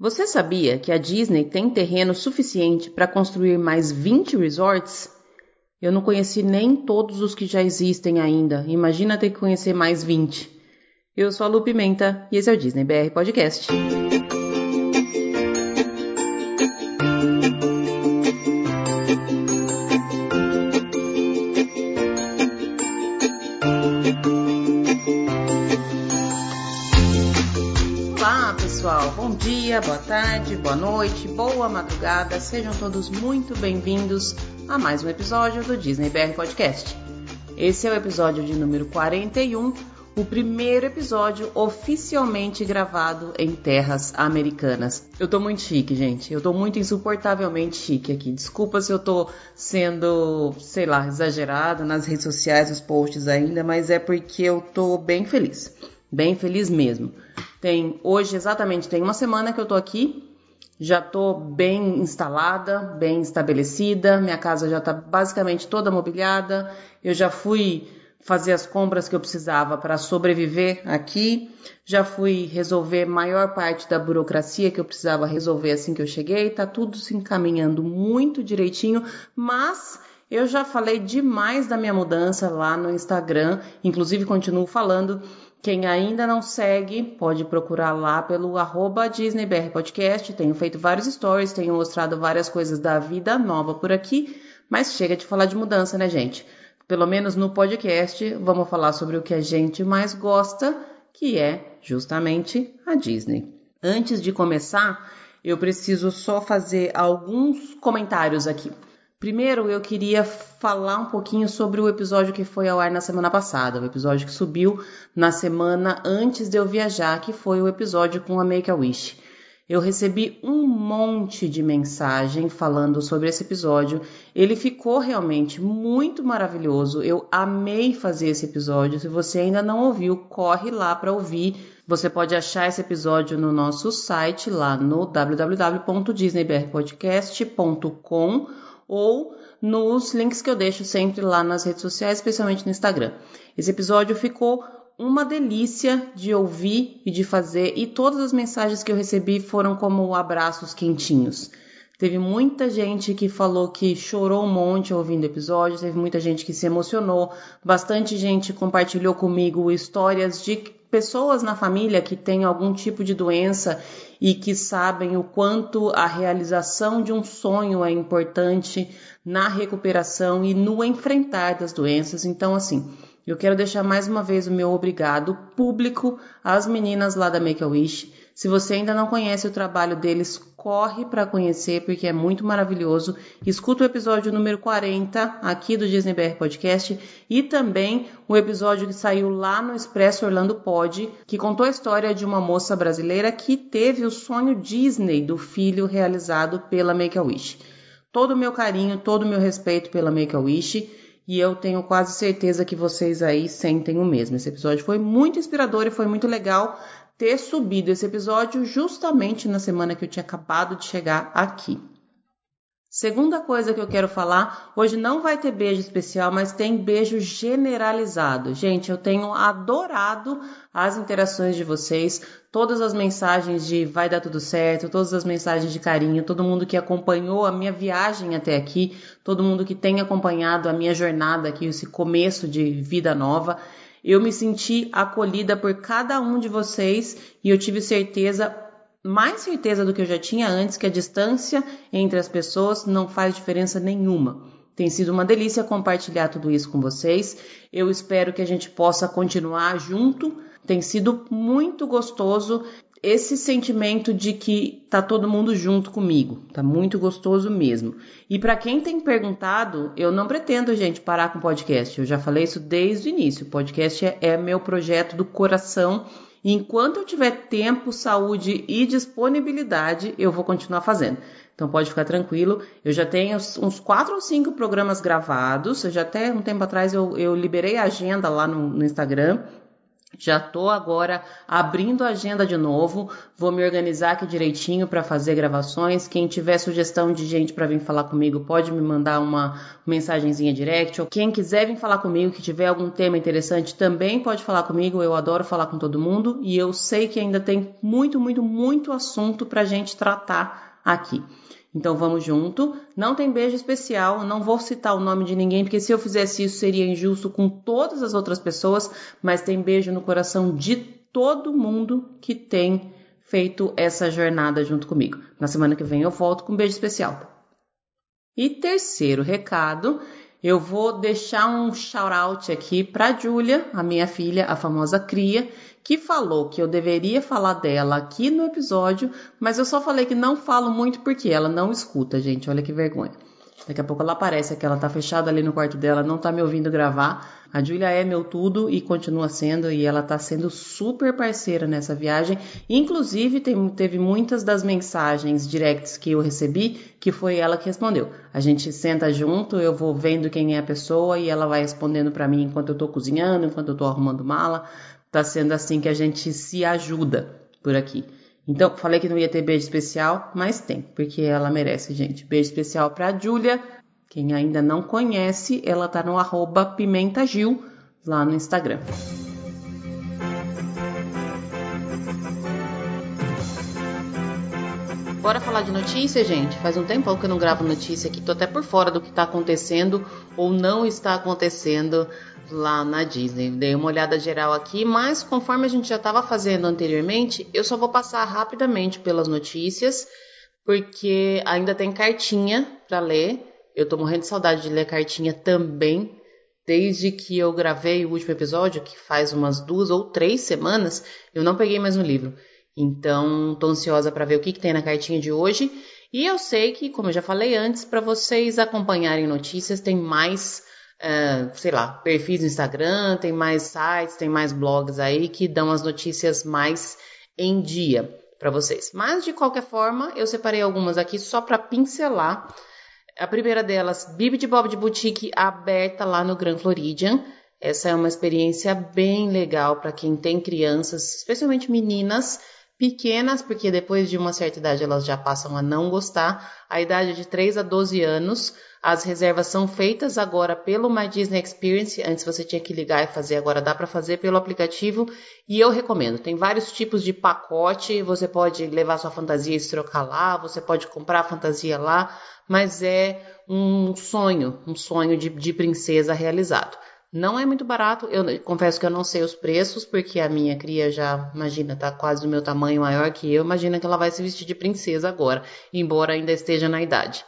Você sabia que a Disney tem terreno suficiente para construir mais 20 resorts? Eu não conheci nem todos os que já existem ainda. Imagina ter que conhecer mais 20. Eu sou a Lu Pimenta e esse é o Disney BR Podcast. Boa tarde, boa noite, boa madrugada, sejam todos muito bem-vindos a mais um episódio do Disney BR Podcast. Esse é o episódio de número 41, o primeiro episódio oficialmente gravado em terras americanas. Eu tô muito chique, gente. Eu tô muito insuportavelmente chique aqui. Desculpa se eu tô sendo, sei lá, exagerado nas redes sociais, nos posts ainda, mas é porque eu tô bem feliz. Bem feliz mesmo. Tem hoje exatamente tem uma semana que eu tô aqui. Já tô bem instalada, bem estabelecida. Minha casa já tá basicamente toda mobiliada. Eu já fui fazer as compras que eu precisava para sobreviver aqui. Já fui resolver maior parte da burocracia que eu precisava resolver assim que eu cheguei. Tá tudo se encaminhando muito direitinho, mas eu já falei demais da minha mudança lá no Instagram, inclusive continuo falando. Quem ainda não segue, pode procurar lá pelo arroba DisneyBR Podcast. Tenho feito vários stories, tenho mostrado várias coisas da vida nova por aqui, mas chega de falar de mudança, né, gente? Pelo menos no podcast, vamos falar sobre o que a gente mais gosta, que é justamente a Disney. Antes de começar, eu preciso só fazer alguns comentários aqui. Primeiro, eu queria falar um pouquinho sobre o episódio que foi ao ar na semana passada, o episódio que subiu na semana antes de eu viajar, que foi o episódio com a Make a Wish. Eu recebi um monte de mensagem falando sobre esse episódio. Ele ficou realmente muito maravilhoso. Eu amei fazer esse episódio. Se você ainda não ouviu, corre lá para ouvir. Você pode achar esse episódio no nosso site lá no www.disneybrpodcast.com ou nos links que eu deixo sempre lá nas redes sociais, especialmente no Instagram. Esse episódio ficou uma delícia de ouvir e de fazer, e todas as mensagens que eu recebi foram como abraços quentinhos. Teve muita gente que falou que chorou um monte ouvindo o episódio, teve muita gente que se emocionou, bastante gente compartilhou comigo histórias de pessoas na família que têm algum tipo de doença e que sabem o quanto a realização de um sonho é importante na recuperação e no enfrentar das doenças. Então, assim, eu quero deixar mais uma vez o meu obrigado público às meninas lá da Make a Wish se você ainda não conhece o trabalho deles, corre para conhecer porque é muito maravilhoso. Escuta o episódio número 40 aqui do Disney BR Podcast e também o episódio que saiu lá no Expresso Orlando Pod, que contou a história de uma moça brasileira que teve o sonho Disney do filho realizado pela Make a Wish. Todo o meu carinho, todo o meu respeito pela Make a Wish e eu tenho quase certeza que vocês aí sentem o mesmo. Esse episódio foi muito inspirador e foi muito legal ter subido esse episódio justamente na semana que eu tinha acabado de chegar aqui. Segunda coisa que eu quero falar, hoje não vai ter beijo especial, mas tem beijo generalizado. Gente, eu tenho adorado as interações de vocês, todas as mensagens de vai dar tudo certo, todas as mensagens de carinho, todo mundo que acompanhou a minha viagem até aqui, todo mundo que tem acompanhado a minha jornada aqui, esse começo de vida nova. Eu me senti acolhida por cada um de vocês e eu tive certeza, mais certeza do que eu já tinha antes, que a distância entre as pessoas não faz diferença nenhuma. Tem sido uma delícia compartilhar tudo isso com vocês. Eu espero que a gente possa continuar junto. Tem sido muito gostoso esse sentimento de que tá todo mundo junto comigo. Tá muito gostoso mesmo. E para quem tem perguntado, eu não pretendo, gente, parar com podcast. Eu já falei isso desde o início. O podcast é, é meu projeto do coração. Enquanto eu tiver tempo, saúde e disponibilidade, eu vou continuar fazendo. Então pode ficar tranquilo. Eu já tenho uns quatro ou cinco programas gravados. Eu já até um tempo atrás eu, eu liberei a agenda lá no, no Instagram. Já tô agora abrindo a agenda de novo, vou me organizar aqui direitinho para fazer gravações. Quem tiver sugestão de gente para vir falar comigo, pode me mandar uma mensagenzinha direct. Ou quem quiser vir falar comigo, que tiver algum tema interessante, também pode falar comigo. Eu adoro falar com todo mundo e eu sei que ainda tem muito, muito, muito assunto para gente tratar aqui. Então vamos junto. Não tem beijo especial, não vou citar o nome de ninguém, porque se eu fizesse isso seria injusto com todas as outras pessoas, mas tem beijo no coração de todo mundo que tem feito essa jornada junto comigo. Na semana que vem eu volto com um beijo especial. E terceiro recado, eu vou deixar um shout out aqui para Júlia, a minha filha, a famosa cria, que falou que eu deveria falar dela aqui no episódio, mas eu só falei que não falo muito porque ela não escuta, gente. Olha que vergonha. Daqui a pouco ela aparece que ela tá fechada ali no quarto dela, não tá me ouvindo gravar. A Julia é meu tudo e continua sendo, e ela tá sendo super parceira nessa viagem. Inclusive, tem, teve muitas das mensagens directs que eu recebi que foi ela que respondeu. A gente senta junto, eu vou vendo quem é a pessoa e ela vai respondendo para mim enquanto eu tô cozinhando, enquanto eu tô arrumando mala. Tá sendo assim que a gente se ajuda por aqui. Então, falei que não ia ter beijo especial, mas tem, porque ela merece, gente. Beijo especial pra Júlia. Quem ainda não conhece, ela tá no arroba pimentagil lá no Instagram. Bora falar de notícia, gente? Faz um tempão que eu não gravo notícia aqui, tô até por fora do que tá acontecendo ou não está acontecendo lá na Disney. Dei uma olhada geral aqui, mas conforme a gente já estava fazendo anteriormente, eu só vou passar rapidamente pelas notícias, porque ainda tem cartinha para ler. Eu tô morrendo de saudade de ler cartinha também. Desde que eu gravei o último episódio, que faz umas duas ou três semanas, eu não peguei mais um livro. Então, tô ansiosa para ver o que, que tem na cartinha de hoje. E eu sei que, como eu já falei antes, para vocês acompanharem notícias, tem mais uh, sei lá, perfis no Instagram, tem mais sites, tem mais blogs aí que dão as notícias mais em dia para vocês. Mas de qualquer forma, eu separei algumas aqui só para pincelar. A primeira delas, Bibi de Bob de Boutique aberta lá no Grand Floridian. Essa é uma experiência bem legal para quem tem crianças, especialmente meninas pequenas, porque depois de uma certa idade elas já passam a não gostar. A idade de 3 a 12 anos. As reservas são feitas agora pelo My Disney Experience. Antes você tinha que ligar e fazer, agora dá para fazer pelo aplicativo. E eu recomendo. Tem vários tipos de pacote. Você pode levar sua fantasia e se trocar lá. Você pode comprar a fantasia lá. Mas é um sonho, um sonho de, de princesa realizado. Não é muito barato, eu confesso que eu não sei os preços, porque a minha cria já, imagina, tá quase do meu tamanho maior que eu, imagina que ela vai se vestir de princesa agora, embora ainda esteja na idade.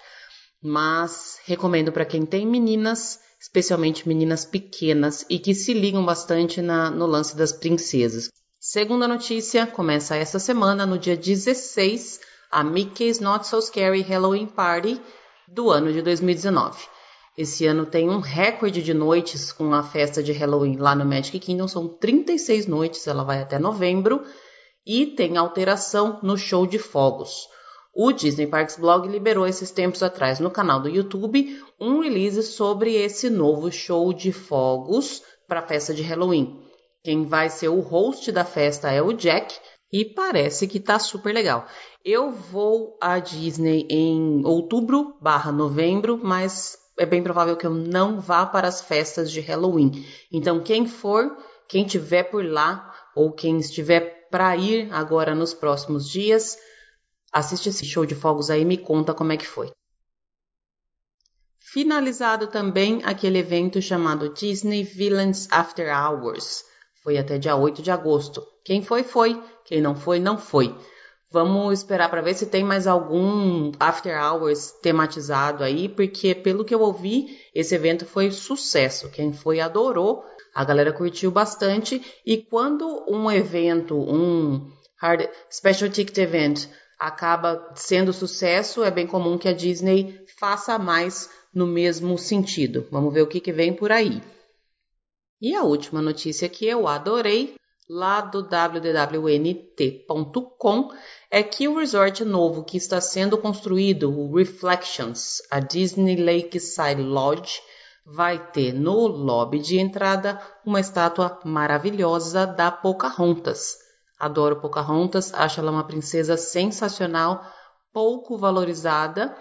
Mas recomendo para quem tem meninas, especialmente meninas pequenas e que se ligam bastante na, no lance das princesas. Segunda notícia, começa essa semana, no dia 16, a Mickey's Not So Scary Halloween Party do ano de 2019. Esse ano tem um recorde de noites com a festa de Halloween lá no Magic Kingdom. São 36 noites, ela vai até novembro. E tem alteração no show de fogos. O Disney Parks Blog liberou esses tempos atrás no canal do YouTube um release sobre esse novo show de fogos para a festa de Halloween. Quem vai ser o host da festa é o Jack e parece que tá super legal. Eu vou à Disney em outubro barra novembro, mas é bem provável que eu não vá para as festas de Halloween. Então, quem for, quem tiver por lá ou quem estiver para ir agora nos próximos dias, assiste esse show de fogos aí e me conta como é que foi. Finalizado também aquele evento chamado Disney Villains After Hours. Foi até dia 8 de agosto. Quem foi, foi. Quem não foi, não foi. Vamos esperar para ver se tem mais algum after hours tematizado aí, porque pelo que eu ouvi, esse evento foi sucesso. Quem foi adorou, a galera curtiu bastante. E quando um evento, um hard special ticket event, acaba sendo sucesso, é bem comum que a Disney faça mais no mesmo sentido. Vamos ver o que, que vem por aí. E a última notícia que eu adorei lá do www.nt.com é que o resort novo que está sendo construído, o Reflections, a Disney Lakeside Lodge, vai ter no lobby de entrada uma estátua maravilhosa da Pocahontas. Adoro Pocahontas, acho ela uma princesa sensacional, pouco valorizada.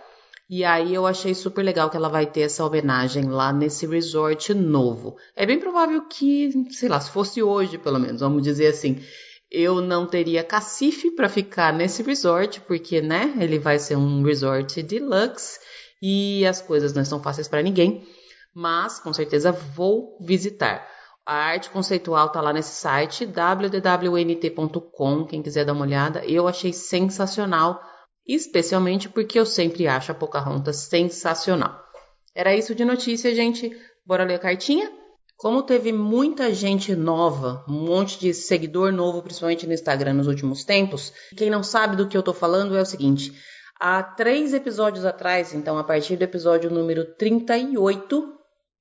E aí eu achei super legal que ela vai ter essa homenagem lá nesse resort novo. É bem provável que, sei lá, se fosse hoje, pelo menos, vamos dizer assim, eu não teria cacife para ficar nesse resort, porque, né, ele vai ser um resort deluxe e as coisas não estão fáceis para ninguém, mas com certeza vou visitar. A arte conceitual tá lá nesse site www.nt.com, quem quiser dar uma olhada. Eu achei sensacional, especialmente porque eu sempre acho a Pocahontas sensacional. Era isso de notícia, gente. Bora ler a cartinha? Como teve muita gente nova, um monte de seguidor novo, principalmente no Instagram nos últimos tempos, quem não sabe do que eu tô falando é o seguinte: há três episódios atrás, então a partir do episódio número 38,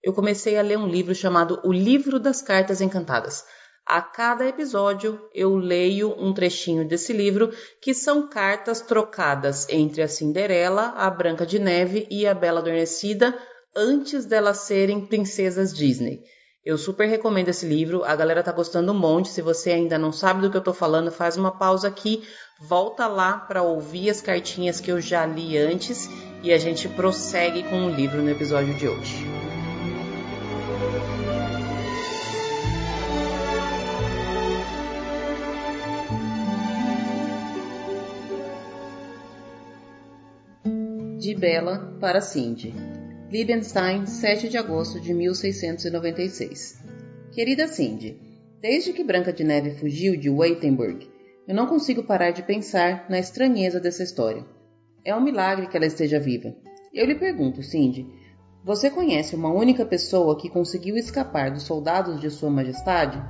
eu comecei a ler um livro chamado O Livro das Cartas Encantadas. A cada episódio eu leio um trechinho desse livro, que são cartas trocadas entre a Cinderela, a Branca de Neve e a Bela Adormecida antes delas serem princesas Disney. Eu super recomendo esse livro, a galera tá gostando um monte. Se você ainda não sabe do que eu tô falando, faz uma pausa aqui, volta lá para ouvir as cartinhas que eu já li antes e a gente prossegue com o livro no episódio de hoje. De Bela para Cindy. Liebenstein, 7 de agosto de 1696. Querida Cindy, desde que Branca de Neve fugiu de Wittenberg, eu não consigo parar de pensar na estranheza dessa história. É um milagre que ela esteja viva. Eu lhe pergunto, Cindy, você conhece uma única pessoa que conseguiu escapar dos soldados de Sua Majestade?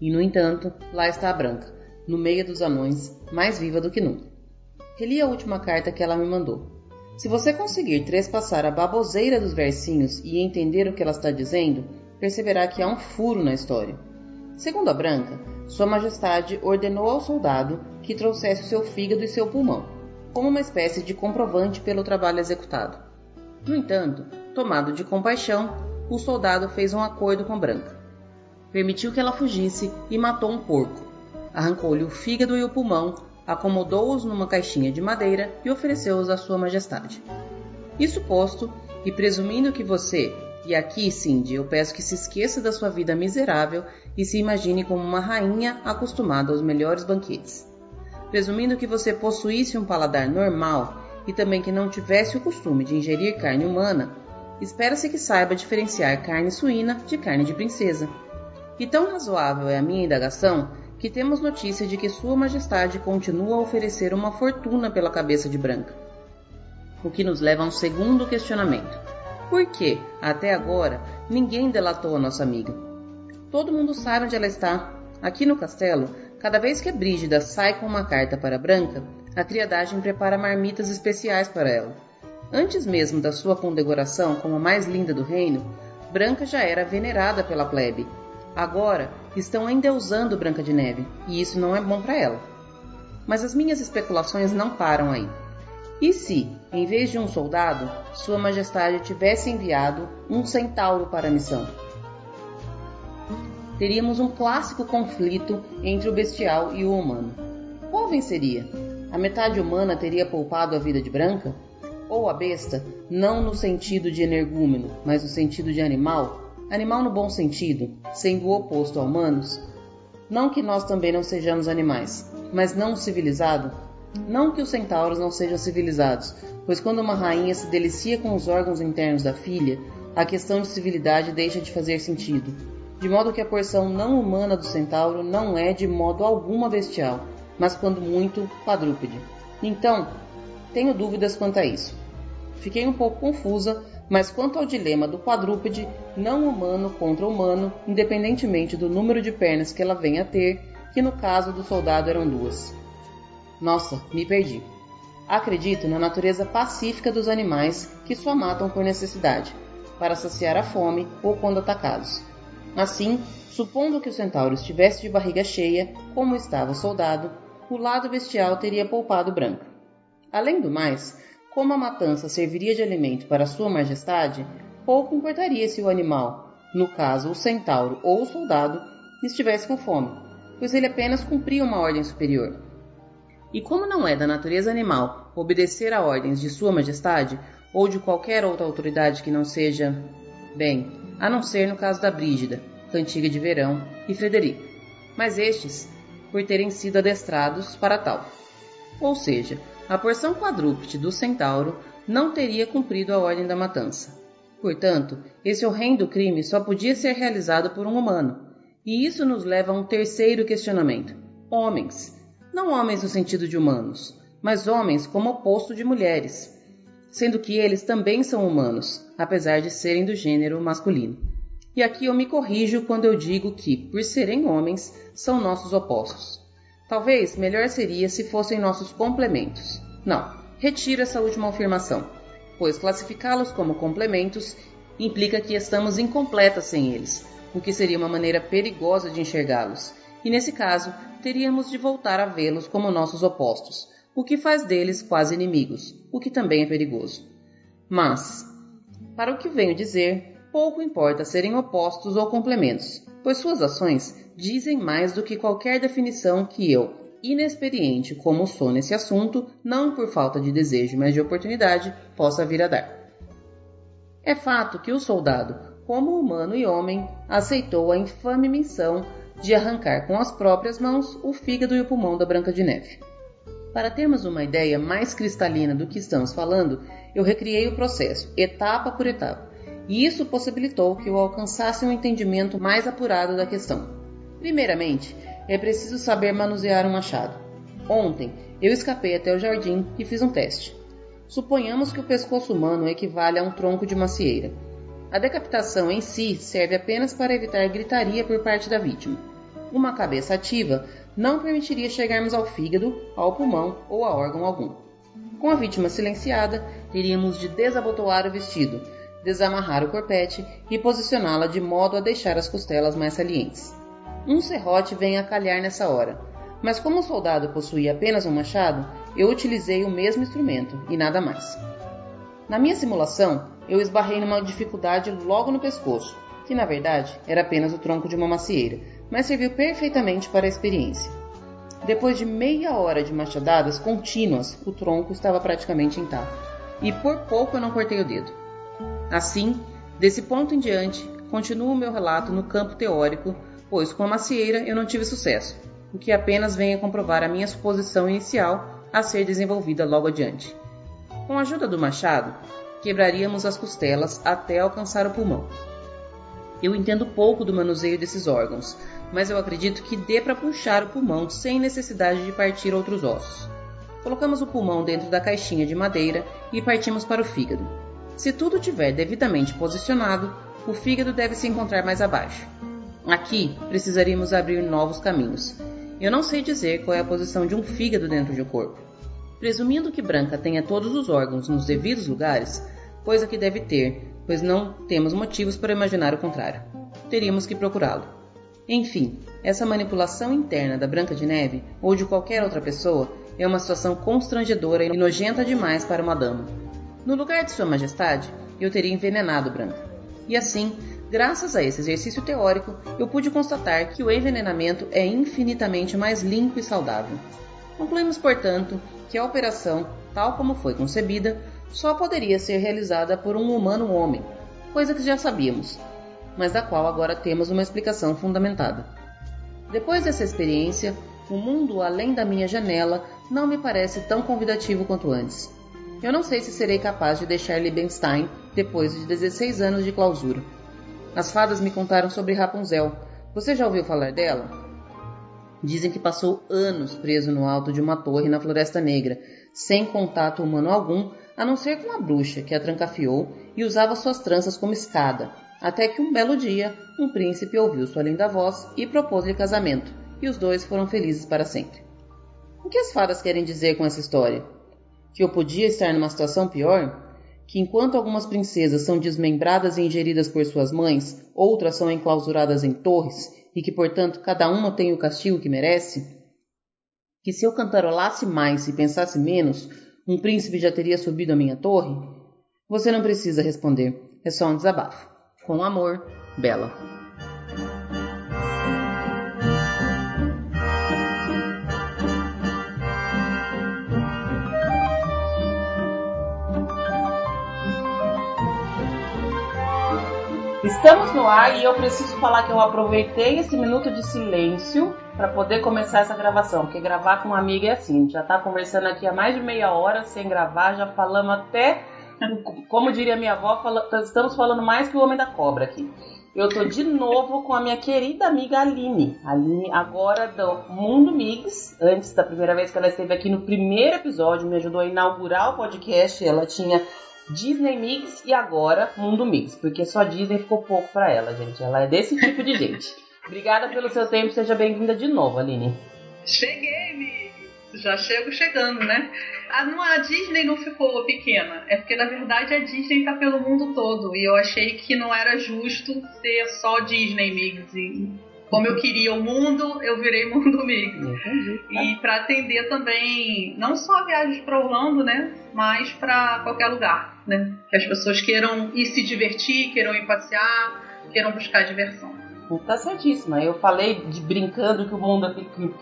E, no entanto, lá está a Branca, no meio dos anões, mais viva do que nunca. Reli a última carta que ela me mandou. Se você conseguir trespassar a baboseira dos versinhos e entender o que ela está dizendo, perceberá que há um furo na história. Segundo a Branca, Sua Majestade ordenou ao soldado que trouxesse o seu fígado e seu pulmão, como uma espécie de comprovante pelo trabalho executado. No entanto, tomado de compaixão, o soldado fez um acordo com Branca. Permitiu que ela fugisse e matou um porco. Arrancou-lhe o fígado e o pulmão acomodou-os numa caixinha de madeira e ofereceu-os à Sua Majestade. Isso posto, e presumindo que você, e aqui, Cindy, eu peço que se esqueça da sua vida miserável e se imagine como uma rainha acostumada aos melhores banquetes. Presumindo que você possuísse um paladar normal e também que não tivesse o costume de ingerir carne humana, espera-se que saiba diferenciar carne suína de carne de princesa. E tão razoável é a minha indagação que temos notícia de que Sua Majestade continua a oferecer uma fortuna pela cabeça de Branca. O que nos leva a um segundo questionamento. Por que, até agora, ninguém delatou a nossa amiga? Todo mundo sabe onde ela está. Aqui no castelo, cada vez que a Brígida sai com uma carta para Branca, a criadagem prepara marmitas especiais para ela. Antes mesmo da sua condecoração como a mais linda do reino, Branca já era venerada pela plebe Agora estão endeusando Branca de Neve, e isso não é bom para ela. Mas as minhas especulações não param aí. E se, em vez de um soldado, Sua Majestade tivesse enviado um centauro para a missão? Teríamos um clássico conflito entre o bestial e o humano. Qual venceria? A metade humana teria poupado a vida de Branca? Ou a besta, não no sentido de energúmeno, mas no sentido de animal, Animal no bom sentido, sendo o oposto a humanos? Não que nós também não sejamos animais, mas não civilizado? Não que os centauros não sejam civilizados, pois quando uma rainha se delicia com os órgãos internos da filha, a questão de civilidade deixa de fazer sentido, de modo que a porção não humana do centauro não é de modo alguma bestial, mas quando muito quadrúpede. Então, tenho dúvidas quanto a isso. Fiquei um pouco confusa mas quanto ao dilema do quadrúpede, não humano contra humano, independentemente do número de pernas que ela venha a ter, que no caso do soldado eram duas. Nossa, me perdi. Acredito na natureza pacífica dos animais que só matam por necessidade, para saciar a fome ou quando atacados. Assim, supondo que o centauro estivesse de barriga cheia, como estava o soldado, o lado bestial teria poupado branco. Além do mais, como a matança serviria de alimento para Sua Majestade, pouco importaria se o animal, no caso o centauro ou o soldado, estivesse com fome, pois ele apenas cumpria uma ordem superior. E como não é da natureza animal obedecer a ordens de Sua Majestade ou de qualquer outra autoridade que não seja, bem, a não ser no caso da Brígida, Cantiga de Verão e Frederico, mas estes por terem sido adestrados para tal. Ou seja, a porção quadrúpede do centauro não teria cumprido a ordem da matança. Portanto, esse horrendo crime só podia ser realizado por um humano. E isso nos leva a um terceiro questionamento: homens. Não homens no sentido de humanos, mas homens como oposto de mulheres, sendo que eles também são humanos, apesar de serem do gênero masculino. E aqui eu me corrijo quando eu digo que, por serem homens, são nossos opostos. Talvez melhor seria se fossem nossos complementos. Não, retiro essa última afirmação, pois classificá-los como complementos implica que estamos incompletas sem eles, o que seria uma maneira perigosa de enxergá-los, e nesse caso teríamos de voltar a vê-los como nossos opostos, o que faz deles quase inimigos, o que também é perigoso. Mas, para o que venho dizer, pouco importa serem opostos ou complementos, pois suas ações dizem mais do que qualquer definição que eu, inexperiente como sou nesse assunto, não por falta de desejo, mas de oportunidade, possa vir a dar. É fato que o soldado, como humano e homem, aceitou a infame missão de arrancar com as próprias mãos o fígado e o pulmão da Branca de Neve. Para termos uma ideia mais cristalina do que estamos falando, eu recriei o processo, etapa por etapa, e isso possibilitou que eu alcançasse um entendimento mais apurado da questão. Primeiramente, é preciso saber manusear um machado. Ontem, eu escapei até o jardim e fiz um teste. Suponhamos que o pescoço humano equivale a um tronco de macieira. A decapitação em si serve apenas para evitar gritaria por parte da vítima. Uma cabeça ativa não permitiria chegarmos ao fígado, ao pulmão ou a órgão algum. Com a vítima silenciada, teríamos de desabotoar o vestido, desamarrar o corpete e posicioná-la de modo a deixar as costelas mais salientes. Um serrote vem a calhar nessa hora, mas como o soldado possuía apenas um machado, eu utilizei o mesmo instrumento e nada mais. Na minha simulação, eu esbarrei numa dificuldade logo no pescoço, que na verdade era apenas o tronco de uma macieira, mas serviu perfeitamente para a experiência. Depois de meia hora de machadadas contínuas, o tronco estava praticamente intacto, e por pouco eu não cortei o dedo. Assim, desse ponto em diante, continuo o meu relato no campo teórico, pois com a macieira eu não tive sucesso, o que apenas vem a comprovar a minha suposição inicial a ser desenvolvida logo adiante. Com a ajuda do machado, quebraríamos as costelas até alcançar o pulmão. Eu entendo pouco do manuseio desses órgãos, mas eu acredito que dê para puxar o pulmão sem necessidade de partir outros ossos. Colocamos o pulmão dentro da caixinha de madeira e partimos para o fígado. Se tudo tiver devidamente posicionado, o fígado deve se encontrar mais abaixo. Aqui precisaríamos abrir novos caminhos. Eu não sei dizer qual é a posição de um fígado dentro de um corpo. Presumindo que Branca tenha todos os órgãos nos devidos lugares, coisa que deve ter, pois não temos motivos para imaginar o contrário. Teríamos que procurá-lo. Enfim, essa manipulação interna da Branca de Neve ou de qualquer outra pessoa é uma situação constrangedora e nojenta demais para uma dama. No lugar de Sua Majestade, eu teria envenenado Branca. E assim, graças a esse exercício teórico, eu pude constatar que o envenenamento é infinitamente mais limpo e saudável. Concluímos, portanto, que a operação, tal como foi concebida, só poderia ser realizada por um humano homem, coisa que já sabíamos, mas da qual agora temos uma explicação fundamentada. Depois dessa experiência, o mundo além da minha janela não me parece tão convidativo quanto antes. Eu não sei se serei capaz de deixar Liebenstein depois de 16 anos de clausura. As fadas me contaram sobre Rapunzel. Você já ouviu falar dela? Dizem que passou anos preso no alto de uma torre na Floresta Negra, sem contato humano algum, a não ser com a bruxa que a trancafiou e usava suas tranças como escada, até que um belo dia um príncipe ouviu sua linda voz e propôs-lhe casamento, e os dois foram felizes para sempre. O que as fadas querem dizer com essa história? Que eu podia estar numa situação pior? Que enquanto algumas princesas são desmembradas e ingeridas por suas mães, outras são enclausuradas em torres e que, portanto, cada uma tem o castigo que merece? Que se eu cantarolasse mais e pensasse menos, um príncipe já teria subido a minha torre? Você não precisa responder. é só um desabafo. Com amor, Bela. Estamos no ar e eu preciso falar que eu aproveitei esse minuto de silêncio para poder começar essa gravação, porque gravar com uma amiga é assim, já tá conversando aqui há mais de meia hora sem gravar, já falamos até, como diria minha avó, fala, estamos falando mais que o Homem da Cobra aqui. Eu tô de novo com a minha querida amiga Aline. Aline, agora do Mundo Mix. Antes da primeira vez que ela esteve aqui no primeiro episódio, me ajudou a inaugurar o podcast. Ela tinha Disney Mix e agora Mundo Mix, porque só Disney ficou pouco para ela, gente. Ela é desse tipo de gente. Obrigada pelo seu tempo, seja bem-vinda de novo, Aline. Cheguei, amigo. Já chego chegando, né? A, a Disney não ficou pequena, é porque na verdade a Disney tá pelo mundo todo e eu achei que não era justo ser só Disney Mix. E como eu queria o mundo, eu virei Mundo Mix. Entendi. E para atender também, não só viagens para Orlando, né? Mas para qualquer lugar, né? Que as pessoas queiram ir se divertir, queiram ir passear, queiram buscar diversão. Tá certíssima. Eu falei de brincando que o mundo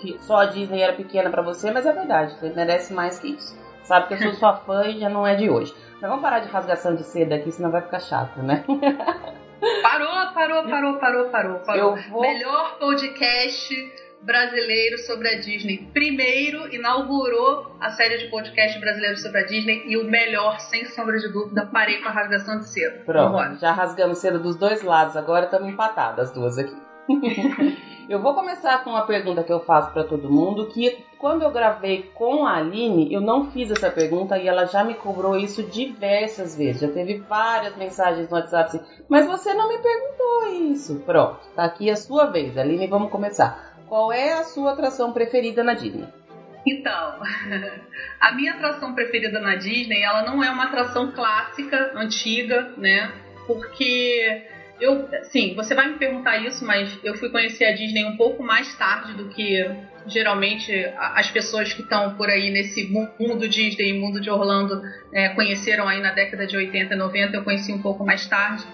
que só a Disney era pequena para você, mas é verdade. Você merece mais que isso. Sabe que eu sou sua fã e já não é de hoje. Mas vamos parar de rasgação de seda aqui, senão vai ficar chato, né? Parou, parou, parou, parou, parou, parou. Vou... Melhor podcast brasileiro sobre a Disney. Primeiro inaugurou a série de podcast brasileiro sobre a Disney e o melhor, sem sombra de dúvida, parei com a rasgação de seda. Pronto, já rasgamos seda dos dois lados, agora estamos empatadas as duas aqui. eu vou começar com uma pergunta que eu faço para todo mundo, que quando eu gravei com a Aline, eu não fiz essa pergunta e ela já me cobrou isso diversas vezes. Já teve várias mensagens no WhatsApp assim, mas você não me perguntou isso. Pronto, tá aqui a sua vez, Aline, vamos começar. Qual é a sua atração preferida na Disney? Então, a minha atração preferida na Disney, ela não é uma atração clássica, antiga, né? Porque eu, sim, você vai me perguntar isso, mas eu fui conhecer a Disney um pouco mais tarde do que geralmente as pessoas que estão por aí nesse mundo Disney, mundo de Orlando, é, conheceram aí na década de 80 e 90. Eu conheci um pouco mais tarde.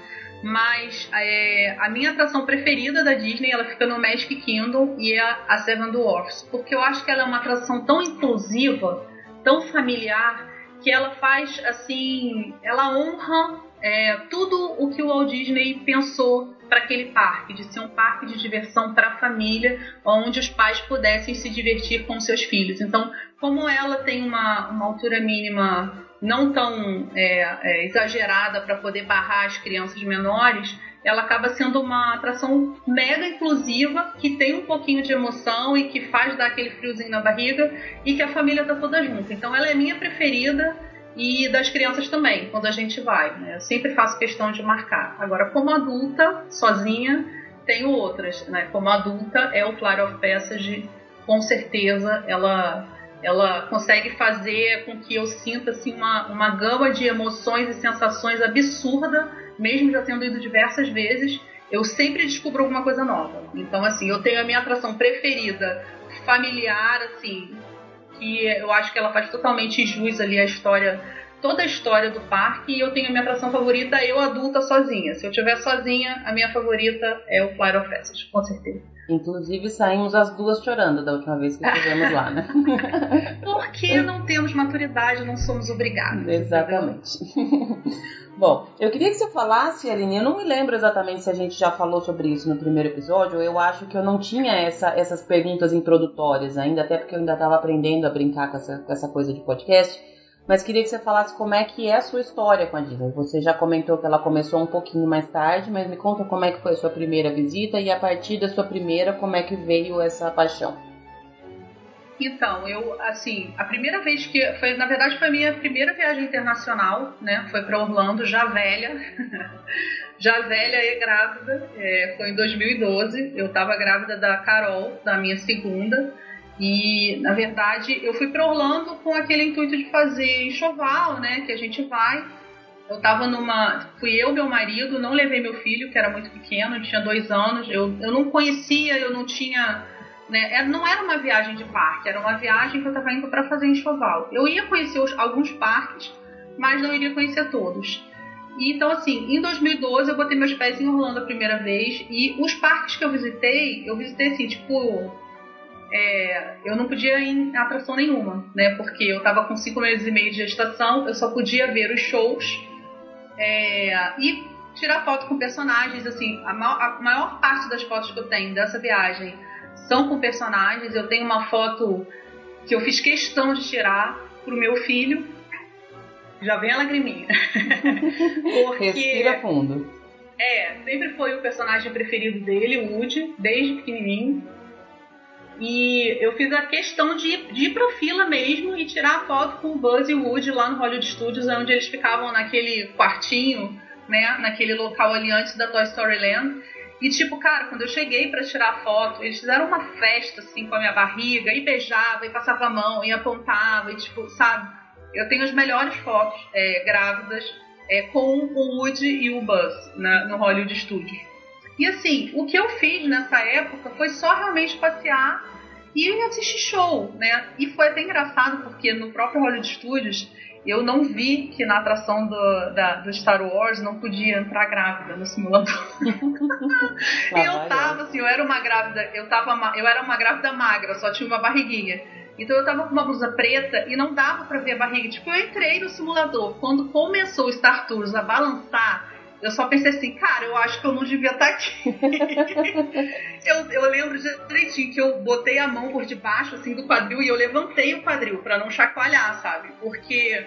Mas é, a minha atração preferida da Disney, ela fica no Magic Kingdom e é a Seven Dwarfs. Porque eu acho que ela é uma atração tão inclusiva, tão familiar, que ela faz, assim, ela honra é, tudo o que o Walt Disney pensou para aquele parque, de ser um parque de diversão para a família, onde os pais pudessem se divertir com seus filhos. Então, como ela tem uma, uma altura mínima não tão é, é, exagerada para poder barrar as crianças menores, ela acaba sendo uma atração mega inclusiva, que tem um pouquinho de emoção e que faz dar aquele friozinho na barriga e que a família tá toda junta. Então ela é minha preferida e das crianças também, quando a gente vai. Né? Eu sempre faço questão de marcar. Agora, como adulta, sozinha, tenho outras. Né? Como adulta, é o Flight of Passage, com certeza, ela ela consegue fazer com que eu sinta assim, uma, uma gama de emoções e sensações absurda, mesmo já tendo ido diversas vezes. Eu sempre descubro alguma coisa nova. Então, assim, eu tenho a minha atração preferida, familiar, assim, que eu acho que ela faz totalmente jus ali à história, toda a história do parque. E eu tenho a minha atração favorita, eu adulta sozinha. Se eu estiver sozinha, a minha favorita é o Flight of Passage, com certeza. Inclusive saímos as duas chorando da última vez que estivemos lá, né? Porque não temos maturidade, não somos obrigados. Exatamente. Bom, eu queria que você falasse, Aline, eu não me lembro exatamente se a gente já falou sobre isso no primeiro episódio, eu acho que eu não tinha essa, essas perguntas introdutórias ainda, até porque eu ainda estava aprendendo a brincar com essa, com essa coisa de podcast, mas queria que você falasse como é que é a sua história com a Disney. Você já comentou que ela começou um pouquinho mais tarde, mas me conta como é que foi a sua primeira visita e a partir da sua primeira, como é que veio essa paixão. Então, eu, assim, a primeira vez que. Foi, na verdade, foi a minha primeira viagem internacional, né? Foi para Orlando, já velha. já velha e grávida. É, foi em 2012. Eu estava grávida da Carol, da minha segunda. E, na verdade, eu fui para Orlando com aquele intuito de fazer enxoval, né? Que a gente vai. Eu tava numa. Fui eu, meu marido, não levei meu filho, que era muito pequeno, tinha dois anos. Eu, eu não conhecia, eu não tinha né? É, não era uma viagem de parque, era uma viagem que eu estava indo para fazer enxoval. Eu ia conhecer os, alguns parques, mas não iria conhecer todos. E, então, assim, em 2012 eu botei meus pés em Orlando a primeira vez. E os parques que eu visitei, eu visitei assim, tipo. É, eu não podia ir em atração nenhuma, né? Porque eu tava com cinco meses e meio de gestação, eu só podia ver os shows é, e tirar foto com personagens. Assim, a maior, a maior parte das fotos que eu tenho dessa viagem são com personagens. Eu tenho uma foto que eu fiz questão de tirar pro meu filho. Já vem a lagriminha. Porque, Respira fundo. É, sempre foi o personagem preferido dele, o Woody, desde pequenininho. E eu fiz a questão de, de ir pra fila mesmo e tirar a foto com o Buzz e o Woody lá no Hollywood Studios, onde eles ficavam naquele quartinho, né? Naquele local ali antes da Toy Story Land. E tipo, cara, quando eu cheguei para tirar a foto, eles fizeram uma festa assim com a minha barriga, e beijava, e passava a mão, e apontava, e tipo, sabe? Eu tenho as melhores fotos é, grávidas é, com o Woody e o Buzz na, no Hollywood Studios. E assim, o que eu fiz nessa época foi só realmente passear e assistir show, né? E foi até engraçado porque no próprio Hollywood Studios eu não vi que na atração do, da, do Star Wars não podia entrar grávida no simulador. eu tava assim, eu era uma grávida, eu tava, eu era uma grávida magra, só tinha uma barriguinha. Então eu tava com uma blusa preta e não dava para ver a barriga. Tipo, eu entrei no simulador. Quando começou o Star Tours a balançar, eu só pensei assim, cara, eu acho que eu não devia estar tá aqui. eu, eu lembro direitinho que eu botei a mão por debaixo, assim, do quadril e eu levantei o quadril para não chacoalhar, sabe? Porque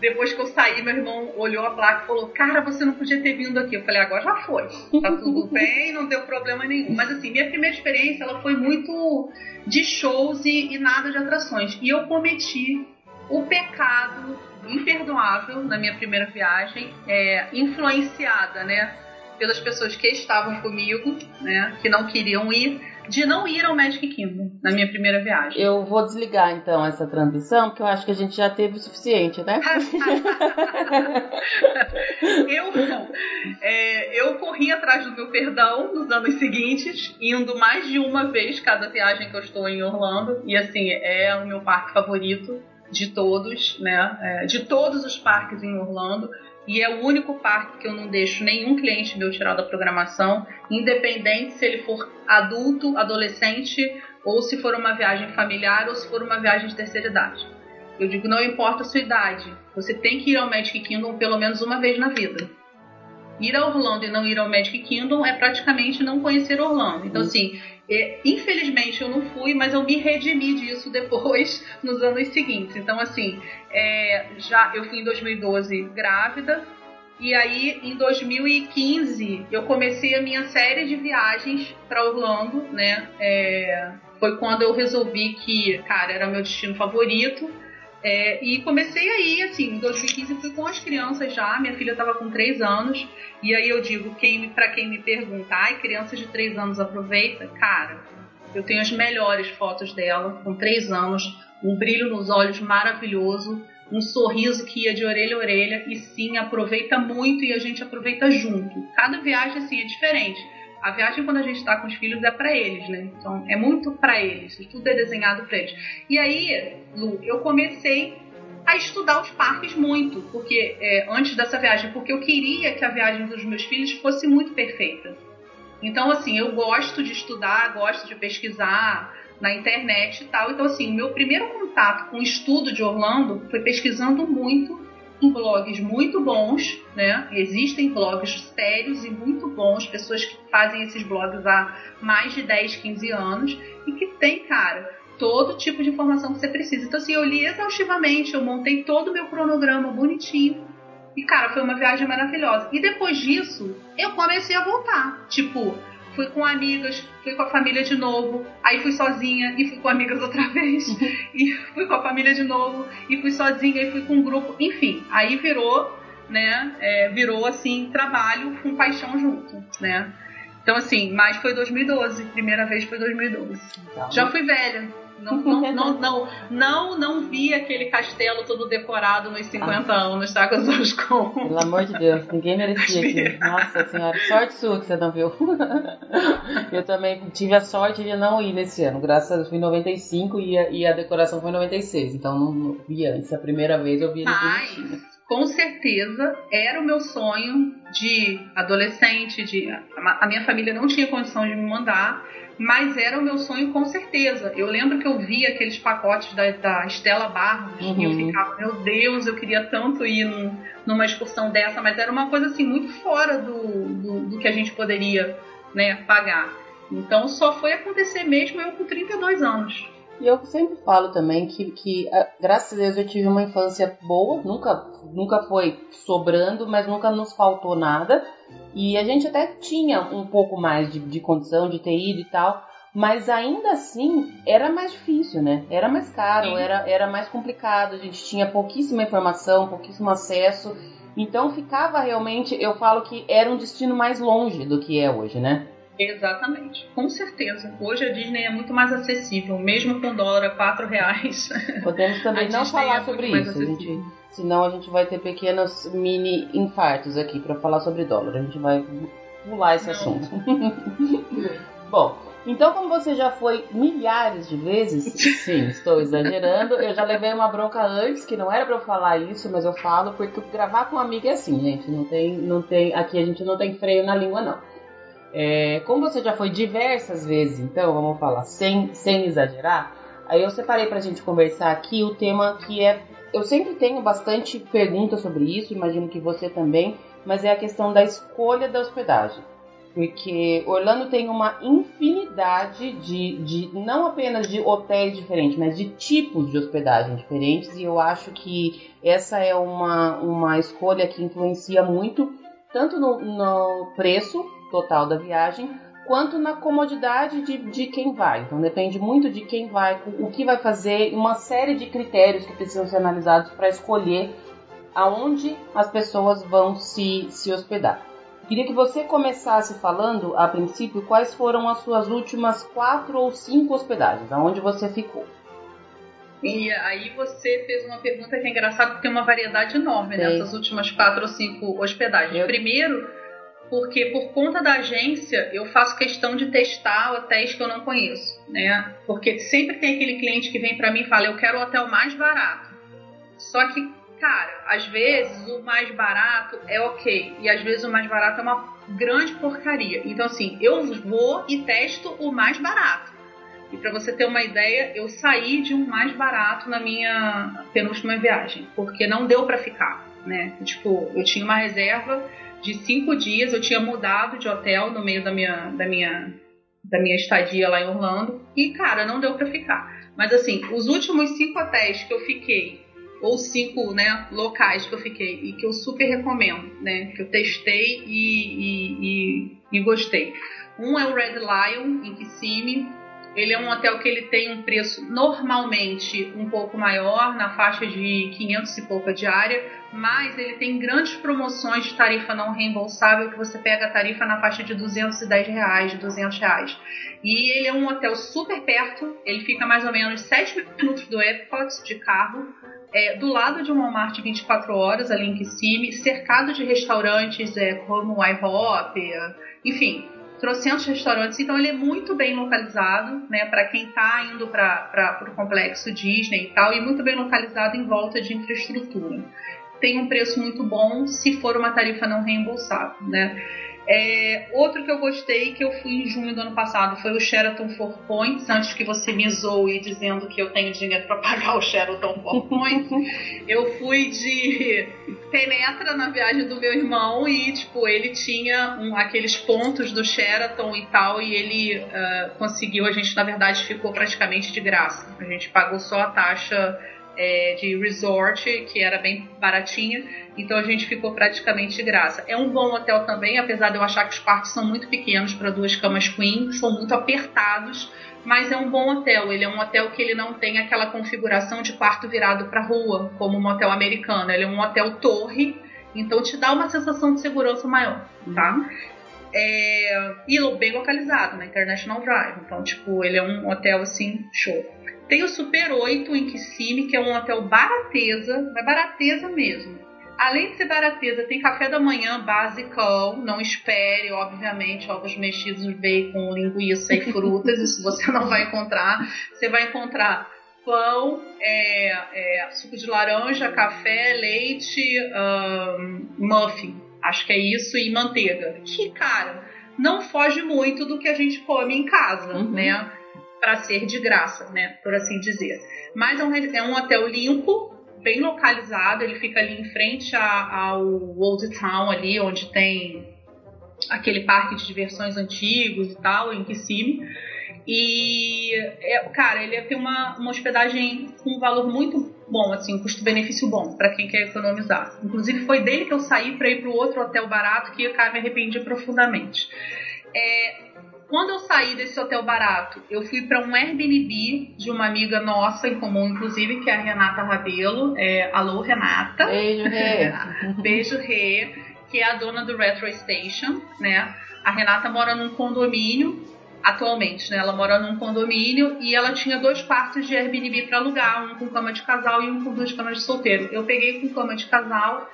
depois que eu saí, meu irmão olhou a placa e falou: Cara, você não podia ter vindo aqui. Eu falei: Agora já foi. Tá tudo bem, não deu problema nenhum. Mas assim, minha primeira experiência ela foi muito de shows e, e nada de atrações. E eu cometi o pecado imperdoável na minha primeira viagem, é, influenciada, né? Pelas pessoas que estavam comigo, né? Que não queriam ir de não ir ao Magic Kingdom na minha primeira viagem. Eu vou desligar então essa transmissão, porque eu acho que a gente já teve o suficiente, né? eu, é, eu corri atrás do meu perdão nos anos seguintes, indo mais de uma vez cada viagem que eu estou em Orlando, e assim, é o meu parque favorito de todos, né? É, de todos os parques em Orlando e é o único parque que eu não deixo nenhum cliente meu tirar da programação, independente se ele for adulto, adolescente, ou se for uma viagem familiar ou se for uma viagem de terceira idade. Eu digo, não importa a sua idade, você tem que ir ao Magic Kingdom pelo menos uma vez na vida. Ir a Orlando e não ir ao Magic Kingdom é praticamente não conhecer Orlando. Então, assim, é, infelizmente eu não fui, mas eu me redimi disso depois, nos anos seguintes. Então, assim, é, já eu fui em 2012 grávida, e aí em 2015 eu comecei a minha série de viagens para Orlando, né? É, foi quando eu resolvi que, cara, era meu destino favorito. É, e comecei aí, assim, em 2015 fui com as crianças já, minha filha estava com 3 anos, e aí eu digo, quem, para quem me pergunta, ai, criança de 3 anos aproveita? Cara, eu tenho as melhores fotos dela, com 3 anos, um brilho nos olhos maravilhoso, um sorriso que ia de orelha a orelha, e sim, aproveita muito e a gente aproveita junto. Cada viagem, assim, é diferente a viagem quando a gente está com os filhos é para eles, né? Então é muito para eles, tudo é desenhado para eles. E aí, Lu, eu comecei a estudar os parques muito, porque é, antes dessa viagem, porque eu queria que a viagem dos meus filhos fosse muito perfeita. Então, assim, eu gosto de estudar, gosto de pesquisar na internet e tal. Então, assim, meu primeiro contato com o estudo de Orlando foi pesquisando muito blogs muito bons, né? Existem blogs sérios e muito bons, pessoas que fazem esses blogs há mais de 10, 15 anos e que tem, cara, todo tipo de informação que você precisa. Então, assim, eu li exaustivamente, eu montei todo o meu cronograma bonitinho. E, cara, foi uma viagem maravilhosa. E depois disso, eu comecei a voltar. Tipo, fui com amigas, fui com a família de novo, aí fui sozinha e fui com amigas outra vez, e fui com a família de novo, e fui sozinha e fui com um grupo, enfim, aí virou, né, é, virou assim, trabalho com paixão junto, né. Então assim, mas foi 2012, primeira vez foi 2012. Então, Já fui velha, não, não, não, não, não, não vi aquele castelo todo decorado nos 50 ah. anos, tá? Com os olhos com. Pelo amor de Deus, ninguém merecia aquilo. Nossa senhora, sorte sua que você não viu. Eu também tive a sorte de não ir nesse ano. Graças a Deus, fui em 95 e a, e a decoração foi em 96. Então não, não vi antes. A primeira vez eu vi ele Mas, com certeza era o meu sonho de adolescente, de a minha família não tinha condição de me mandar, mas era o meu sonho com certeza. Eu lembro que eu via aqueles pacotes da, da Estela Barros uhum. e eu uhum. ficava, meu Deus, eu queria tanto ir num, numa excursão dessa, mas era uma coisa assim muito fora do, do, do que a gente poderia né, pagar. Então só foi acontecer mesmo eu com 32 anos. E eu sempre falo também que, que, ah, graças a Deus, eu tive uma infância boa, nunca, nunca foi sobrando, mas nunca nos faltou nada. E a gente até tinha um pouco mais de, de condição de ter ido e tal, mas ainda assim era mais difícil, né? Era mais caro, era, era mais complicado, a gente tinha pouquíssima informação, pouquíssimo acesso. Então ficava realmente, eu falo que era um destino mais longe do que é hoje, né? Exatamente, com certeza. Hoje a Disney é muito mais acessível, mesmo com dólar a 4 reais. Podemos também não falar é sobre isso, gente, senão a gente vai ter pequenos mini infartos aqui para falar sobre dólar. A gente vai pular esse assunto. Bom, então, como você já foi milhares de vezes, sim, estou exagerando, eu já levei uma bronca antes, que não era para eu falar isso, mas eu falo, porque gravar com um amigo é assim, gente. Não tem, não tem, aqui a gente não tem freio na língua, não. É, como você já foi diversas vezes, então, vamos falar, sem, sem exagerar, aí eu separei pra gente conversar aqui o tema que é. Eu sempre tenho bastante perguntas sobre isso, imagino que você também, mas é a questão da escolha da hospedagem. Porque Orlando tem uma infinidade de, de, não apenas de hotéis diferentes, mas de tipos de hospedagem diferentes, e eu acho que essa é uma, uma escolha que influencia muito, tanto no, no preço total da viagem, quanto na comodidade de, de quem vai. Então depende muito de quem vai, o que vai fazer, uma série de critérios que precisam ser analisados para escolher aonde as pessoas vão se, se hospedar. Queria que você começasse falando, a princípio, quais foram as suas últimas quatro ou cinco hospedagens, aonde você ficou. E aí você fez uma pergunta que é engraçada porque tem uma variedade enorme Sim. nessas últimas quatro ou cinco hospedagens. Eu... Primeiro, porque por conta da agência eu faço questão de testar hotéis que eu não conheço, né? Porque sempre tem aquele cliente que vem para mim e fala: "Eu quero o hotel mais barato". Só que, cara, às vezes o mais barato é OK e às vezes o mais barato é uma grande porcaria. Então assim, eu vou e testo o mais barato. E para você ter uma ideia, eu saí de um mais barato na minha penúltima viagem, porque não deu para ficar, né? Tipo, eu tinha uma reserva de cinco dias. Eu tinha mudado de hotel no meio da minha, da minha, da minha estadia lá em Orlando. E, cara, não deu para ficar. Mas, assim, os últimos cinco hotéis que eu fiquei, ou cinco né, locais que eu fiquei, e que eu super recomendo, né? Que eu testei e, e, e, e gostei. Um é o Red Lion, em Kissimmee. Ele é um hotel que ele tem um preço normalmente um pouco maior, na faixa de 500 e pouca diária, mas ele tem grandes promoções de tarifa não reembolsável que você pega a tarifa na faixa de 210 reais, de 200 reais. E ele é um hotel super perto, ele fica mais ou menos 7 minutos do Epcot de carro, é, do lado de um Walmart 24 horas, ali em Kissimmee, cercado de restaurantes é, como o IHOP, enfim, trocentos restaurantes, então ele é muito bem localizado, né, para quem está indo para o complexo Disney e tal, e muito bem localizado em volta de infraestrutura tem um preço muito bom se for uma tarifa não reembolsável, né? É, outro que eu gostei, que eu fui em junho do ano passado, foi o Sheraton Four Points, antes que você me zoe dizendo que eu tenho dinheiro para pagar o Sheraton Four Points. eu fui de penetra na viagem do meu irmão e, tipo, ele tinha um, aqueles pontos do Sheraton e tal, e ele uh, conseguiu, a gente na verdade ficou praticamente de graça. A gente pagou só a taxa é, de resort, que era bem baratinha, então a gente ficou praticamente de graça. É um bom hotel também, apesar de eu achar que os quartos são muito pequenos para duas camas queen, são muito apertados, mas é um bom hotel. Ele é um hotel que ele não tem aquela configuração de quarto virado para rua, como um hotel americano. Ele é um hotel torre, então te dá uma sensação de segurança maior, tá? É, e bem localizado na International Drive. Então, tipo, ele é um hotel assim, show. Tem o Super 8 em Kissimmee, que é um hotel barateza, mas barateza mesmo. Além de ser barateza, tem café da manhã basicão, não espere, obviamente, ovos mexidos, bacon, linguiça e frutas, isso você não vai encontrar. Você vai encontrar pão, é, é, suco de laranja, café, leite, um, muffin. Acho que é isso, e manteiga. Que, cara, não foge muito do que a gente come em casa, uhum. né? Para ser de graça, né? Por assim dizer. Mas é um, é um hotel limpo, bem localizado, ele fica ali em frente ao Old Town, ali, onde tem aquele parque de diversões antigos e tal, em Kissimmee. E, é, cara, ele tem uma, uma hospedagem com um valor muito bom, assim, custo-benefício bom para quem quer economizar. Inclusive, foi dele que eu saí para ir para o outro hotel barato que, cara, me arrependi profundamente. É, quando eu saí desse hotel barato, eu fui para um Airbnb de uma amiga nossa em comum, inclusive, que é a Renata Rabelo. É, alô, Renata. Beijo, Rê. Beijo, Rê, que é a dona do Retro Station, né? A Renata mora num condomínio atualmente, né? Ela mora num condomínio e ela tinha dois quartos de Airbnb para alugar, um com cama de casal e um com duas camas de solteiro. Eu peguei com cama de casal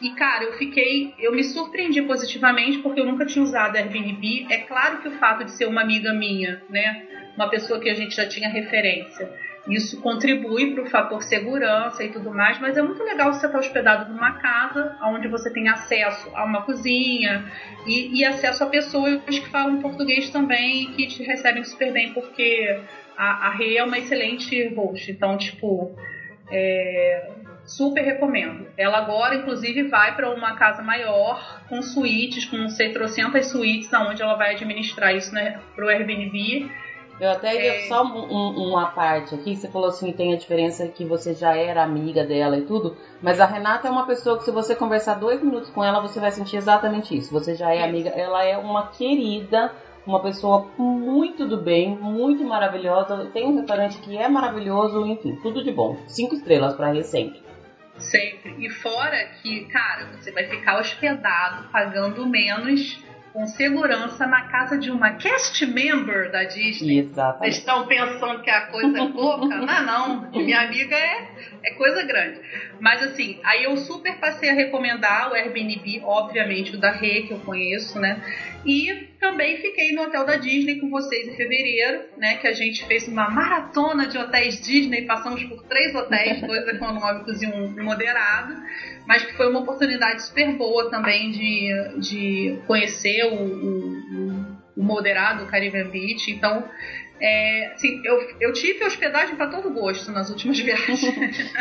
e cara, eu fiquei, eu me surpreendi positivamente porque eu nunca tinha usado Airbnb. É claro que o fato de ser uma amiga minha, né, uma pessoa que a gente já tinha referência, isso contribui para o fator segurança e tudo mais, mas é muito legal você estar hospedado numa casa onde você tem acesso a uma cozinha e, e acesso a pessoas que falam português também e que te recebem super bem, porque a, a Rê é uma excelente host. Então, tipo, é, super recomendo. Ela agora, inclusive, vai para uma casa maior, com suítes, com sei, trocentas suítes, onde ela vai administrar isso né, para o Airbnb eu até é... só um, uma parte aqui, você falou assim, tem a diferença que você já era amiga dela e tudo, mas a Renata é uma pessoa que se você conversar dois minutos com ela, você vai sentir exatamente isso. Você já é amiga, ela é uma querida, uma pessoa muito do bem, muito maravilhosa, tem um restaurante que é maravilhoso, enfim, tudo de bom. Cinco estrelas para sempre. Sempre. E fora que, cara, você vai ficar hospedado pagando menos com segurança na casa de uma cast member da Disney. Exatamente. Vocês estão pensando que a coisa é pouca? não, não. Minha amiga é, é coisa grande. Mas assim, aí eu super passei a recomendar o Airbnb, obviamente o da Rê, que eu conheço, né? E também fiquei no hotel da Disney com vocês em fevereiro, né? Que a gente fez uma maratona de hotéis Disney, passamos por três hotéis, dois econômicos e um moderado mas que foi uma oportunidade super boa também de, de conhecer o, o, o moderado o Caribbean Beach. Então, é, assim, eu, eu tive hospedagem para todo gosto nas últimas viagens.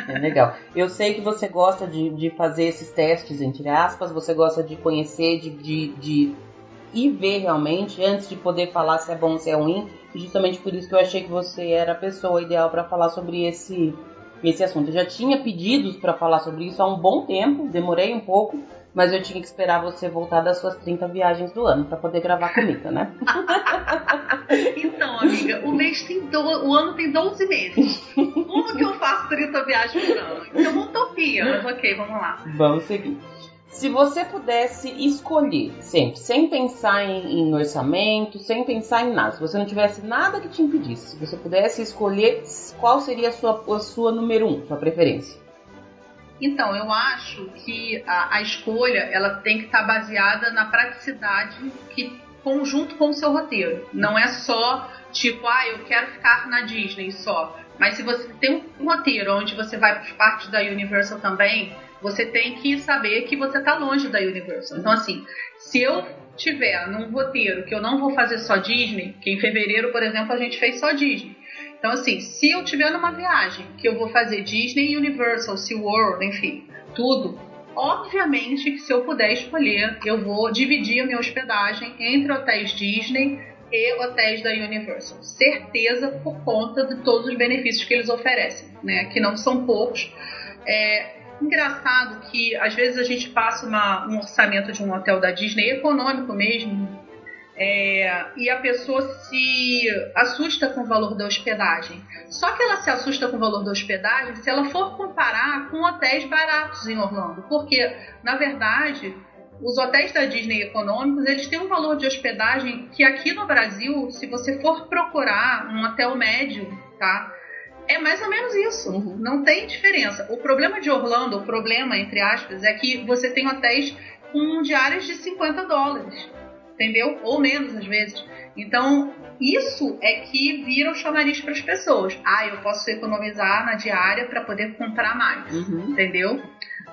é legal. Eu sei que você gosta de, de fazer esses testes, entre aspas, você gosta de conhecer, de, de, de ir ver realmente antes de poder falar se é bom ou se é ruim. Justamente por isso que eu achei que você era a pessoa ideal para falar sobre esse esse assunto. Eu já tinha pedidos para falar sobre isso há um bom tempo, demorei um pouco, mas eu tinha que esperar você voltar das suas 30 viagens do ano para poder gravar comigo, né? então, amiga, o mês tem do... o ano tem 12 meses. Como que eu faço 30 viagens por ano? Então, utopia, mas ok, vamos lá. Vamos seguir. Se você pudesse escolher sempre, sem pensar em, em, orçamento, sem pensar em nada, se você não tivesse nada que te impedisse, se você pudesse escolher, qual seria a sua, a sua número um, sua preferência? Então, eu acho que a, a escolha ela tem que estar tá baseada na praticidade que conjunto com o seu roteiro. Não é só tipo, ah, eu quero ficar na Disney só. Mas se você tem um roteiro onde você vai para partes da Universal também, você tem que saber que você está longe da Universal. Então, assim, se eu tiver num roteiro que eu não vou fazer só Disney, que em fevereiro, por exemplo, a gente fez só Disney. Então, assim, se eu tiver numa viagem que eu vou fazer Disney, Universal, SeaWorld, enfim, tudo, obviamente que se eu puder escolher, eu vou dividir a minha hospedagem entre hotéis Disney e hotéis da Universal. Certeza por conta de todos os benefícios que eles oferecem, né? Que não são poucos. É, engraçado que às vezes a gente passa uma, um orçamento de um hotel da Disney, econômico mesmo, é, e a pessoa se assusta com o valor da hospedagem. Só que ela se assusta com o valor da hospedagem se ela for comparar com hotéis baratos em Orlando, porque na verdade os hotéis da Disney econômicos eles têm um valor de hospedagem que aqui no Brasil, se você for procurar um hotel médio, tá? É mais ou menos isso. Uhum. Não tem diferença. O problema de Orlando, o problema, entre aspas, é que você tem hotéis com diárias de 50 dólares. Entendeu? Ou menos às vezes. Então, isso é que vira o chamariz para as pessoas. Ah, eu posso economizar na diária para poder comprar mais, uhum. entendeu?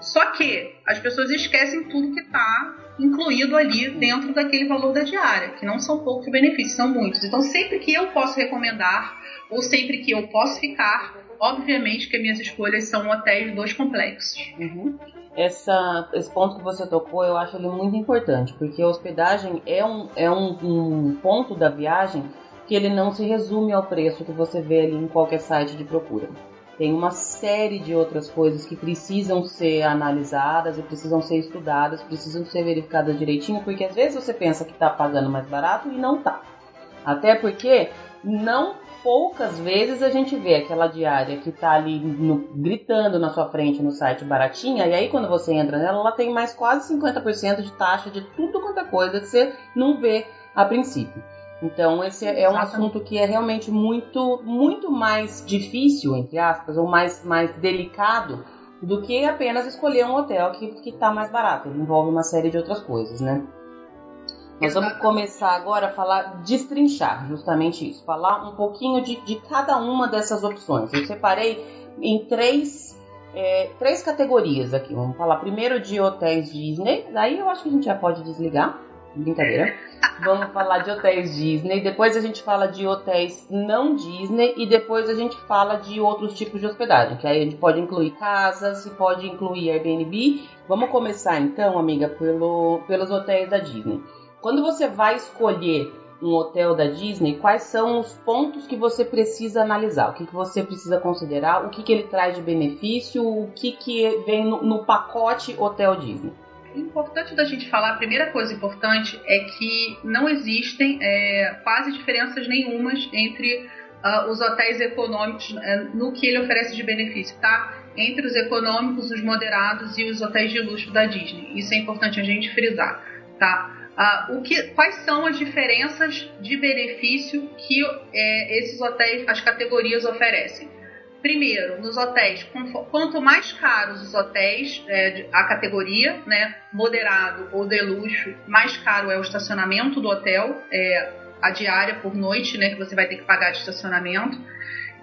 Só que as pessoas esquecem tudo que está incluído ali dentro daquele valor da diária, que não são poucos benefícios, são muitos. Então, sempre que eu posso recomendar, ou sempre que eu posso ficar, obviamente que minhas escolhas são hotéis dos complexos. Uhum. Essa, esse ponto que você tocou, eu acho ele muito importante, porque a hospedagem é um, é um, um ponto da viagem que ele não se resume ao preço que você vê ali em qualquer site de procura. Tem uma série de outras coisas que precisam ser analisadas e precisam ser estudadas, precisam ser verificadas direitinho, porque às vezes você pensa que está pagando mais barato e não está. Até porque não poucas vezes a gente vê aquela diária que está ali no, gritando na sua frente no site baratinha, e aí quando você entra nela, ela tem mais quase 50% de taxa de tudo quanto é coisa que você não vê a princípio. Então esse é um assunto que é realmente muito, muito mais difícil, entre aspas, ou mais, mais delicado do que apenas escolher um hotel que está mais barato. Ele envolve uma série de outras coisas, né? Nós vamos começar agora a falar, destrinchar justamente isso, falar um pouquinho de, de cada uma dessas opções. Eu separei em três, é, três categorias aqui. Vamos falar primeiro de hotéis Disney, daí eu acho que a gente já pode desligar. Brincadeira. Vamos falar de hotéis Disney, depois a gente fala de hotéis não Disney e depois a gente fala de outros tipos de hospedagem, que aí a gente pode incluir casas pode incluir Airbnb. Vamos começar então, amiga, pelo, pelos hotéis da Disney. Quando você vai escolher um hotel da Disney, quais são os pontos que você precisa analisar? O que, que você precisa considerar? O que, que ele traz de benefício? O que, que vem no, no pacote Hotel Disney? importante da gente falar, a primeira coisa importante é que não existem é, quase diferenças nenhumas entre uh, os hotéis econômicos uh, no que ele oferece de benefício, tá? Entre os econômicos, os moderados e os hotéis de luxo da Disney. Isso é importante a gente frisar, tá? Uh, o que, quais são as diferenças de benefício que é, esses hotéis, as categorias oferecem? Primeiro, nos hotéis, quanto mais caros os hotéis, é, a categoria, né, moderado ou de luxo, mais caro é o estacionamento do hotel, é, a diária por noite, né, que você vai ter que pagar de estacionamento.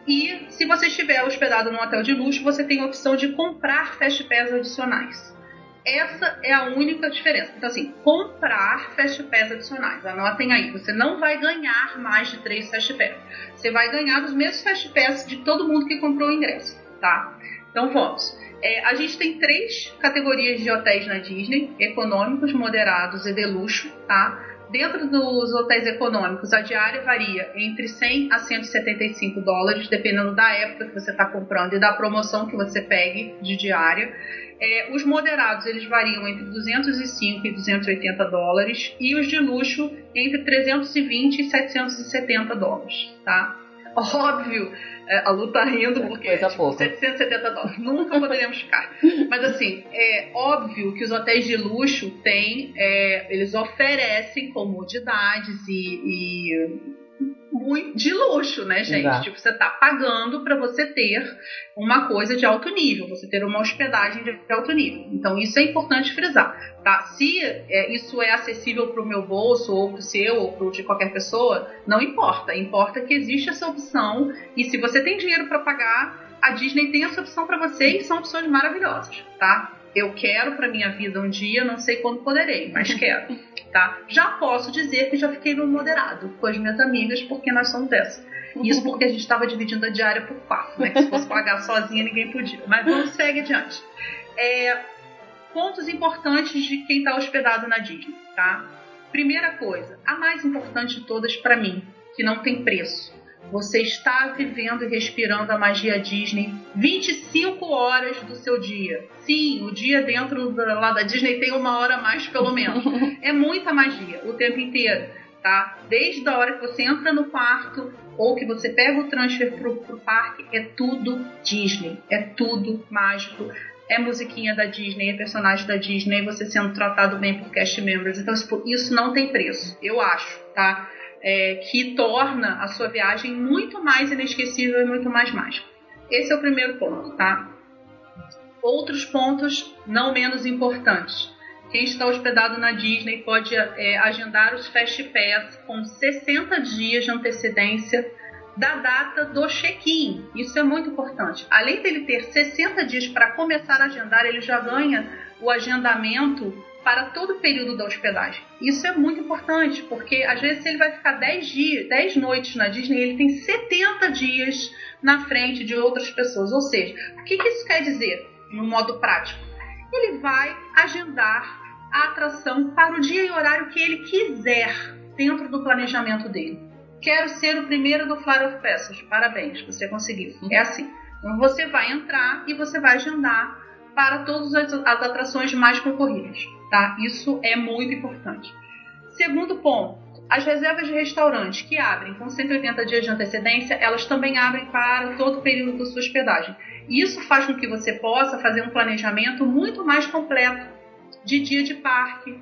E se você estiver hospedado num hotel de luxo, você tem a opção de comprar fast pass adicionais. Essa é a única diferença. Então, assim, comprar Fast Pass adicionais. Anotem aí. Você não vai ganhar mais de três Fast Pass. Você vai ganhar os mesmos Fast Pass de todo mundo que comprou o ingresso, tá? Então, vamos. É, a gente tem três categorias de hotéis na Disney: econômicos, moderados e de luxo, tá? Dentro dos hotéis econômicos, a diária varia entre 100 a 175 dólares, dependendo da época que você está comprando e da promoção que você pegue de diária. É, os moderados eles variam entre 205 e 280 dólares e os de luxo entre 320 e 770 dólares, tá? Óbvio, é, a Lu tá rindo porque é, tipo, 770 dólares, nunca poderíamos ficar. Mas assim, é óbvio que os hotéis de luxo têm, é, eles oferecem comodidades e, e muito de luxo, né, gente? Exato. Tipo, você tá pagando para você ter uma coisa de alto nível, você ter uma hospedagem de alto nível. Então, isso é importante frisar, tá? Se é, isso é acessível para o meu bolso, ou pro seu, ou pro de qualquer pessoa, não importa. Importa que existe essa opção e se você tem dinheiro para pagar, a Disney tem essa opção para você e são opções maravilhosas, tá? Eu quero para minha vida um dia, não sei quando poderei, mas quero, tá? Já posso dizer que já fiquei no moderado com as minhas amigas, porque nós somos dessa. Isso porque a gente estava dividindo a diária por quatro, né? Se fosse pagar sozinha, ninguém podia. Mas vamos seguir adiante. É, pontos importantes de quem está hospedado na Disney, tá? Primeira coisa, a mais importante de todas para mim, que não tem preço você está vivendo e respirando a magia Disney 25 horas do seu dia. Sim, o dia dentro lá da Disney tem uma hora a mais, pelo menos. é muita magia o tempo inteiro, tá? Desde a hora que você entra no quarto ou que você pega o transfer pro, pro parque, é tudo Disney. É tudo mágico é musiquinha da Disney, é personagem da Disney, você sendo tratado bem por cast members. Então, tipo, isso não tem preço, eu acho, tá? É, que torna a sua viagem muito mais inesquecível e muito mais mágica. Esse é o primeiro ponto, tá? Outros pontos não menos importantes. quem está hospedado na Disney pode é, agendar os Fast Pass com 60 dias de antecedência da data do check-in. Isso é muito importante. Além dele ter 60 dias para começar a agendar, ele já ganha o agendamento para todo o período da hospedagem. Isso é muito importante, porque às vezes ele vai ficar 10 dias, 10 noites na Disney, ele tem 70 dias na frente de outras pessoas. Ou seja, o que, isso quer dizer no modo prático? Ele vai agendar a atração para o dia e horário que ele quiser dentro do planejamento dele. Quero ser o primeiro do Flight of Passage. Parabéns, você conseguiu. É assim. Então você vai entrar e você vai agendar para todas as, as atrações mais concorridas, tá? Isso é muito importante. Segundo ponto, as reservas de restaurante que abrem com 180 dias de antecedência, elas também abrem para todo o período da sua hospedagem. Isso faz com que você possa fazer um planejamento muito mais completo de dia de parque,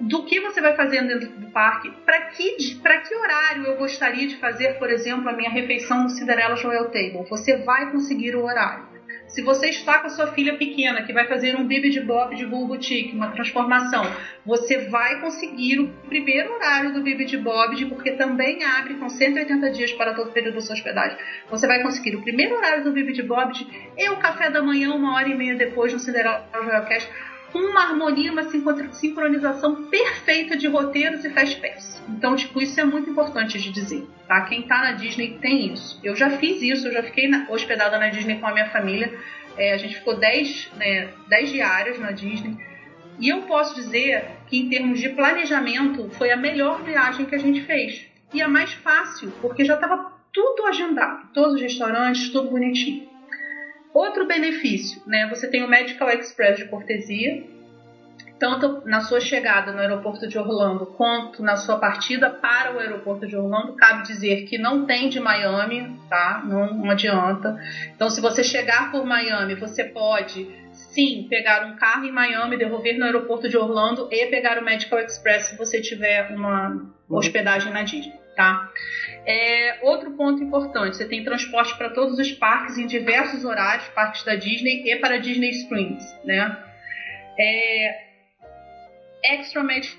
do que você vai fazendo dentro do parque, para que, que horário eu gostaria de fazer, por exemplo, a minha refeição no Cinderella Royal Table. Você vai conseguir o horário. Se você está com a sua filha pequena que vai fazer um bibi de bob de Bull Boutique, uma transformação, você vai conseguir o primeiro horário do bibi de bob, porque também abre com 180 dias para todo o período da sua hospedagem. Você vai conseguir o primeiro horário do bibi de bob e o café da manhã uma hora e meia depois no Cinderella Royal Cast com uma harmonia, uma sincronização perfeita de roteiros e fast pass. Então, tipo, isso é muito importante de dizer, tá? Quem tá na Disney tem isso. Eu já fiz isso, eu já fiquei na, hospedada na Disney com a minha família. É, a gente ficou 10 né, diárias na Disney. E eu posso dizer que, em termos de planejamento, foi a melhor viagem que a gente fez. E a mais fácil, porque já estava tudo agendado, todos os restaurantes, tudo bonitinho. Outro benefício, né? Você tem o Medical Express de cortesia, tanto na sua chegada no aeroporto de Orlando quanto na sua partida para o aeroporto de Orlando. Cabe dizer que não tem de Miami, tá? Não, não adianta. Então, se você chegar por Miami, você pode sim pegar um carro em Miami, devolver no aeroporto de Orlando e pegar o Medical Express se você tiver uma hospedagem na Disney, tá? É, outro ponto importante, você tem transporte para todos os parques em diversos horários, parques da Disney e para Disney Springs, né? É, Extramed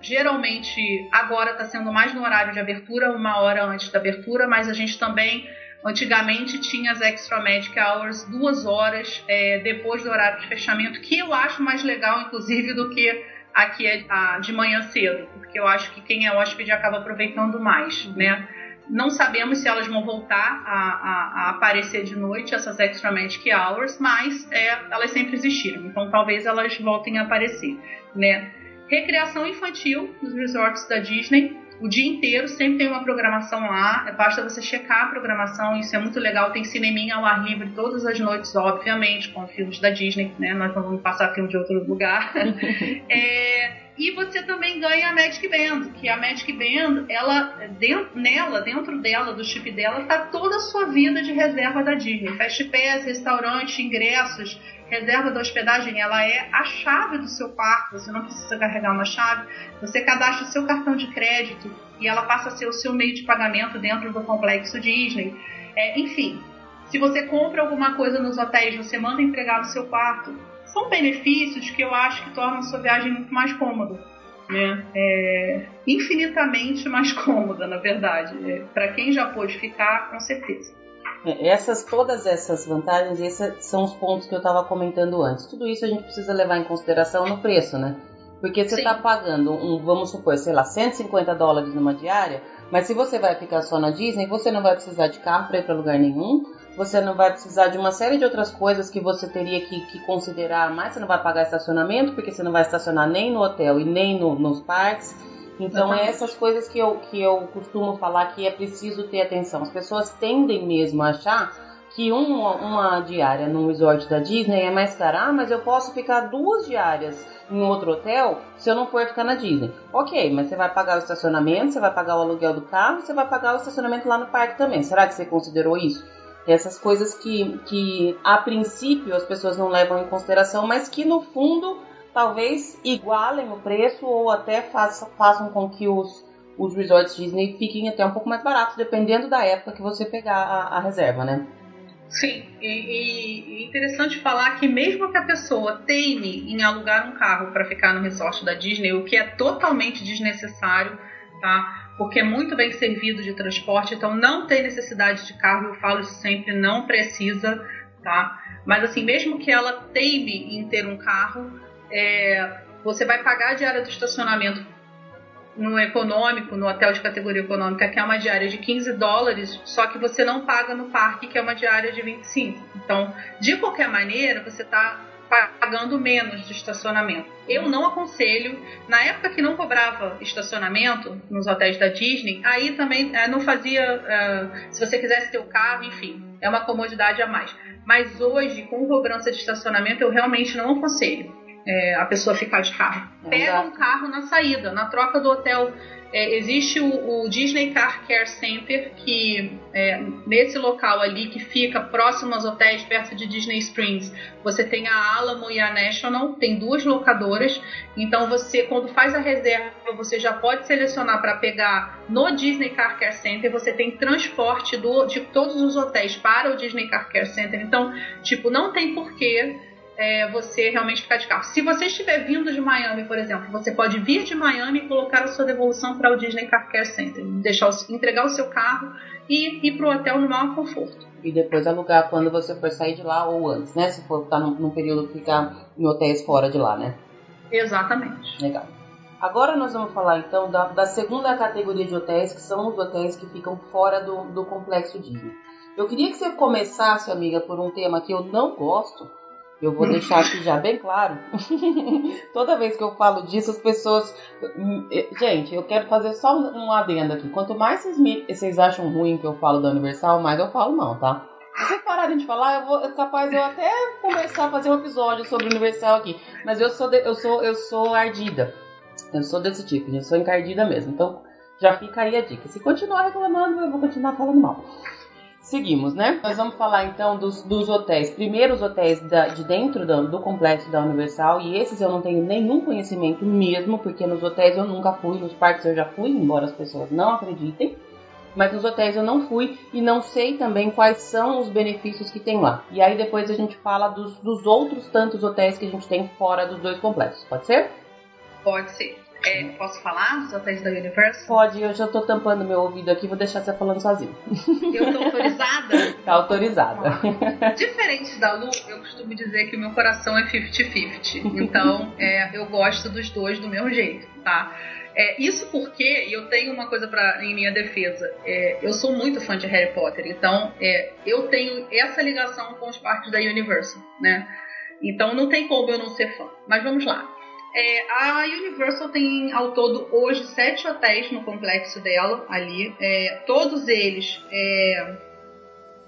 geralmente agora está sendo mais no horário de abertura, uma hora antes da abertura, mas a gente também antigamente tinha as Extra Magic Hours duas horas é, depois do horário de fechamento, que eu acho mais legal, inclusive, do que aqui é, de manhã cedo, porque eu acho que quem é hóspede acaba aproveitando mais, né? Não sabemos se elas vão voltar a, a, a, aparecer de noite, essas Extra Magic Hours, mas é, elas sempre existiram, então talvez elas voltem a aparecer, né? Recreação infantil nos resorts da Disney, o dia inteiro, sempre tem uma programação lá, basta você checar a programação, isso é muito legal, tem cineminha ao ar livre todas as noites, obviamente, com filmes da Disney, né? Nós não vamos passar filme de outro lugar. é, e você também ganha a Magic Band, que a Magic Band, ela, dentro, nela, dentro dela, do chip dela, tá toda a sua vida de reserva da Disney. Fast Pass, restaurante, ingressos, reserva da hospedagem, ela é a chave do seu quarto, você não precisa carregar uma chave, você cadastra o seu cartão de crédito e ela passa a ser o seu meio de pagamento dentro do complexo Disney. É, enfim, se você compra alguma coisa nos hotéis, você manda entregar no seu quarto são benefícios que eu acho que tornam a sua viagem muito mais cômoda. Né? É infinitamente mais cômoda, na verdade. É, Para quem já pôde ficar, com certeza. É, essas, todas essas vantagens, esses são os pontos que eu estava comentando antes. Tudo isso a gente precisa levar em consideração no preço, né? Porque você está pagando, um, vamos supor, sei lá, 150 dólares numa diária, mas se você vai ficar só na Disney, você não vai precisar de carro para ir para lugar nenhum, você não vai precisar de uma série de outras coisas que você teria que, que, considerar mais. Você não vai pagar estacionamento, porque você não vai estacionar nem no hotel e nem no, nos parques. Então, é essas coisas que eu, que eu costumo falar que é preciso ter atenção. As pessoas tendem mesmo a achar que uma, uma diária num resort da Disney é mais cara. Ah, mas eu posso ficar duas diárias em outro hotel se eu não for ficar na Disney. Ok, mas você vai pagar o estacionamento, você vai pagar o aluguel do carro, você vai pagar o estacionamento lá no parque também. Será que você considerou isso? Essas coisas que, que a princípio as pessoas não levam em consideração, mas que no fundo talvez igualem o preço ou até façam, façam com que os, os resorts Disney fiquem até um pouco mais baratos, dependendo da época que você pegar a, a reserva, né? Sim, e, é interessante falar que mesmo que a pessoa teime em alugar um carro para ficar no resort da Disney, o que é totalmente desnecessário, tá? Porque é muito bem servido de transporte, então não tem necessidade de carro, eu falo isso sempre, não precisa, tá? Mas assim, mesmo que ela teime em ter um carro, é, você vai pagar a diária do estacionamento no econômico, no hotel de categoria econômica, que é uma diária de 15 dólares, só que você não paga no parque, que é uma diária de 25. Então, de qualquer maneira, você está pagando menos de estacionamento. Eu não aconselho, na época que não cobrava estacionamento nos hotéis da Disney, aí também é, não fazia, uh, se você quisesse ter o carro, enfim, é uma comodidade a mais. Mas hoje, com cobrança de estacionamento, eu realmente não aconselho é, a pessoa ficar de carro. Pega um carro na saída, na troca do hotel. É, existe o, o, Disney Car Care Center, que é, nesse local ali que fica próximo aos hotéis, perto de Disney Springs, você tem a Alamo e a National, tem duas locadoras. Então você, quando faz a reserva, você já pode selecionar para pegar no Disney Car Care Center. Você tem transporte do, de todos os hotéis para o Disney Car Care Center. Então, tipo, não tem porquê é, você realmente ficar de carro. Se você estiver vindo de Miami, por exemplo, você pode vir de Miami e colocar a sua devolução para o Disney Car Care Center, deixar entregar o seu carro e ir para o hotel no maior conforto. E depois alugar quando você for sair de lá ou antes, né? Se for estar tá num, num período que ficar em hotéis fora de lá, né? Exatamente. Legal. Agora nós vamos falar então da, da, segunda categoria de hotéis, que são os hotéis que ficam fora do, do complexo Disney. Eu queria que você começasse, amiga, por um tema que eu não gosto, eu vou deixar aqui já bem claro. Toda vez que eu falo disso, as pessoas. Gente, eu quero fazer só um adendo aqui. Quanto mais vocês, me... vocês acham ruim que eu falo da Universal, mais eu falo não, tá? Se vocês pararem de falar, eu vou, capaz eu até começar a fazer um episódio sobre Universal aqui. Mas eu sou, de... eu sou, eu sou ardida. Eu sou desse tipo, eu sou encardida mesmo. Então já fica aí a dica. Se continuar reclamando, eu vou continuar falando mal. Seguimos, né? Nós vamos falar então dos, dos hotéis. Primeiro, os hotéis da, de dentro do, do, complexo da Universal. E esses eu não tenho nenhum conhecimento mesmo, porque nos hotéis eu nunca fui, nos parques eu já fui, embora as pessoas não acreditem. Mas nos hotéis eu não fui e não sei também quais são os benefícios que tem lá. E aí depois a gente fala dos, dos outros tantos hotéis que a gente tem fora dos dois complexos. Pode ser? Pode ser. É, posso falar dos hotéis da Universal? Pode, eu já tô tampando meu ouvido aqui, vou deixar você falando sozinho. Eu tô autorizada? tá autorizada. Diferente da Lu, eu costumo dizer que o meu coração é 50-50. Então, é, eu gosto dos dois do meu jeito, tá? É, isso porque eu tenho uma coisa pra, em minha defesa. É, eu sou muito fã de Harry Potter, então é, eu tenho essa ligação com os parques da Universal, né? Então não tem como eu não ser fã. Mas vamos lá. É, a Universal tem ao todo hoje sete hotéis no complexo dela ali. É, todos eles é,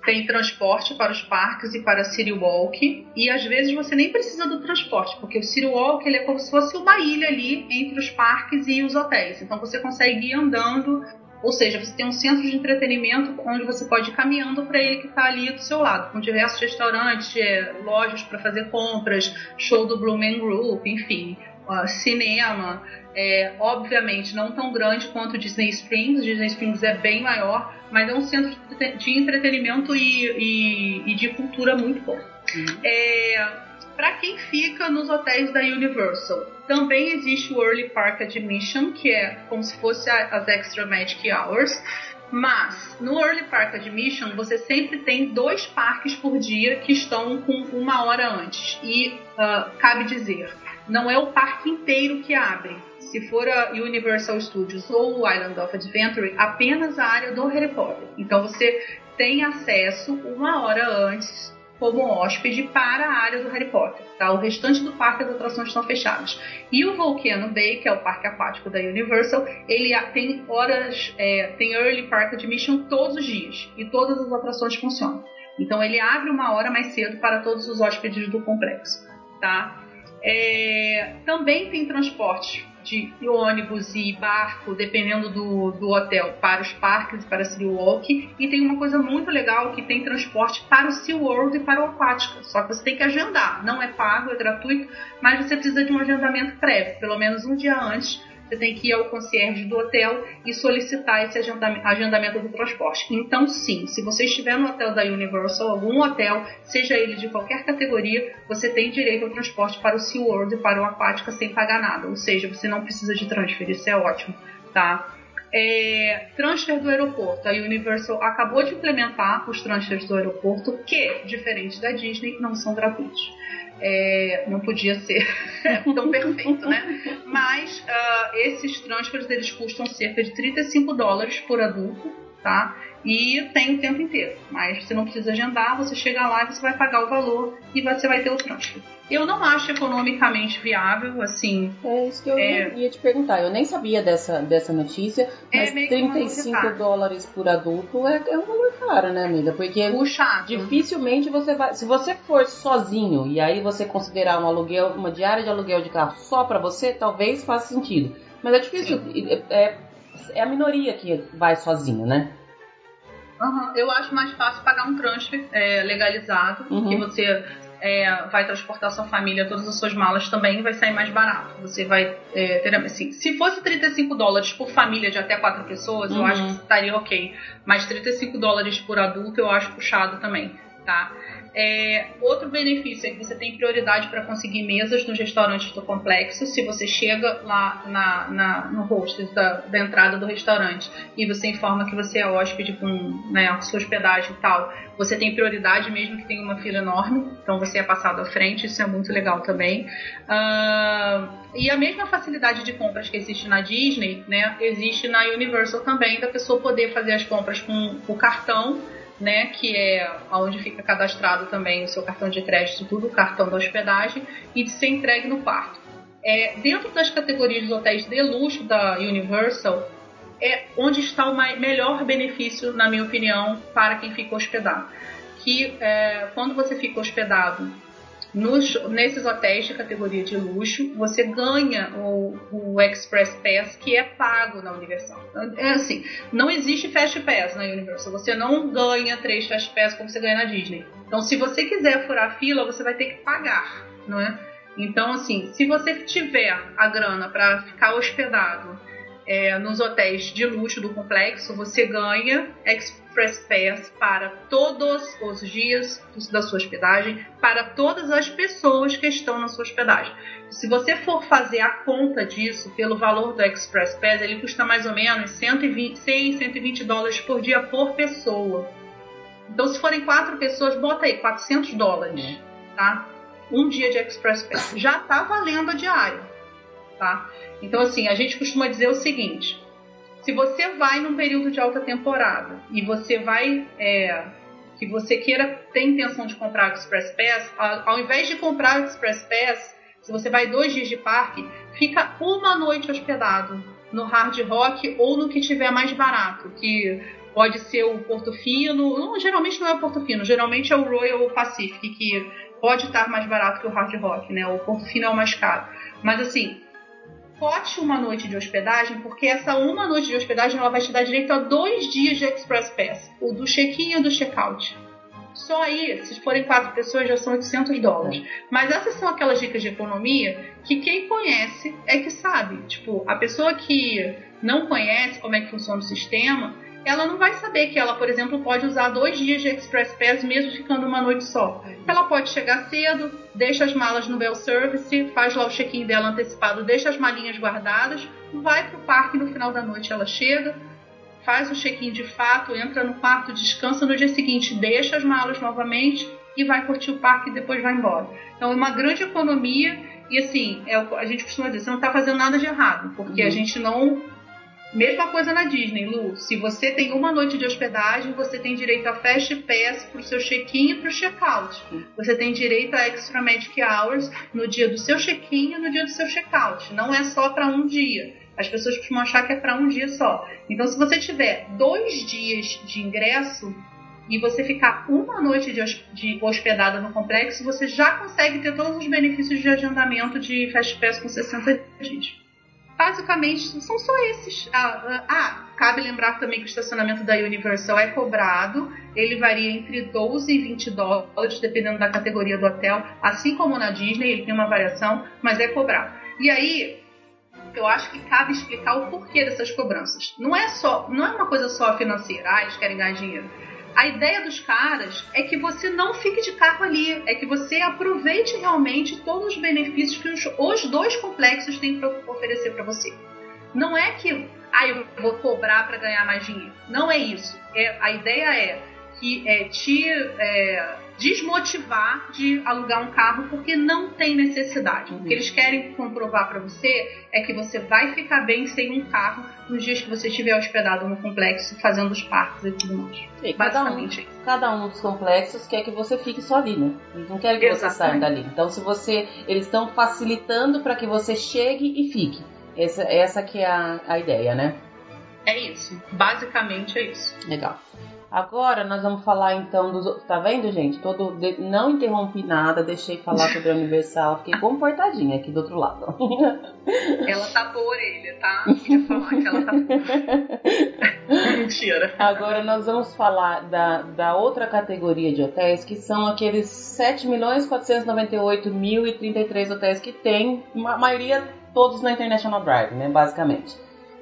têm transporte para os parques e para a City Walk. E às vezes você nem precisa do transporte, porque o City Walk ele é como se fosse uma ilha ali entre os parques e os hotéis. Então você consegue ir andando ou seja, você tem um centro de entretenimento onde você pode ir caminhando para ele que está ali do seu lado, com diversos restaurantes, é, lojas para fazer compras, show do Blue Man Group, enfim uh, cinema, é, obviamente não tão grande quanto o Disney Springs, Disney Springs é bem maior, mas é um centro de entretenimento e, e, e de cultura muito bom. Uhum. É, para quem fica nos hotéis da Universal, também existe o Early Park Admission, que é como se fosse as Extra Magic Hours. Mas no Early Park Admission você sempre tem dois parques por dia que estão com uma hora antes. E uh, cabe dizer, não é o parque inteiro que abre. Se for a Universal Studios ou o Island of Adventure, apenas a área do Harry Potter. Então você tem acesso uma hora antes como hóspede para a área do Harry Potter. Tá? O restante do parque as atrações estão fechadas. E o Volcano Bay, que é o parque aquático da Universal, ele tem horas, é, tem early park admission todos os dias e todas as atrações funcionam. Então ele abre uma hora mais cedo para todos os hóspedes do complexo, tá? É, também tem transporte de ônibus e barco, dependendo do, do hotel, para os parques e para a SeaWalk. E tem uma coisa muito legal que tem transporte para o SeaWorld e para o Aquática. Só que você tem que agendar. Não é pago, é gratuito, mas você precisa de um agendamento prévio, pelo menos um dia antes, você tem que ir ao concierge do hotel e solicitar esse agendamento do transporte. Então, sim, se você estiver no hotel da Universal, algum hotel, seja ele de qualquer categoria, você tem direito ao transporte para o SeaWorld e para o Aquática sem pagar nada. Ou seja, você não precisa de transfer, isso é ótimo, tá? É, transfer do aeroporto. A Universal acabou de implementar os transfers do aeroporto, que, diferente da Disney, não são gratuitos. É, não podia ser tão perfeito, né? Mas uh, esses transfers eles custam cerca de 35 dólares por adulto, tá? E tem o tempo inteiro. Mas você não precisa agendar, você chega lá e você vai pagar o valor e você vai ter o transfer. Eu não acho economicamente viável, assim. É isso que eu é... ia te perguntar. Eu nem sabia dessa, dessa notícia, é mas é 35 dólares por adulto é, é um valor caro, né, amiga? Porque dificilmente você vai. Se você for sozinho e aí você considerar um aluguel, uma diária de aluguel de carro só para você, talvez faça sentido. Mas é difícil. É, é, a minoria que vai sozinho, né? Uhum. Eu acho mais fácil pagar um transfer é, legalizado, uhum. que você é, vai transportar sua família, todas as suas malas também, vai sair mais barato. Você vai é, ter, assim, se fosse 35 dólares por família de até quatro pessoas, uhum. eu acho que estaria ok. Mas 35 dólares por adulto eu acho puxado também, tá? É, outro benefício é que você tem prioridade para conseguir mesas nos restaurantes do complexo. Se você chega lá na, na no hostess da, da, entrada do restaurante e você informa que você é hóspede com né, a sua hospedagem e tal, você tem prioridade mesmo que tenha uma fila enorme. Então você é passado à frente, isso é muito legal também. Uh, e a mesma facilidade de compras que existe na Disney, né, existe na Universal também, da pessoa poder fazer as compras com o cartão né, que é onde fica cadastrado também o seu cartão de crédito, tudo, o cartão da hospedagem, e de ser entregue no quarto. É, dentro das categorias dos hotéis de luxo da Universal, é onde está o melhor benefício, na minha opinião, para quem fica hospedado. Que é, quando você fica hospedado nos, nesses hotéis de categoria de luxo, você ganha o, o, Express Pass que é pago na Universal. É assim, não existe Fast Pass na Universal. Você não ganha três Fast Pass como você ganha na Disney. Então, se você quiser furar fila, você vai ter que pagar, não é? Então, assim, se você tiver a grana para ficar hospedado é, nos hotéis de luxo do complexo, você ganha Express Pass para todos os dias da sua hospedagem, para todas as pessoas que estão na sua hospedagem. Se você for fazer a conta disso pelo valor do Express Pass, ele custa mais ou menos 120, 100, 120 dólares por dia por pessoa. Então, se forem quatro pessoas, bota aí 400 dólares, tá? Um dia de Express Pass. Já tá valendo a diária, tá? Então, assim, a gente costuma dizer o seguinte: se você vai num período de alta temporada e você vai. É, que você queira ter intenção de comprar o Express Pass, ao, ao invés de comprar o Express Pass, se você vai dois dias de parque, fica uma noite hospedado no Hard Rock ou no que tiver mais barato, que pode ser o Porto Fino, não, geralmente não é o Porto Fino, geralmente é o Royal Pacific, que pode estar mais barato que o Hard Rock, né? O Porto Fino é o mais caro. Mas assim, cote uma noite de hospedagem, porque essa uma noite de hospedagem ela vai te dar direito a dois dias de Express Pass, o do check-in e o do check-out. Só aí, se forem quatro pessoas, já são 800 dólares. Mas essas são aquelas dicas de economia que quem conhece é que sabe. Tipo, a pessoa que não conhece como é que funciona o sistema, ela não vai saber que ela, por exemplo, pode usar dois dias de Express Pass mesmo ficando uma noite só. Ela pode chegar cedo, deixa as malas no Bell Service, faz lá o check-in dela antecipado, deixa as malinhas guardadas, vai pro parque no final da noite ela chega, faz o check-in de fato, entra no quarto, descansa no dia seguinte, deixa as malas novamente e vai curtir o parque e depois vai embora. Então é uma grande economia e assim, é, a gente costuma dizer, você não está fazendo nada de errado, porque uhum. a gente não Mesma coisa na Disney, Lu. Se você tem uma noite de hospedagem, você tem direito a Fast Pass para o seu check-in e para o check-out. Você tem direito a Extra Magic Hours no dia do seu check-in e no dia do seu check-out. Não é só para um dia. As pessoas costumam achar que é para um dia só. Então, se você tiver dois dias de ingresso e você ficar uma noite de hospedada no complexo, você já consegue ter todos os benefícios de agendamento de Fast Pass com 60 dias basicamente são só esses. Ah, ah, ah, cabe lembrar também que o estacionamento da Universal é cobrado, ele varia entre 12 e 20 dólares, dependendo da categoria do hotel, assim como na Disney, ele tem uma variação, mas é cobrado. E aí, eu acho que cabe explicar o porquê dessas cobranças. Não é só, não é uma coisa só financeira, ah, eles querem ganhar dinheiro. A ideia dos caras é que você não fique de carro ali, é que você aproveite realmente todos os benefícios que os, os dois complexos têm para oferecer para você. Não é que, ah, eu vou cobrar para ganhar mais dinheiro. Não é isso. É, a ideia é que é, te é, desmotivar de alugar um carro porque não tem necessidade. Uhum. O que eles querem comprovar para você é que você vai ficar bem sem um carro nos dias que você estiver hospedado no complexo, fazendo os parques e tudo mais. E Basicamente. Cada um, cada um dos complexos quer que você fique só ali, né? Eles não querem que Exatamente. você saia dali. Então, se você, eles estão facilitando para que você chegue e fique. Essa, essa que é a, a ideia, né? É isso. Basicamente é isso. Legal. Agora nós vamos falar então dos. Tá vendo, gente? Todo, não interrompi nada, deixei falar sobre a Universal, fiquei comportadinha aqui do outro lado. Ela tapou a orelha, tá? Queria falar que ela tapou. Mentira. Agora nós vamos falar da, da outra categoria de hotéis, que são aqueles 7.498.033 hotéis que tem, a maioria todos na International Drive, né? Basicamente.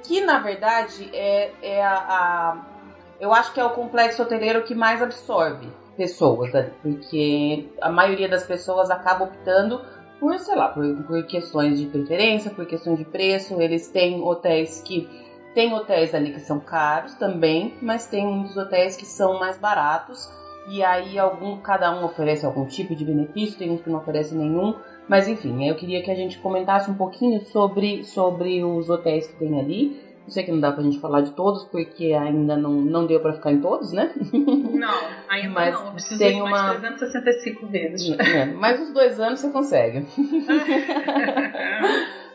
Que na verdade é, é a, a eu acho que é o complexo hoteleiro que mais absorve pessoas, né? porque a maioria das pessoas acaba optando por, sei lá, por, por, questões de preferência, por questões de preço. Eles têm hotéis que tem hotéis ali que são caros também, mas tem muitos hotéis que são mais baratos. E aí algum, cada um oferece algum tipo de benefício, tem uns que não oferecem nenhum. Mas enfim, eu queria que a gente comentasse um pouquinho sobre, sobre os hotéis que tem ali eu sei que não dá pra gente falar de todos, porque ainda não, não deu pra ficar em todos, né? Não, ainda mas não. Eu preciso tem uma... mais 365 vezes. É, mais uns dois anos você consegue.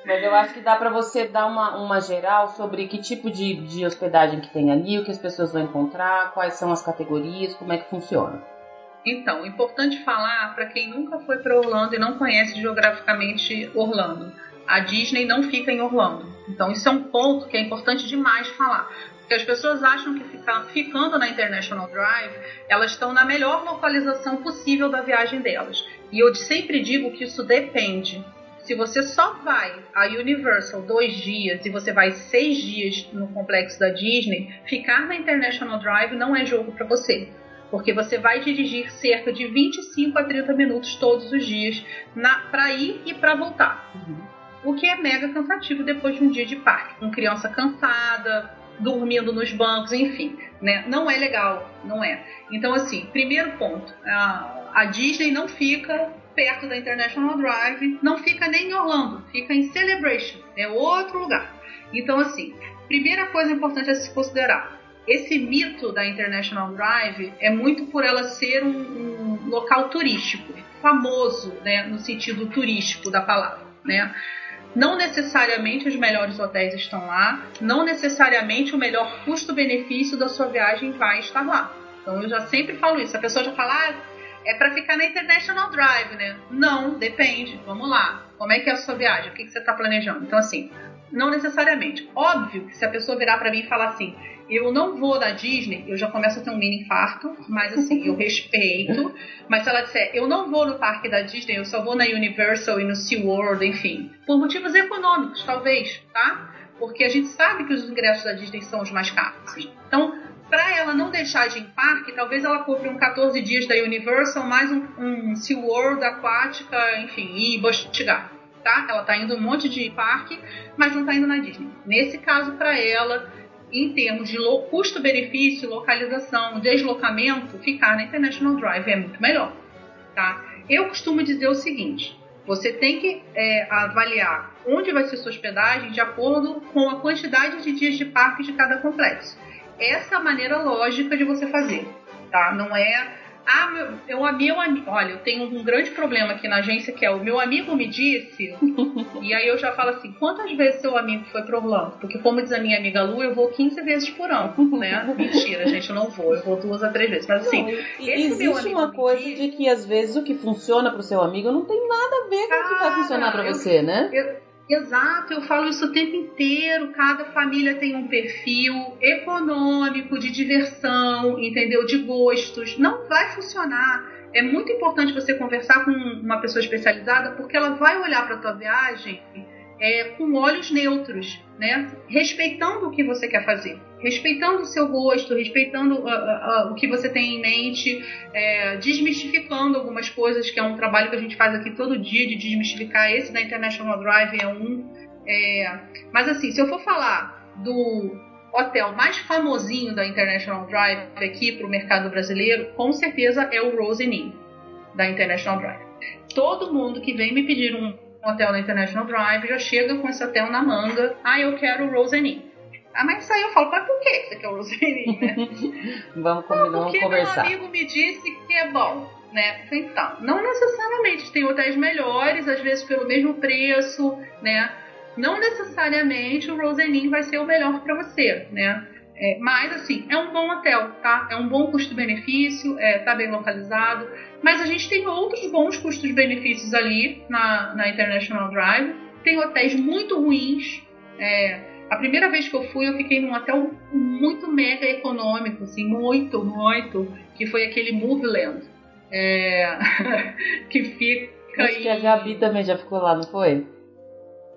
Mas eu acho que dá para você dar uma, uma geral sobre que tipo de, de hospedagem que tem ali, o que as pessoas vão encontrar, quais são as categorias, como é que funciona. Então, importante falar para quem nunca foi para Orlando e não conhece geograficamente Orlando a Disney não fica em Orlando. Então isso é um ponto que é importante demais falar. Porque as pessoas acham que fica, ficando na International Drive, elas estão na melhor localização possível da viagem delas. E eu sempre digo que isso depende. Se você só vai a Universal dois dias e você vai seis dias no complexo da Disney, ficar na International Drive não é jogo para você porque você vai dirigir cerca de 25 a 30 minutos todos os dias para ir e para voltar. Uhum o que é mega cansativo depois de um dia de parque, com criança cansada, dormindo nos bancos, enfim, né? Não é legal, não é. Então, assim, primeiro ponto, a, a Disney não fica perto da International Drive, não fica nem em Orlando, fica em Celebration, é outro lugar. Então, assim, primeira coisa importante a se considerar, esse mito da International Drive é muito por ela ser um, um local turístico, famoso, né, no sentido turístico da palavra, né? Não necessariamente os melhores hotéis estão lá, não necessariamente o melhor custo-benefício da sua viagem vai estar lá. Então eu já sempre falo isso. A pessoa já fala, ah, é para ficar na International Drive, né? Não, depende. Vamos lá. Como é que é a sua viagem? O que, que você está planejando? Então, assim, não necessariamente. Óbvio que se a pessoa virar para mim e falar assim, eu não vou na Disney, eu já começo a ter um mini infarto, mas assim, eu respeito. Mas se ela disser, eu não vou no parque da Disney, eu só vou na Universal e no SeaWorld, enfim, por motivos econômicos, talvez, tá? Porque a gente sabe que os ingressos da Disney são os mais caros. Então, para ela não deixar de ir em parque, talvez ela compre um 14 dias da Universal, mais um, um SeaWorld aquática, enfim, e Bostigar. Tá? Ela tá indo um monte de parque, mas não tá indo na Disney. Nesse caso, para ela, em termos de custo-benefício, localização, deslocamento, ficar na International Drive é muito melhor. Tá? Eu costumo dizer o seguinte: você tem que é, avaliar onde vai ser sua hospedagem de acordo com a quantidade de dias de parque de cada complexo. Essa é a maneira lógica de você fazer, tá? Não é ah, meu, eu, meu amigo. Olha, eu tenho um grande problema aqui na agência que é o meu amigo me disse. e aí eu já falo assim: quantas vezes seu amigo foi pro Orlando? Porque, como diz a minha amiga Lu, eu vou 15 vezes por ano, né? Mentira, gente, eu não vou. Eu vou duas a três vezes. Mas assim, não, existe uma coisa diz... de que às vezes o que funciona pro seu amigo não tem nada a ver com o que vai funcionar pra eu, você, né? Eu, Exato, eu falo isso o tempo inteiro. Cada família tem um perfil econômico, de diversão, entendeu? De gostos. Não vai funcionar. É muito importante você conversar com uma pessoa especializada porque ela vai olhar para tua viagem é, com olhos neutros, né? Respeitando o que você quer fazer, respeitando o seu gosto, respeitando uh, uh, o que você tem em mente, é, desmistificando algumas coisas, que é um trabalho que a gente faz aqui todo dia de desmistificar. Esse da International Drive é um. É, mas assim, se eu for falar do hotel mais famosinho da International Drive aqui para o mercado brasileiro, com certeza é o Rose Inn da International Drive. Todo mundo que vem me pedir um hotel na International Drive já chega com esse hotel na manga. Ah, eu quero o Rose Inn. Ah, mas aí eu falo, mas por que você quer o Rose Inn, né? vamos combinar, vamos conversar. Meu amigo me disse que é bom, né? Então, não necessariamente. Tem hotéis melhores, às vezes pelo mesmo preço, né? Não necessariamente o Rose Inn vai ser o melhor para você, né? É, mas, assim, é um bom hotel, tá? É um bom custo-benefício, é, tá bem localizado. Mas a gente tem outros bons custos-benefícios ali na, na International Drive. Tem hotéis muito ruins. É, a primeira vez que eu fui, eu fiquei num hotel muito mega econômico, assim, muito, muito, que foi aquele Moveland. É, que fica Acho que a Gabi também já ficou lá, não foi?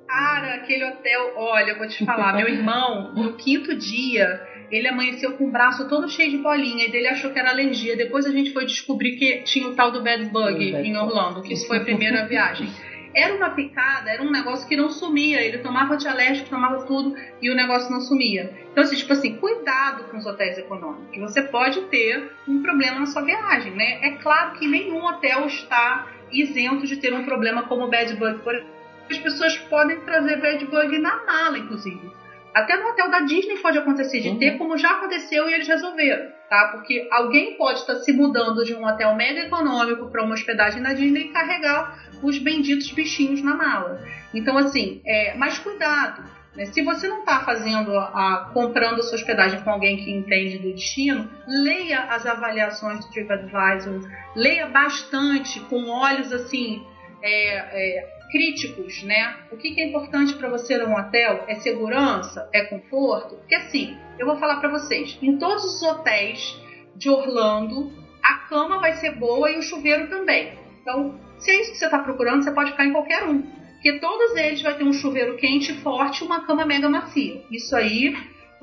Cara, aquele hotel, olha, eu vou te falar, meu irmão, no quinto dia, ele amanheceu com o braço todo cheio de bolinha e dele achou que era alergia. Depois a gente foi descobrir que tinha o tal do bad bug em Orlando, que isso foi a primeira viagem. Era uma picada, era um negócio que não sumia. Ele tomava antialérgico, tomava tudo e o negócio não sumia. Então, assim, tipo assim, cuidado com os hotéis econômicos. Você pode ter um problema na sua viagem, né? É claro que nenhum hotel está isento de ter um problema como o bad bug, por exemplo. As pessoas podem trazer bad bug na mala, inclusive. Até no hotel da Disney pode acontecer de uhum. ter, como já aconteceu e eles resolveram, tá? Porque alguém pode estar se mudando de um hotel mega econômico para uma hospedagem na Disney e carregar os benditos bichinhos na mala. Então, assim, é, mas cuidado. Né? Se você não está fazendo a, comprando a sua hospedagem com alguém que entende do destino, leia as avaliações do TripAdvisor, leia bastante, com olhos assim. É, é, críticos, né? O que, é importante para você num hotel é segurança, é conforto. Porque assim, eu vou falar para vocês, em todos os hotéis de Orlando, a cama vai ser boa e o chuveiro também. Então, se é isso que você está procurando, você pode ficar em qualquer um. Porque todos eles vai ter um chuveiro quente e forte e uma cama mega macia. Isso aí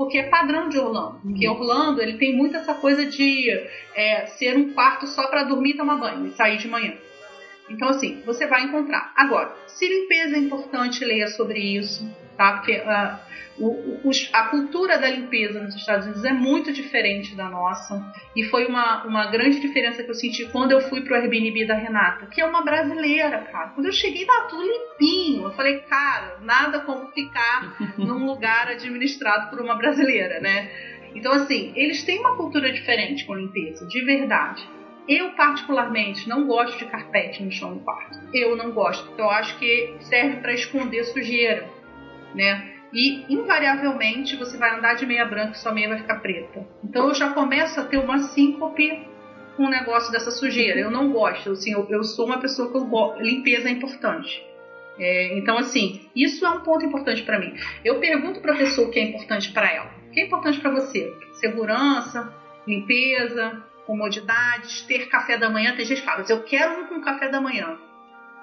porque é padrão de Orlando. Porque uhum. Orlando ele tem muito essa coisa de é, ser um quarto só para dormir e tomar banho e sair de manhã. Então, assim, você vai encontrar. Agora, se limpeza é importante, leia sobre isso, tá? Porque uh, o, o, a cultura da limpeza nos Estados Unidos é muito diferente da nossa. E foi uma, uma grande diferença que eu senti quando eu fui pro Airbnb da Renata, que é uma brasileira, cara. Quando eu cheguei, tava tudo limpinho. Eu falei, cara, nada como ficar num lugar administrado por uma brasileira, né? Então, assim, eles têm uma cultura diferente com limpeza, de verdade. Eu, particularmente, não gosto de carpete no chão do quarto. Eu não gosto. Eu acho que serve para esconder sujeira, né? E, invariavelmente, você vai andar de meia branca e sua meia vai ficar preta. Então, eu já começo a ter uma síncope com o negócio dessa sujeira. Eu não gosto. Assim, eu, eu sou uma pessoa que eu gosto. Limpeza é importante. É, então, assim, isso é um ponto importante para mim. Eu pergunto para a pessoa o que é importante para ela. O que é importante para você? Segurança, limpeza, comodidades, ter café da manhã. Tem gente que fala, eu quero um com café da manhã.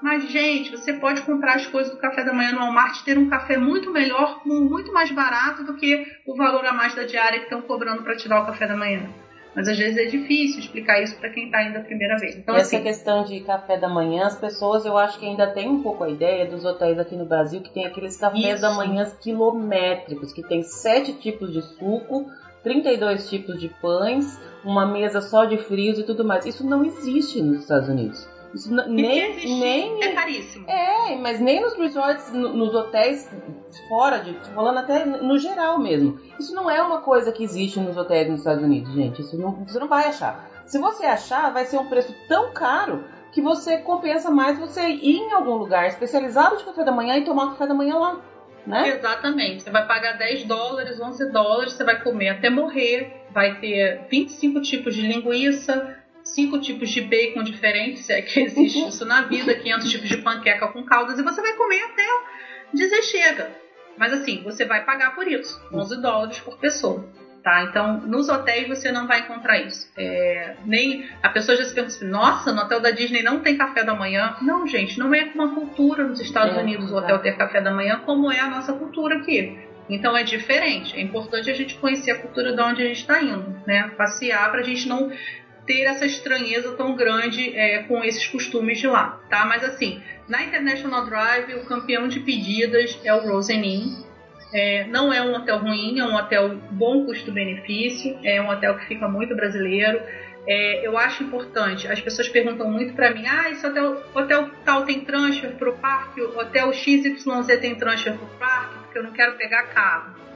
Mas, gente, você pode comprar as coisas do café da manhã no Walmart e ter um café muito melhor, muito mais barato do que o valor a mais da diária que estão cobrando para te dar o café da manhã. Mas às vezes é difícil explicar isso para quem está indo a primeira vez. Então, Essa assim, questão de café da manhã, as pessoas eu acho que ainda tem um pouco a ideia dos hotéis aqui no Brasil que tem aqueles cafés isso. da manhã quilométricos, que tem sete tipos de suco, 32 tipos de pães, uma mesa só de frios e tudo mais. Isso não existe nos Estados Unidos. Isso nem, nem é caríssimo. É, mas nem nos resorts, nos hotéis fora de, falando até no geral mesmo. Isso não é uma coisa que existe nos hotéis nos Estados Unidos, gente. Isso não, você não vai achar. Se você achar, vai ser um preço tão caro que você compensa mais você ir em algum lugar especializado de café da manhã e tomar café da manhã lá. Né? Exatamente. Você vai pagar 10 dólares, 11 dólares, você vai comer até morrer. Vai ter 25 tipos de linguiça, cinco tipos de bacon diferentes, se é que existe isso na vida, 500 tipos de panqueca com caldas, e você vai comer até dizer chega. Mas assim, você vai pagar por isso, 11 dólares por pessoa. Tá? tá? Então, nos hotéis você não vai encontrar isso. É, nem a pessoa já se pergunta assim, nossa, no hotel da Disney não tem café da manhã. Não, gente, não é uma cultura nos Estados é, Unidos o hotel ter café da manhã como é a nossa cultura aqui. Então é diferente. É importante a gente conhecer a cultura de onde a gente está indo, né? Passear para a gente não ter essa estranheza tão grande é, com esses costumes de lá, tá? Mas assim, na International Drive, o campeão de pedidas é o Rosen Inn. É, não é um hotel ruim, é um hotel bom custo-benefício, é um hotel que fica muito brasileiro. É, eu acho importante, as pessoas perguntam muito para mim: ah, esse hotel, hotel tal tem transfer para o parque, hotel XYZ tem transfer para o parque, porque eu não quero pegar carro.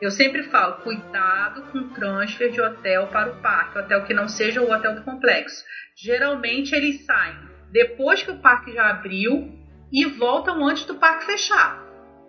Eu sempre falo, cuidado com transfer de hotel para o parque, hotel que não seja o hotel do complexo. Geralmente eles saem depois que o parque já abriu e voltam antes do parque fechar.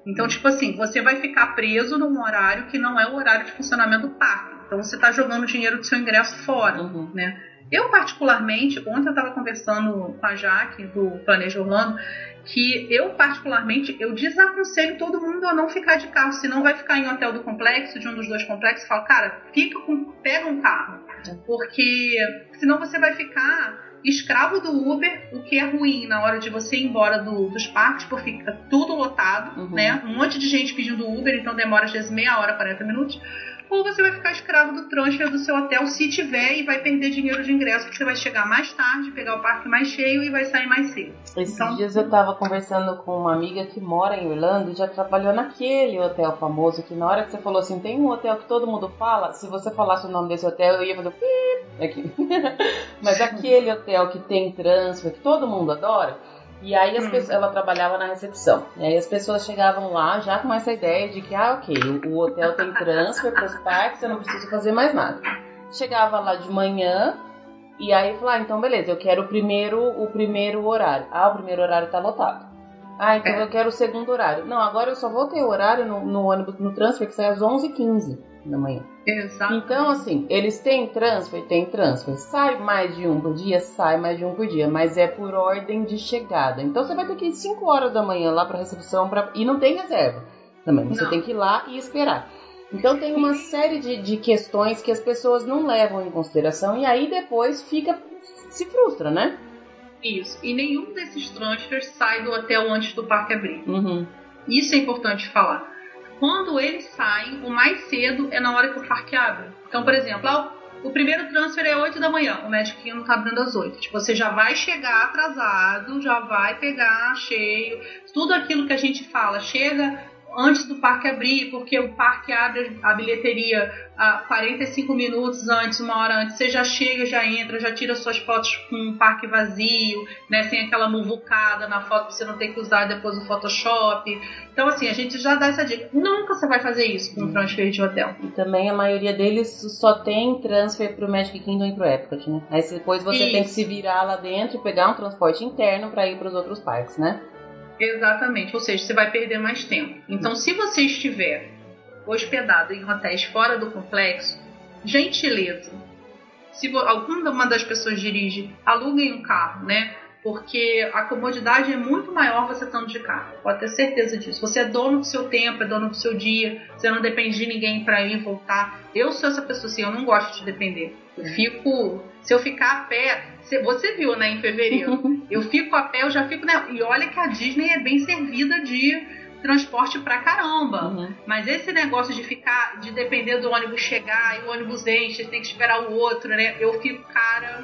Então, tipo assim, você vai ficar preso num horário que não é o horário de funcionamento do parque. Então você está jogando o dinheiro do seu ingresso fora, uhum. né? Eu, particularmente, ontem eu estava conversando com a Jaque, do Planeja Orlando, que eu, particularmente, eu desaconselho todo mundo a não ficar de carro, senão vai ficar em hotel do complexo, de um dos dois complexos, fala, cara, fica com, pega um carro, porque senão você vai ficar escravo do Uber, o que é ruim na hora de você ir embora do, dos parques, porque fica tudo lotado, uhum. né? Um monte de gente pedindo Uber, então demora às vezes meia hora, 40 minutos ou você vai ficar escravo do transfer do seu hotel se tiver e vai perder dinheiro de ingresso, porque você vai chegar mais tarde, pegar o parque mais cheio e vai sair mais cedo. Esses então, dias eu tava conversando com uma amiga que mora em Orlando e já trabalhou naquele hotel famoso que na hora que você falou assim, tem um hotel que todo mundo fala, se você falasse o nome desse hotel, eu ia fazer aqui. Mas aquele hotel que tem transfer, que todo mundo adora, e aí hum. pessoas, ela trabalhava na recepção. E aí as pessoas chegavam lá já com essa ideia de que, ah, ok, o, o hotel tem transfer para os parques, eu não preciso fazer mais nada. Chegava lá de manhã e aí falava, ah, então beleza, eu quero o primeiro, o primeiro horário. Ah, o primeiro horário tá lotado. Ah, então é. eu quero o segundo horário. Não, agora eu só vou ter o horário no, no ônibus, no transfer, que sai às 11h15 da manhã. Exato. Então, assim, eles têm transfer, tem transfer. Sai mais de um por dia, sai mais de um por dia, mas é por ordem de chegada. Então você vai ter que ir 5 horas da manhã lá para recepção pra... e não tem reserva também. Você não. tem que ir lá e esperar. Então tem uma série de, de questões que as pessoas não levam em consideração e aí depois fica se frustra, né? Isso. E nenhum desses transfers sai do hotel antes do parque abrir. Uhum. Isso é importante falar. Quando eles saem, o mais cedo é na hora que o parque abre. Então, por exemplo, o primeiro transfer é 8 da manhã, o Magic Kingdom tá abrindo às 8. Tipo, você já vai chegar atrasado, já vai pegar cheio. Tudo aquilo que a gente fala, chega antes do parque abrir, porque o parque abre a bilheteria a 45 minutos antes, uma hora antes. Você já chega, já entra, já tira suas fotos com um parque vazio, né, sem aquela muvucada na foto pra você não ter que usar depois o Photoshop. Então, assim, a gente já dá essa dica. Nunca você vai fazer isso com um transfer de hotel. E também a maioria deles só tem transfer pro Magic Kingdom e pro Epcot, né? Aí depois você isso. tem que se virar lá dentro e pegar um transporte interno para ir para os outros parques, né? Exatamente, ou seja, você vai perder mais tempo. Então, se você estiver hospedado em hotéis fora do complexo, gentileza. Se alguma das pessoas dirige, aluguem um carro, né? Porque a comodidade é muito maior você estando de carro. Pode ter certeza disso. Você é dono do seu tempo, é dono do seu dia. Você não depende de ninguém para ir e voltar. Eu sou essa pessoa assim, eu não gosto de depender. Eu fico. Se eu ficar a pé, você viu, né, em fevereiro. Eu fico a pé, eu já fico. Né, e olha que a Disney é bem servida de transporte pra caramba. Uhum. Mas esse negócio de ficar, de depender do ônibus chegar e o ônibus enche, tem que esperar o outro, né? Eu fico, cara.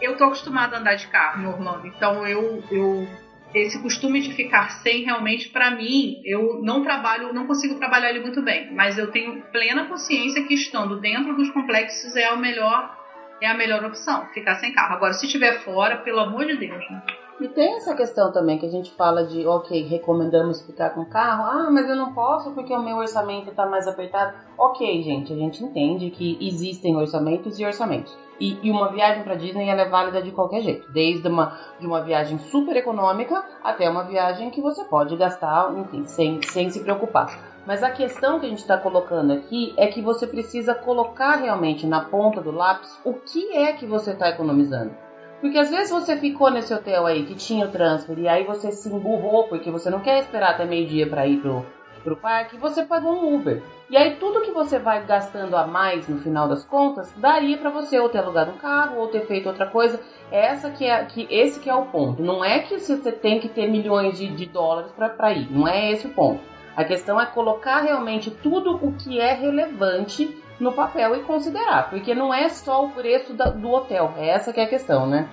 Eu tô acostumada a andar de carro no Orlando, então eu, eu esse costume de ficar sem realmente para mim eu não trabalho não consigo trabalhar ele muito bem mas eu tenho plena consciência que estando dentro dos complexos é o melhor é a melhor opção, ficar sem carro. Agora, se estiver fora, pelo amor de Deus, né? E tem essa questão também que a gente fala de, ok, recomendamos ficar com carro. Ah, mas eu não posso porque o meu orçamento está mais apertado. Ok, gente, a gente entende que existem orçamentos e orçamentos. E, e uma viagem para Disney ela é válida de qualquer jeito, desde uma, de uma viagem super econômica até uma viagem que você pode gastar, enfim, sem, sem se preocupar. Mas a questão que a gente está colocando aqui é que você precisa colocar realmente na ponta do lápis o que é que você está economizando. Porque às vezes você ficou nesse hotel aí que tinha o transfer e aí você se emburrou porque você não quer esperar até meio-dia para ir pro, pro parque, você pagou um Uber. E aí tudo que você vai gastando a mais no final das contas, daria para você ou ter alugado um carro ou ter feito outra coisa. Essa que é que esse que é o ponto. Não é que você tem que ter milhões de, de dólares para ir. Não é esse o ponto. A questão é colocar realmente tudo o que é relevante no papel e considerar, porque não é só o preço da, do hotel. É essa que é a questão, né?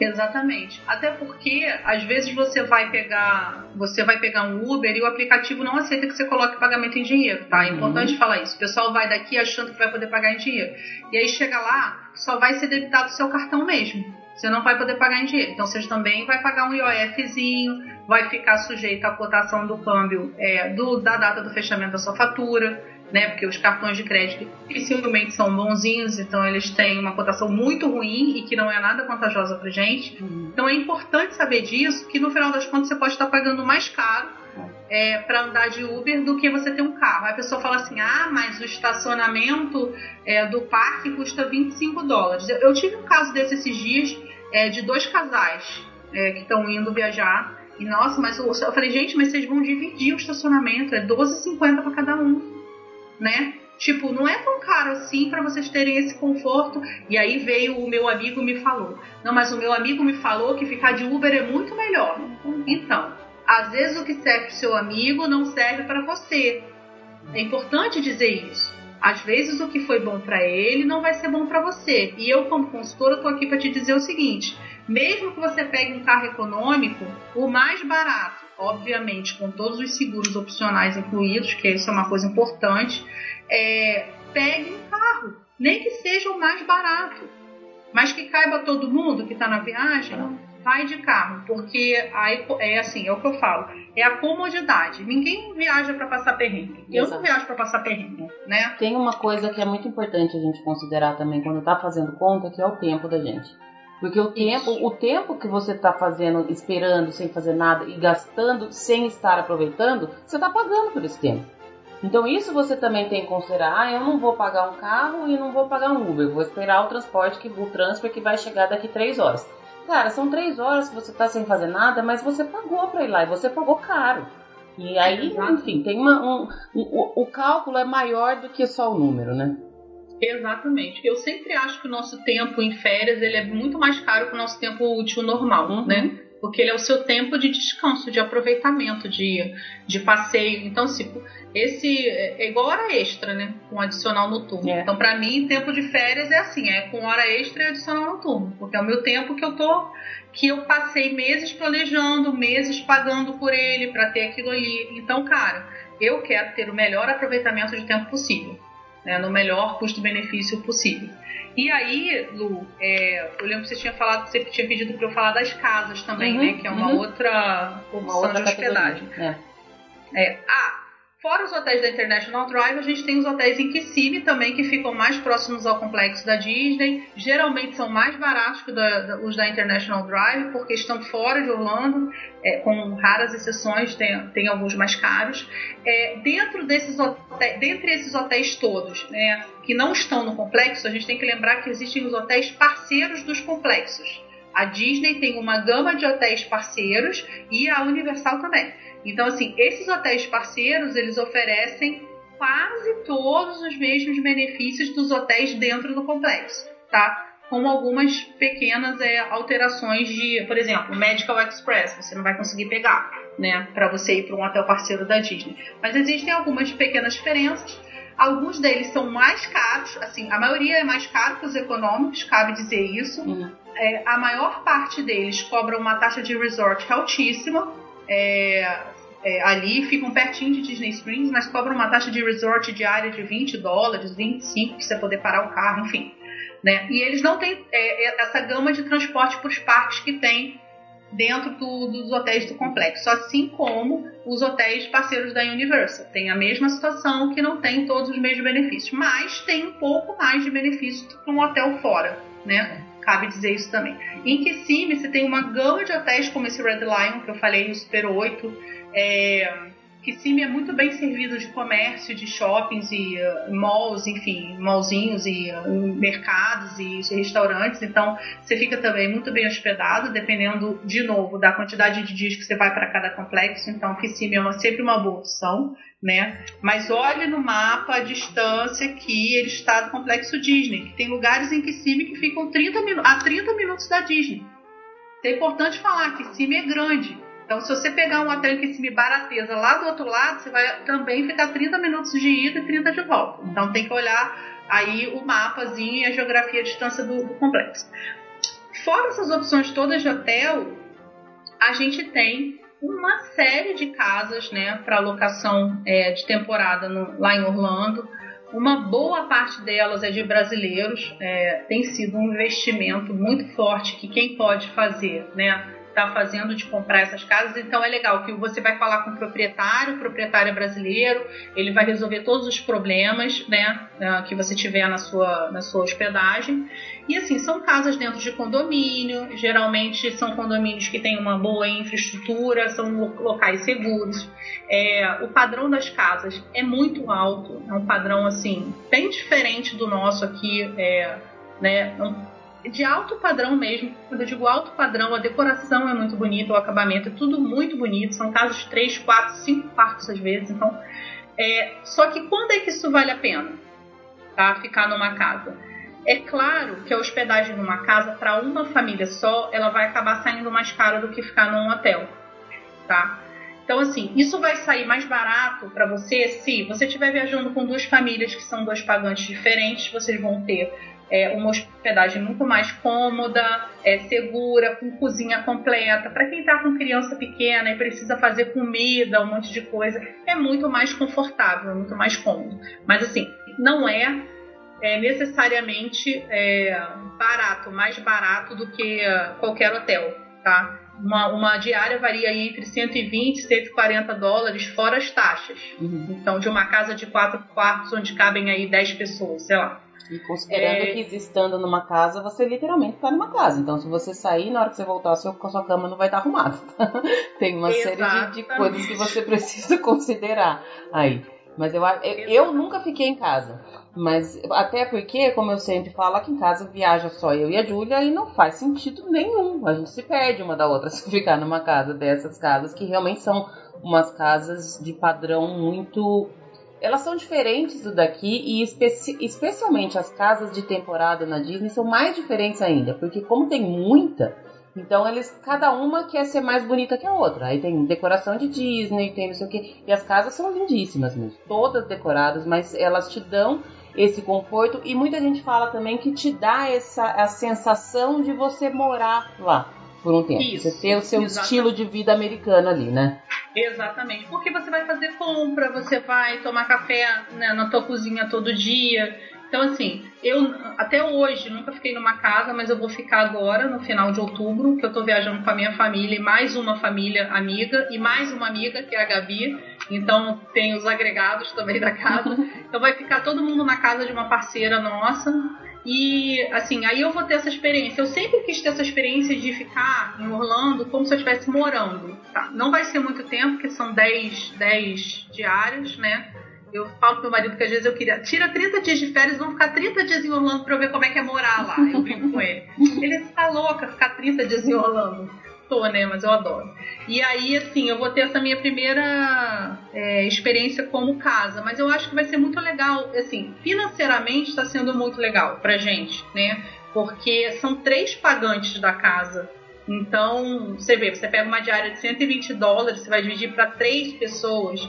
Exatamente. Até porque às vezes você vai pegar, você vai pegar um Uber e o aplicativo não aceita que você coloque pagamento em dinheiro, tá? É uhum. importante uhum. falar isso. O pessoal vai daqui achando que vai poder pagar em dinheiro. E aí chega lá, só vai ser debitado o seu cartão mesmo. Você não vai poder pagar em dinheiro. Então você também vai pagar um IOFzinho, vai ficar sujeito à cotação do câmbio é, do, da data do fechamento da sua fatura né? Porque os cartões de crédito dificilmente são bonzinhos, então eles têm uma cotação muito ruim e que não é nada vantajosa para gente. Uhum. Então é importante saber disso, que no final das contas você pode estar pagando mais caro é, para andar de Uber do que você ter um carro. Aí a pessoa fala assim: ah, mas o estacionamento é, do parque custa 25 dólares. Eu, eu, tive um caso desse esses dias é, de dois casais é, que estão indo viajar. E nossa, mas eu, eu falei, gente, mas vocês vão dividir o estacionamento, é 12,50 para cada um né? Tipo, não é tão caro assim para vocês terem esse conforto. E aí veio o meu amigo me falou. Não, mas o meu amigo me falou que ficar de Uber é muito melhor. Então, às vezes o que serve pro seu amigo não serve para você. É importante dizer isso. Às vezes o que foi bom para ele não vai ser bom para você. E eu, como consultora, estou aqui para te dizer o seguinte: mesmo que você pegue um carro econômico, o mais barato, obviamente com todos os seguros opcionais incluídos, que isso é uma coisa importante, é, pegue um carro, nem que seja o mais barato, mas que caiba todo mundo que está na viagem vai de carro, porque aí é assim, é o que eu falo, é a comodidade. Ninguém viaja para passar perrengue. Eu não viajo para passar perrengue, né? Tem uma coisa que é muito importante a gente considerar também quando tá fazendo conta, que é o tempo da gente. Porque o tempo, o tempo que você está fazendo, esperando, sem fazer nada e gastando sem estar aproveitando, você está pagando por esse tempo. Então isso você também tem que considerar. Ah, eu não vou pagar um carro e não vou pagar um Uber. Vou esperar o transporte, que, o transfer que vai chegar daqui três horas. Cara, são três horas que você tá sem fazer nada, mas você pagou pra ir lá e você pagou caro. E aí, enfim, tem uma. Um, o, o cálculo é maior do que só o número, né? Exatamente. Eu sempre acho que o nosso tempo em férias ele é muito mais caro que o nosso tempo útil normal, uhum. né? Porque ele é o seu tempo de descanso, de aproveitamento, de, de passeio. Então, tipo, esse é igual hora extra, né? Com adicional noturno. É. Então, para mim, tempo de férias é assim, é com hora extra e adicional noturno, porque é o meu tempo que eu tô que eu passei meses planejando, meses pagando por ele para ter aquilo ali. Então, cara, eu quero ter o melhor aproveitamento de tempo possível, né? No melhor custo-benefício possível. E aí, Lu, é, eu lembro que você tinha falado, você tinha pedido para eu falar das casas também, uhum, né? Que é uma uhum. outra opção uma outra de hospedagem. É. É. Ah, Fora os hotéis da International Drive, a gente tem os hotéis em Kissimmee também, que ficam mais próximos ao complexo da Disney. Geralmente são mais baratos que os da International Drive, porque estão fora de Orlando, é, com raras exceções, tem, tem alguns mais caros. É, dentro desses hotéis, dentre esses hotéis todos, né, que não estão no complexo, a gente tem que lembrar que existem os hotéis parceiros dos complexos. A Disney tem uma gama de hotéis parceiros e a Universal também. Então, assim, esses hotéis parceiros, eles oferecem quase todos os mesmos benefícios dos hotéis dentro do complexo, tá? Com algumas pequenas é, alterações de, por exemplo, Medical Express, você não vai conseguir pegar, né, para você ir para um hotel parceiro da Disney. Mas existem algumas pequenas diferenças. Alguns deles são mais caros, assim, a maioria é mais caro que os econômicos, cabe dizer isso. Uhum. É, a maior parte deles cobra uma taxa de resort altíssima, é, é, ali ficam pertinho de Disney Springs, mas cobram uma taxa de resort diária de 20 dólares, 25 para você poder parar o carro, enfim. Né? E eles não têm é, é essa gama de transporte para os parques que tem dentro do, dos hotéis do complexo, assim como os hotéis parceiros da Universal. Tem a mesma situação que não tem todos os mesmos benefícios, mas tem um pouco mais de benefício que um hotel fora, né? Cabe dizer isso também. Em Kissimmee, você tem uma gama de hotéis como esse Red Lion, que eu falei, o Super 8, é, Kissimmee é muito bem servido de comércio, de shoppings e uh, malls, enfim, mallzinhos e uh, mercados e restaurantes. Então, você fica também muito bem hospedado, dependendo, de novo, da quantidade de dias que você vai para cada complexo. Então, Kissimmee é uma, sempre uma boa opção, né? Mas olhe no mapa a distância que ele está do complexo Disney, que tem lugares em Kissimmee que ficam 30 a 30 minutos da Disney. É importante falar que Kissimmee é grande. Então, se você pegar um hotel em cima barateza lá do outro lado, você vai também ficar 30 minutos de ida e 30 de volta. Então, tem que olhar aí o mapazinho e a geografia a distância do, do complexo. Fora essas opções todas de hotel, a gente tem uma série de casas né, para locação é, de temporada no, lá em Orlando. Uma boa parte delas é de brasileiros. É, tem sido um investimento muito forte que quem pode fazer, né? Está fazendo de comprar essas casas. Então é legal que você vai falar com o proprietário, o proprietário é brasileiro, ele vai resolver todos os problemas né, ah, que você tiver na sua, na sua hospedagem. E assim, são casas dentro de condomínio, geralmente são condomínios que têm uma boa infraestrutura, são locais seguros. É, o padrão das casas é muito alto, é um padrão assim, bem diferente do nosso aqui. É, né, de alto padrão mesmo. Quando eu digo alto padrão, a decoração é muito bonita, o acabamento é tudo muito bonito. São casas de 3, 4, 5 quartos às vezes. Então, é, só que quando é que isso vale a pena? Tá? Ficar numa casa. É claro que a hospedagem numa casa para uma família só, ela vai acabar saindo mais cara do que ficar num hotel, tá? Então, assim, isso vai sair mais barato para você se você estiver viajando com duas famílias que são dois pagantes diferentes, vocês vão ter é, uma hospedagem muito mais cômoda, é, segura, com cozinha completa. Para quem está com criança pequena e precisa fazer comida, um monte de coisa, é muito mais confortável, é muito mais cômodo. Mas assim, não é, é necessariamente é, barato, mais barato do que qualquer hotel, tá? Uma, uma, diária varia entre 120 e 140 dólares, fora as taxas. Uhum. Então, de uma casa de quatro quartos onde cabem aí 10 pessoas, sei lá. E considerando é... que estando numa casa, você literalmente está numa casa. Então, se você sair, na hora que você voltar, a sua, cama não vai estar arrumada. Tem uma Exatamente. série de, de, coisas que você precisa considerar aí. Mas eu, eu, eu, nunca fiquei em casa. Mas até porque, como eu sempre falo, aqui em casa viaja só eu e a Júlia e não faz sentido nenhum. A gente se perde uma da outra se ficar numa casa dessas casas que realmente são umas casas de padrão muito elas são diferentes do daqui e especi especialmente as casas de temporada na Disney são mais diferentes ainda, porque como tem muita, então eles cada uma quer ser mais bonita que a outra. Aí tem decoração de Disney, tem não sei o que, e as casas são lindíssimas mesmo, todas decoradas, mas elas te dão esse conforto e muita gente fala também que te dá essa a sensação de você morar lá por um tempo. Isso, você ter o seu exatamente. estilo de vida americano ali, né? Exatamente, porque você vai fazer compra, você vai tomar café né, na tua cozinha todo dia. Então, assim, eu até hoje nunca fiquei numa casa, mas eu vou ficar agora, no final de outubro, que eu tô viajando com a minha família e mais uma família amiga e mais uma amiga, que é a Gabi. Então, tem os agregados também da casa. Então, vai ficar todo mundo na casa de uma parceira nossa. E assim, aí eu vou ter essa experiência. Eu sempre quis ter essa experiência de ficar em Orlando como se eu estivesse morando. Tá? Não vai ser muito tempo, porque são 10, 10 diários, né? Eu falo pro meu marido que às vezes eu queria. Tira 30 dias de férias, vamos ficar 30 dias em Orlando pra eu ver como é que é morar lá. Eu brinco com ele. Ele tá louca ficar 30 dias em Orlando tô, né? Mas eu adoro. E aí, assim, eu vou ter essa minha primeira é, experiência como casa. Mas eu acho que vai ser muito legal. Assim, financeiramente está sendo muito legal pra gente, né? Porque são três pagantes da casa. Então, você vê, você pega uma diária de 120 dólares, você vai dividir para três pessoas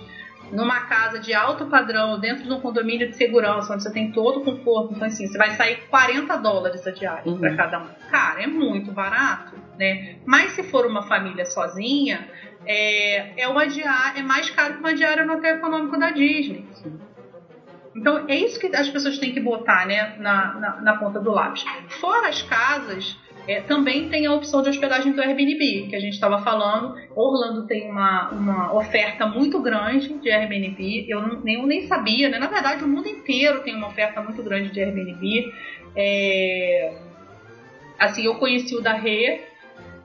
numa casa de alto padrão, dentro de um condomínio de segurança, onde você tem todo o conforto. Então, assim, você vai sair 40 dólares a diária uhum. para cada um. Cara, é muito barato, né? Mas se for uma família sozinha, é, é, uma diária, é mais caro que uma diária no hotel econômico da Disney. Então, é isso que as pessoas têm que botar né, na, na, na ponta do lápis. Fora as casas, é, também tem a opção de hospedagem do Airbnb, que a gente estava falando. Orlando tem uma, uma oferta muito grande de Airbnb. Eu, não, eu nem sabia, né? Na verdade, o mundo inteiro tem uma oferta muito grande de Airbnb. É, assim, eu conheci o da Rê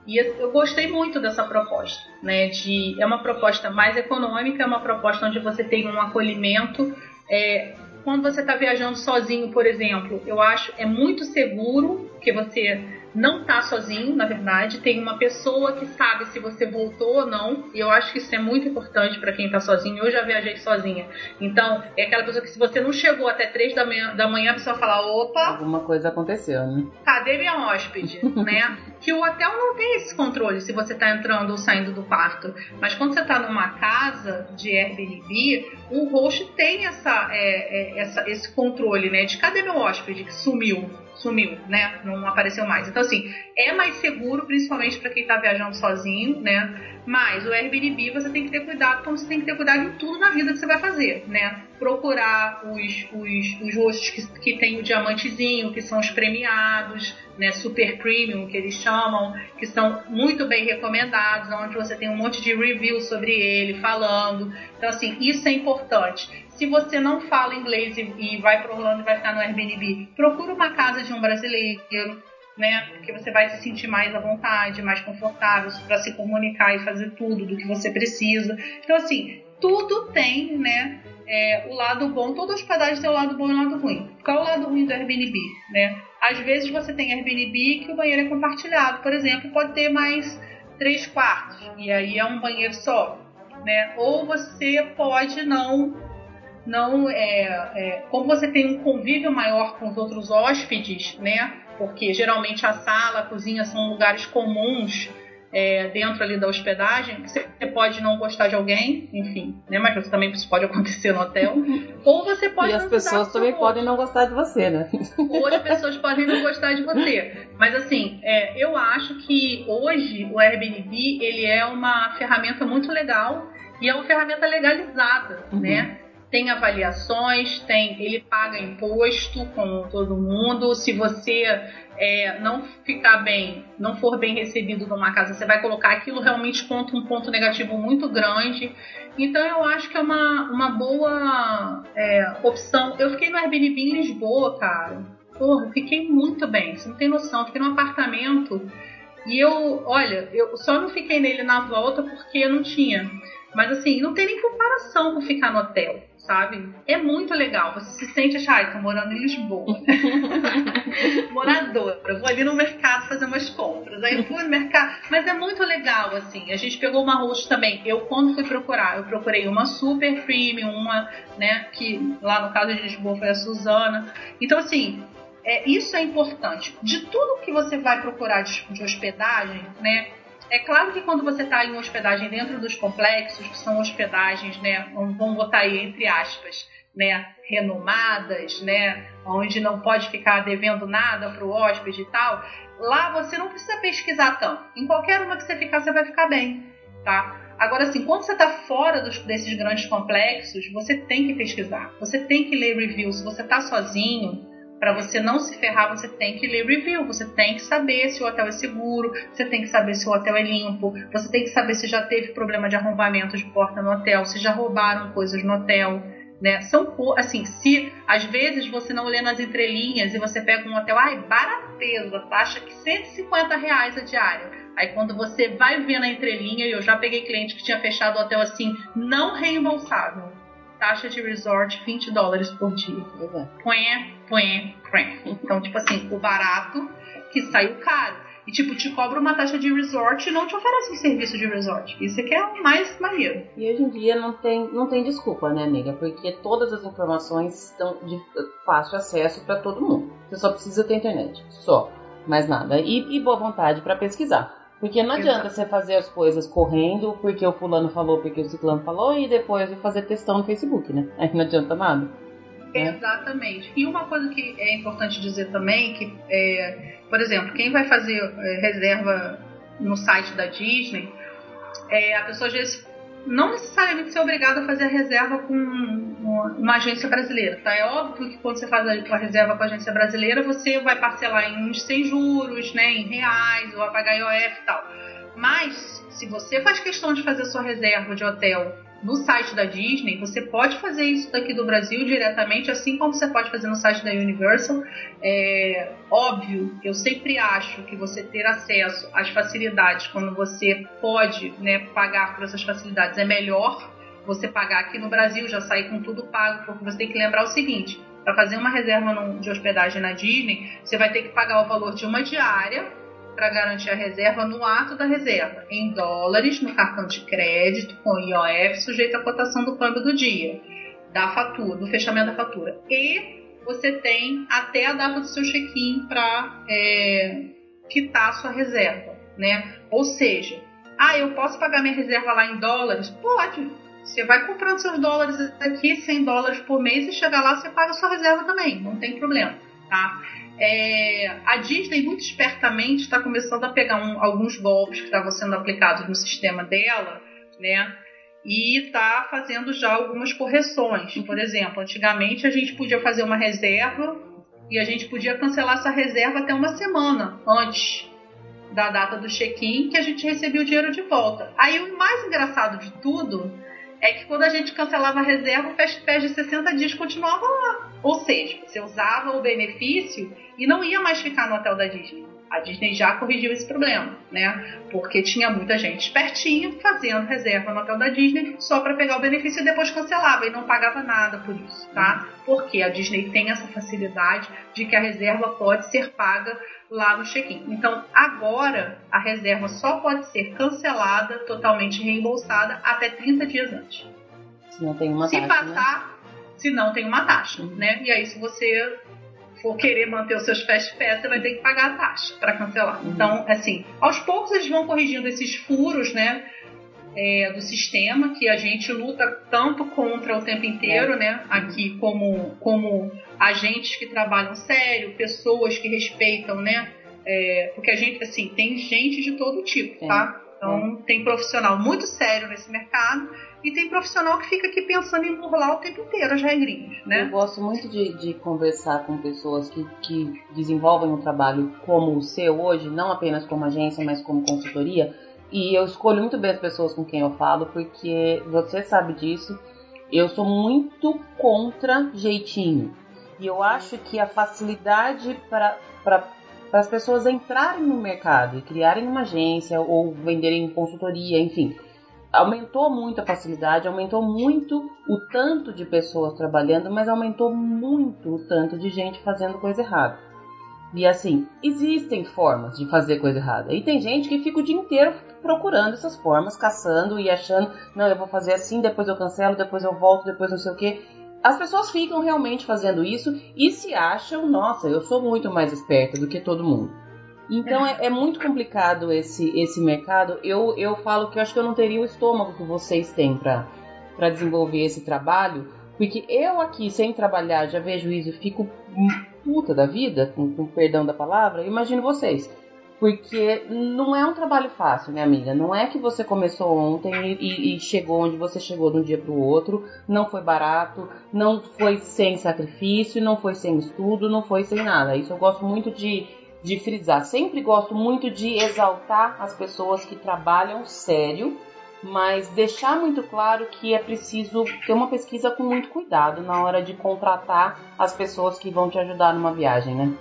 E eu gostei muito dessa proposta, né? De, é uma proposta mais econômica, é uma proposta onde você tem um acolhimento. É, quando você está viajando sozinho, por exemplo, eu acho é muito seguro que você não tá sozinho, na verdade, tem uma pessoa que sabe se você voltou ou não, e eu acho que isso é muito importante para quem tá sozinho. Eu já viajei sozinha. Então, é aquela pessoa que se você não chegou até três da manhã, da manhã a pessoa fala, opa, alguma coisa aconteceu, né? Cadê minha hóspede, né? Que o hotel não tem esse controle se você tá entrando ou saindo do quarto. Mas quando você tá numa casa de Airbnb, o host tem essa, é, é, essa, esse controle, né? De cadê meu hóspede que sumiu? Sumiu, né? Não apareceu mais. Então, assim, é mais seguro, principalmente para quem está viajando sozinho, né? Mas o Airbnb você tem que ter cuidado, como você tem que ter cuidado em tudo na vida que você vai fazer, né? Procurar os, os, os rostos que, que tem o diamantezinho, que são os premiados, né? Super premium, que eles chamam, que são muito bem recomendados, onde você tem um monte de review sobre ele, falando. Então, assim, isso é importante se você não fala inglês e, e vai para Orlando e vai ficar no Airbnb, procura uma casa de um brasileiro, né? Porque você vai se sentir mais à vontade, mais confortável para se comunicar e fazer tudo do que você precisa. Então, assim, tudo tem, né? É, o lado bom, toda hospedagem tem o lado bom e o lado ruim. Qual é o lado ruim do Airbnb, né? Às vezes você tem Airbnb que o banheiro é compartilhado, por exemplo, pode ter mais três quartos e aí é um banheiro só, né? Ou você pode não não é, é, como você tem um convívio maior com os outros hóspedes, né? Porque geralmente a sala, a cozinha são lugares comuns é, dentro ali da hospedagem, você pode não gostar de alguém, enfim, né? Mas isso também pode acontecer no hotel. Ou você pode. E as pessoas também podem não gostar de você, né? Ou as pessoas podem não gostar de você. Mas assim, é, eu acho que hoje o Airbnb ele é uma ferramenta muito legal e é uma ferramenta legalizada, uhum. né? Tem avaliações, tem, ele paga imposto como todo mundo. Se você é, não ficar bem, não for bem recebido numa casa, você vai colocar aquilo realmente conta um ponto negativo muito grande. Então eu acho que é uma, uma boa é, opção. Eu fiquei no Airbnb em Lisboa, cara. Porra, fiquei muito bem. Você não tem noção. Fiquei num apartamento e eu, olha, eu só não fiquei nele na volta porque eu não tinha. Mas assim, não tem nem comparação com ficar no hotel sabe? É muito legal. Você se sente achar, ai, tô morando em Lisboa. Moradora. Vou ali no mercado fazer umas compras. Aí eu fui no mercado. Mas é muito legal, assim. A gente pegou uma host também. Eu, quando fui procurar, eu procurei uma super premium, uma, né, que lá no caso de Lisboa foi a Suzana. Então, assim, é, isso é importante. De tudo que você vai procurar de, de hospedagem, né? É claro que quando você está em hospedagem dentro dos complexos, que são hospedagens, né, vamos botar aí entre aspas, né, renomadas, né, onde não pode ficar devendo nada para o hóspede e tal, lá você não precisa pesquisar tanto. Em qualquer uma que você ficar, você vai ficar bem, tá? Agora, assim, quando você está fora dos, desses grandes complexos, você tem que pesquisar, você tem que ler reviews. Se você está sozinho, para você não se ferrar, você tem que ler review, você tem que saber se o hotel é seguro, você tem que saber se o hotel é limpo, você tem que saber se já teve problema de arrombamento de porta no hotel, se já roubaram coisas no hotel. Né? São assim, se às vezes você não lê nas entrelinhas e você pega um hotel, ai, barateza, taxa que 150 reais a diária. Aí quando você vai ver na entrelinha, e eu já peguei cliente que tinha fechado o hotel assim, não reembolsável taxa de resort 20 dólares por dia. Põe, Então, tipo assim, o barato que saiu caro. E, tipo, te cobra uma taxa de resort e não te oferece um serviço de resort. Isso aqui é o mais maneiro. E hoje em dia não tem, não tem desculpa, né, nega? Porque todas as informações estão de fácil acesso para todo mundo. Você só precisa ter internet. Só. Mais nada. E, e boa vontade para pesquisar. Porque não adianta Exato. você fazer as coisas correndo porque o fulano falou, porque o ciclano falou, e depois fazer testão no Facebook, né? Aí não adianta nada. Né? Exatamente. E uma coisa que é importante dizer também, que, é, por exemplo, quem vai fazer é, reserva no site da Disney, é, a pessoa às vezes não necessariamente ser obrigado a fazer a reserva com uma, agência brasileira, tá? É óbvio que quando você faz a, a, reserva com a agência brasileira, você vai parcelar em uns sem juros, né, em reais, ou vai pagar IOF e tal. Mas, se você faz questão de fazer sua reserva de hotel no site da Disney, você pode fazer isso daqui do Brasil diretamente, assim como você pode fazer no site da Universal. É óbvio, eu sempre acho que você ter acesso às facilidades quando você pode né, pagar por essas facilidades é melhor você pagar aqui no Brasil, já sair com tudo pago, porque você tem que lembrar o seguinte: para fazer uma reserva de hospedagem na Disney, você vai ter que pagar o valor de uma diária para garantir a reserva no ato da reserva, em dólares, no cartão de crédito, com IOF, sujeito à cotação do câmbio do dia, da fatura, do fechamento da fatura. E você tem até a data do seu check-in para é, quitar a sua reserva, né? Ou seja, ah, eu posso pagar minha reserva lá em dólares? Pode. Você vai comprando seus dólares aqui, 100 dólares por mês, e chegar lá você paga a sua reserva também, não tem problema, tá? É, a Disney, muito espertamente, está começando a pegar um, alguns golpes que estavam sendo aplicados no sistema dela, né? E está fazendo já algumas correções. Por exemplo, antigamente a gente podia fazer uma reserva e a gente podia cancelar essa reserva até uma semana antes da data do check-in que a gente recebia o dinheiro de volta. Aí o mais engraçado de tudo é que quando a gente cancelava a reserva, o Fast Pass de 60 dias continuava lá. Ou seja, você usava o benefício e não ia mais ficar no hotel da Disney. A Disney já corrigiu esse problema, né? Porque tinha muita gente espertinha fazendo reserva no hotel da Disney só para pegar o benefício e depois cancelava e não pagava nada por isso, tá? Porque a Disney tem essa facilidade de que a reserva pode ser paga lá no check-in. Então, agora a reserva só pode ser cancelada, totalmente reembolsada até 30 dias antes. Se não tem uma se taxa. Se passar, né? se não tem uma taxa, uhum. né? E aí, se você for querer manter os seus fast pass, você vai ter que pagar a taxa para cancelar. Uhum. Então, assim, aos poucos eles vão corrigindo esses furos, né? É, do sistema que a gente luta tanto contra o tempo inteiro, é. né? Aqui como, como agentes que trabalham sério, pessoas que respeitam, né? É, porque a gente, assim, tem gente de todo tipo, tá? Então, tem profissional muito sério nesse mercado e tem profissional que fica aqui pensando em burlar o tempo inteiro as regrinhas, né? Eu gosto muito de, de conversar com pessoas que, que desenvolvem um trabalho como o seu hoje, não apenas como agência, mas como consultoria. E eu escolho muito bem as pessoas com quem eu falo, porque você sabe disso. Eu sou muito contra jeitinho. E eu acho que a facilidade para para as pessoas entrarem no mercado e criarem uma agência ou venderem consultoria, enfim. Aumentou muito a facilidade, aumentou muito o tanto de pessoas trabalhando, mas aumentou muito o tanto de gente fazendo coisa errada. E assim, existem formas de fazer coisa errada. E tem gente que fica o dia inteiro procurando essas formas, caçando e achando, não, eu vou fazer assim, depois eu cancelo, depois eu volto, depois não sei o que as pessoas ficam realmente fazendo isso e se acham, nossa, eu sou muito mais esperta do que todo mundo. Então é, é, muito complicado esse, esse mercado. Eu, eu falo que eu acho que eu não teria o estômago que vocês têm para desenvolver esse trabalho, porque eu aqui, sem trabalhar, já vejo isso e fico puta da vida, com, com perdão da palavra, imagino vocês. Porque não é um trabalho fácil, né, amiga? Não é que você começou ontem e, e chegou onde você chegou de um dia para o outro. Não foi barato, não foi sem sacrifício, não foi sem estudo, não foi sem nada. Isso eu gosto muito de, de frisar. Sempre gosto muito de exaltar as pessoas que trabalham sério, mas deixar muito claro que é preciso ter uma pesquisa com muito cuidado na hora de contratar as pessoas que vão te ajudar numa viagem, né?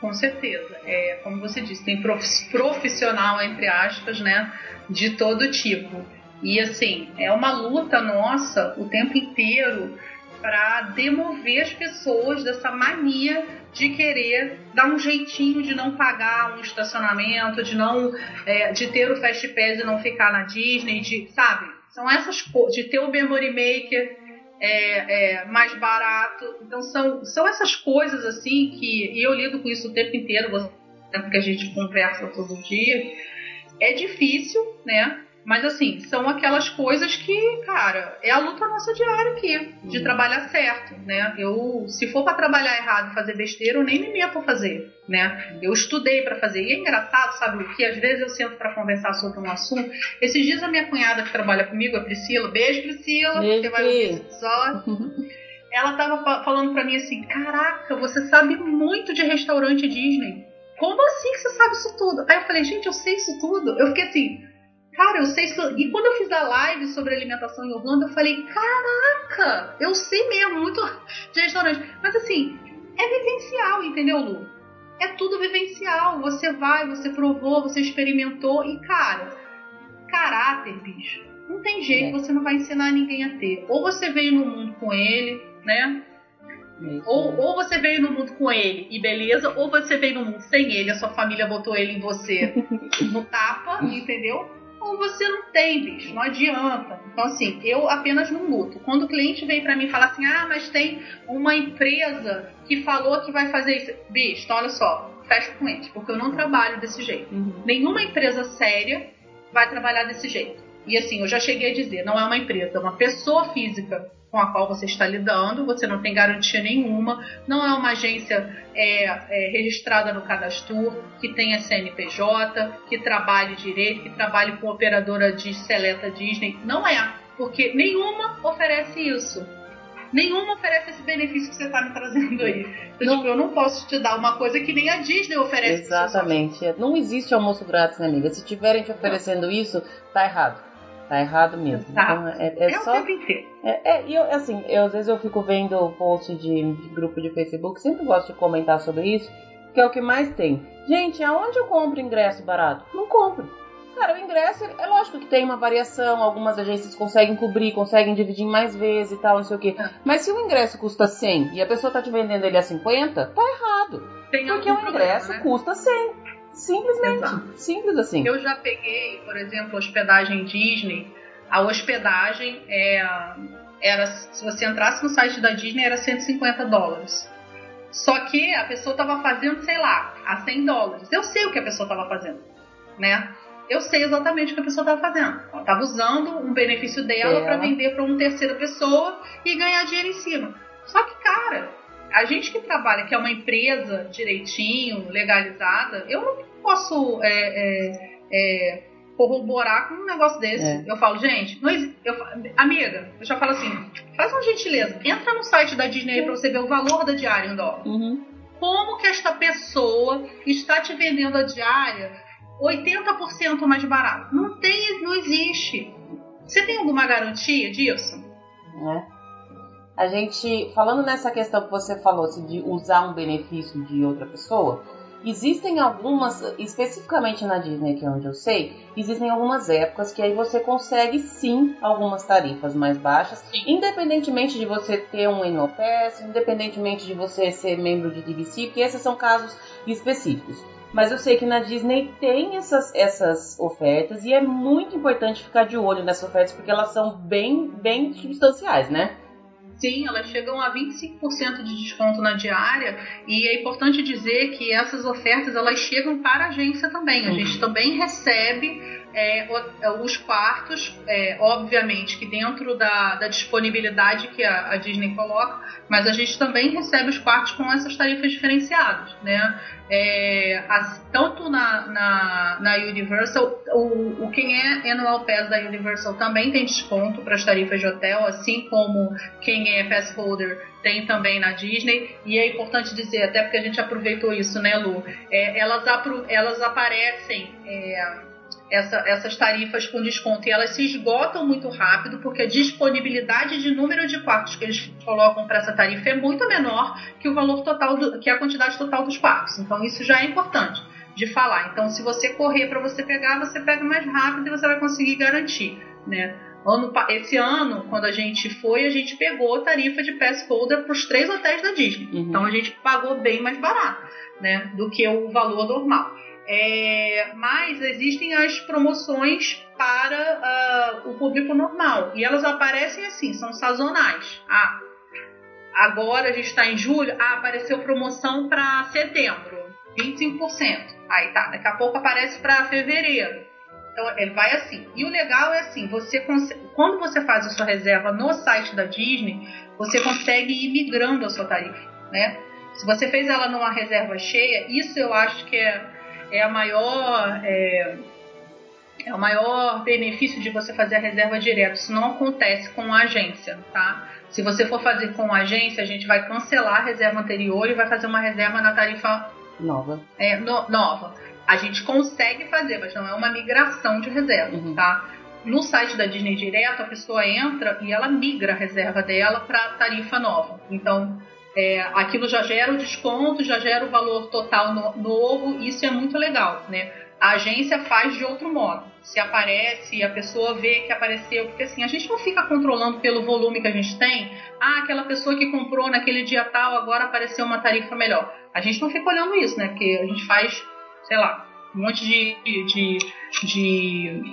Com certeza. É, como você disse, tem profissional, entre aspas, né, de todo tipo. E assim, é uma luta nossa o tempo inteiro para demover as pessoas dessa mania de querer dar um jeitinho de não pagar um estacionamento, de não é, de ter o Fast Pass e não ficar na Disney, de, sabe? São essas coisas, de ter o Memory Maker é, é, mais barato. Então são, são essas coisas assim que e eu lido com isso o tempo inteiro, porque a gente conversa todo dia. É difícil, né? Mas assim, são aquelas coisas que, cara, é a luta nossa diária aqui, de uhum. trabalhar certo, né? Eu, se for para trabalhar errado e fazer besteira, eu nem me meto a fazer, né? Eu estudei para fazer. E é engraçado, sabe o que? Às vezes eu sento para conversar sobre um assunto. Esses dias a minha cunhada que trabalha comigo, a Priscila, beijo Priscila, beijo, você vai ouvir esse episódio. Ela tava falando para mim assim: "Caraca, você sabe muito de restaurante Disney. Como assim que você sabe isso tudo?" Aí eu falei: "Gente, eu sei isso tudo". Eu fiquei assim, Cara, eu sei. E quando eu fiz a live sobre alimentação em Orlando, eu falei: caraca, eu sei mesmo, muito de restaurante. Mas assim, é vivencial, entendeu, Lu? É tudo vivencial. Você vai, você provou, você experimentou e, cara, caráter, bicho. Não tem jeito, é. você não vai ensinar ninguém a ter. Ou você veio no mundo com ele, né? Ou, ou você veio no mundo com ele e beleza, ou você veio no mundo sem ele, a sua família botou ele em você no tapa, entendeu? Ou você não tem, bicho, não adianta. Então, assim, eu apenas não luto. Quando o cliente vem para mim falar assim, ah, mas tem uma empresa que falou que vai fazer isso. Bicho, então olha só, fecha com eles, porque eu não trabalho desse jeito. Uhum. Nenhuma empresa séria vai trabalhar desse jeito. E assim, eu já cheguei a dizer, não é uma empresa, é uma pessoa física com a qual você está lidando, você não tem garantia nenhuma, não é uma agência é, é, registrada no cadastro, que tenha CNPJ, que trabalhe direito, que trabalhe com operadora de seleta Disney, não é, porque nenhuma oferece isso. Nenhuma oferece esse benefício que você está me trazendo aí. Então, não. Tipo, eu não posso te dar uma coisa que nem a Disney oferece. Exatamente. Não existe almoço grátis, né, amiga? Se tiverem te oferecendo isso, tá errado. Tá errado mesmo. Então, é, é, é só. É, é, e eu, assim, eu, às vezes eu fico vendo post de, de, grupo de Facebook, sempre gosto de comentar sobre isso, que é o que mais tem. Gente, aonde eu compro ingresso barato? Não compro. Cara, o ingresso, é lógico que tem uma variação, algumas agências conseguem cobrir, conseguem dividir mais vezes e tal, não sei o quê. É. Mas se o ingresso custa 100 e a pessoa tá te vendendo ele a 50, tá errado. Tem porque o ingresso problema, né? custa 100. Simplesmente. Exato. Simples assim. Eu já peguei, por exemplo, hospedagem Disney. A hospedagem é, era, se você entrasse no site da Disney, era 150 dólares. Só que a pessoa estava fazendo, sei lá, a 100 dólares. Eu sei o que a pessoa estava fazendo, né? Eu sei exatamente o que a pessoa estava fazendo. Ela estava usando um benefício dela para vender para uma terceira pessoa e ganhar dinheiro em cima. Só que, cara, a gente que trabalha, que é uma empresa direitinho, legalizada, eu não posso é, é, é, corroborar com um negócio desse. É. Eu falo, gente, não, eu, amiga, eu já falo assim, faz uma gentileza, entra no site da Disney para você ver o valor da diária em dólar. Uhum. Como que esta pessoa está te vendendo a diária 80% mais barato? Não tem, não existe. Você tem alguma garantia disso? É. A gente, falando nessa questão que você falou, assim, de usar um benefício de outra pessoa, Existem algumas, especificamente na Disney, que é onde eu sei, existem algumas épocas que aí você consegue sim algumas tarifas mais baixas, sim. independentemente de você ter um annual pass, independentemente de você ser membro de DVC, porque esses são casos específicos. Mas eu sei que na Disney tem essas, essas ofertas e é muito importante ficar de olho nessas ofertas porque elas são bem, bem substanciais, né? Sim, elas chegam a 25% de desconto na diária e é importante dizer que essas ofertas elas chegam para a agência também. A uhum. gente também recebe é, é, os quartos, é, obviamente que dentro da, da disponibilidade que a, a, Disney coloca, mas a gente também recebe os quartos com essas tarifas diferenciadas, né? É, tanto na, na, na Universal, o, o, quem é Annual Pass da Universal também tem desconto para as tarifas de hotel, assim como quem é Pass Holder tem também na Disney. E é importante dizer, até porque a gente aproveitou isso, né, Lu? É, elas, elas aparecem é, essa, essas tarifas com desconto e elas se esgotam muito rápido porque a disponibilidade de número de quartos que eles colocam para essa tarifa é muito menor que o valor total do, que a quantidade total dos quartos. Então isso já é importante de falar. Então se você correr para você pegar, você pega mais rápido e você vai conseguir garantir, né? Ano, esse ano, quando a gente foi, a gente pegou a tarifa de pass holder para os três hotéis da Disney. Uhum. Então a gente pagou bem mais barato, né, do que o valor normal. É, mas existem as promoções para uh, o público normal e elas aparecem assim, são sazonais. Ah, agora a gente está em julho, ah, apareceu promoção para setembro, 25%. Aí tá, daqui a pouco aparece para fevereiro. Então ele vai assim. E o legal é assim, você quando você faz a sua reserva no site da Disney, você consegue ir migrando a sua tarifa, né? Se você fez ela numa reserva cheia, isso eu acho que é é a maior é, é o maior benefício de você fazer a reserva direto. Isso não acontece com a agência, tá? Se você for fazer com a agência, a gente vai cancelar a reserva anterior e vai fazer uma reserva na tarifa nova. É, no, nova. A gente consegue fazer, mas não é uma migração de reserva, uhum. tá? No site da Disney Direto, a pessoa entra e ela migra a reserva dela para tarifa nova. Então, é, aquilo já gera o desconto, já gera o valor total no, novo, isso é muito legal, né? A agência faz de outro modo. Se aparece, a pessoa vê que apareceu, porque assim, a gente não fica controlando pelo volume que a gente tem. Ah, aquela pessoa que comprou naquele dia tal, agora apareceu uma tarifa melhor. A gente não fica olhando isso, né? Porque a gente faz, sei lá, um monte de, de, de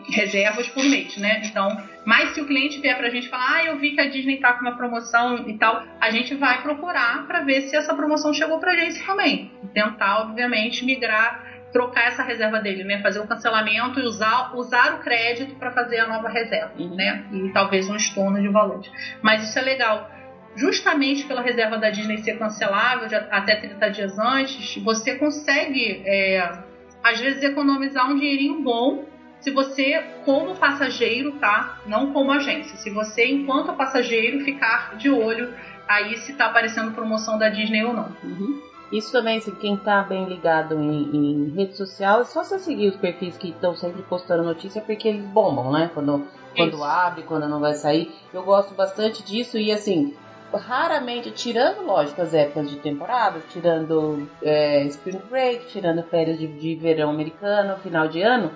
reservas por mês, né? Então, mas se o cliente vier pra gente falar, ah, eu vi que a Disney tá com uma promoção e tal, a gente vai procurar para ver se essa promoção chegou pra gente também. Tentar, obviamente, migrar, trocar essa reserva dele, né? Fazer o cancelamento e usar, usar o crédito para fazer a nova reserva, uhum. né? E talvez um estorno de valores. Mas isso é legal justamente pela reserva da Disney ser cancelável até 30 dias antes, você consegue é, às vezes economizar um dinheirinho bom se você, como passageiro, tá? Não como agência. Se você, enquanto passageiro, ficar de olho aí se tá aparecendo promoção da Disney ou não. Uhum. Isso também, assim, quem tá bem ligado em, em rede social, é só você seguir os perfis que estão sempre postando notícia, porque eles bombam, né? Quando, quando abre, quando não vai sair. Eu gosto bastante disso e, assim, raramente, tirando, lógico, as épocas de temporada, tirando é, Spring Break, tirando férias de, de, verão americano, final de ano,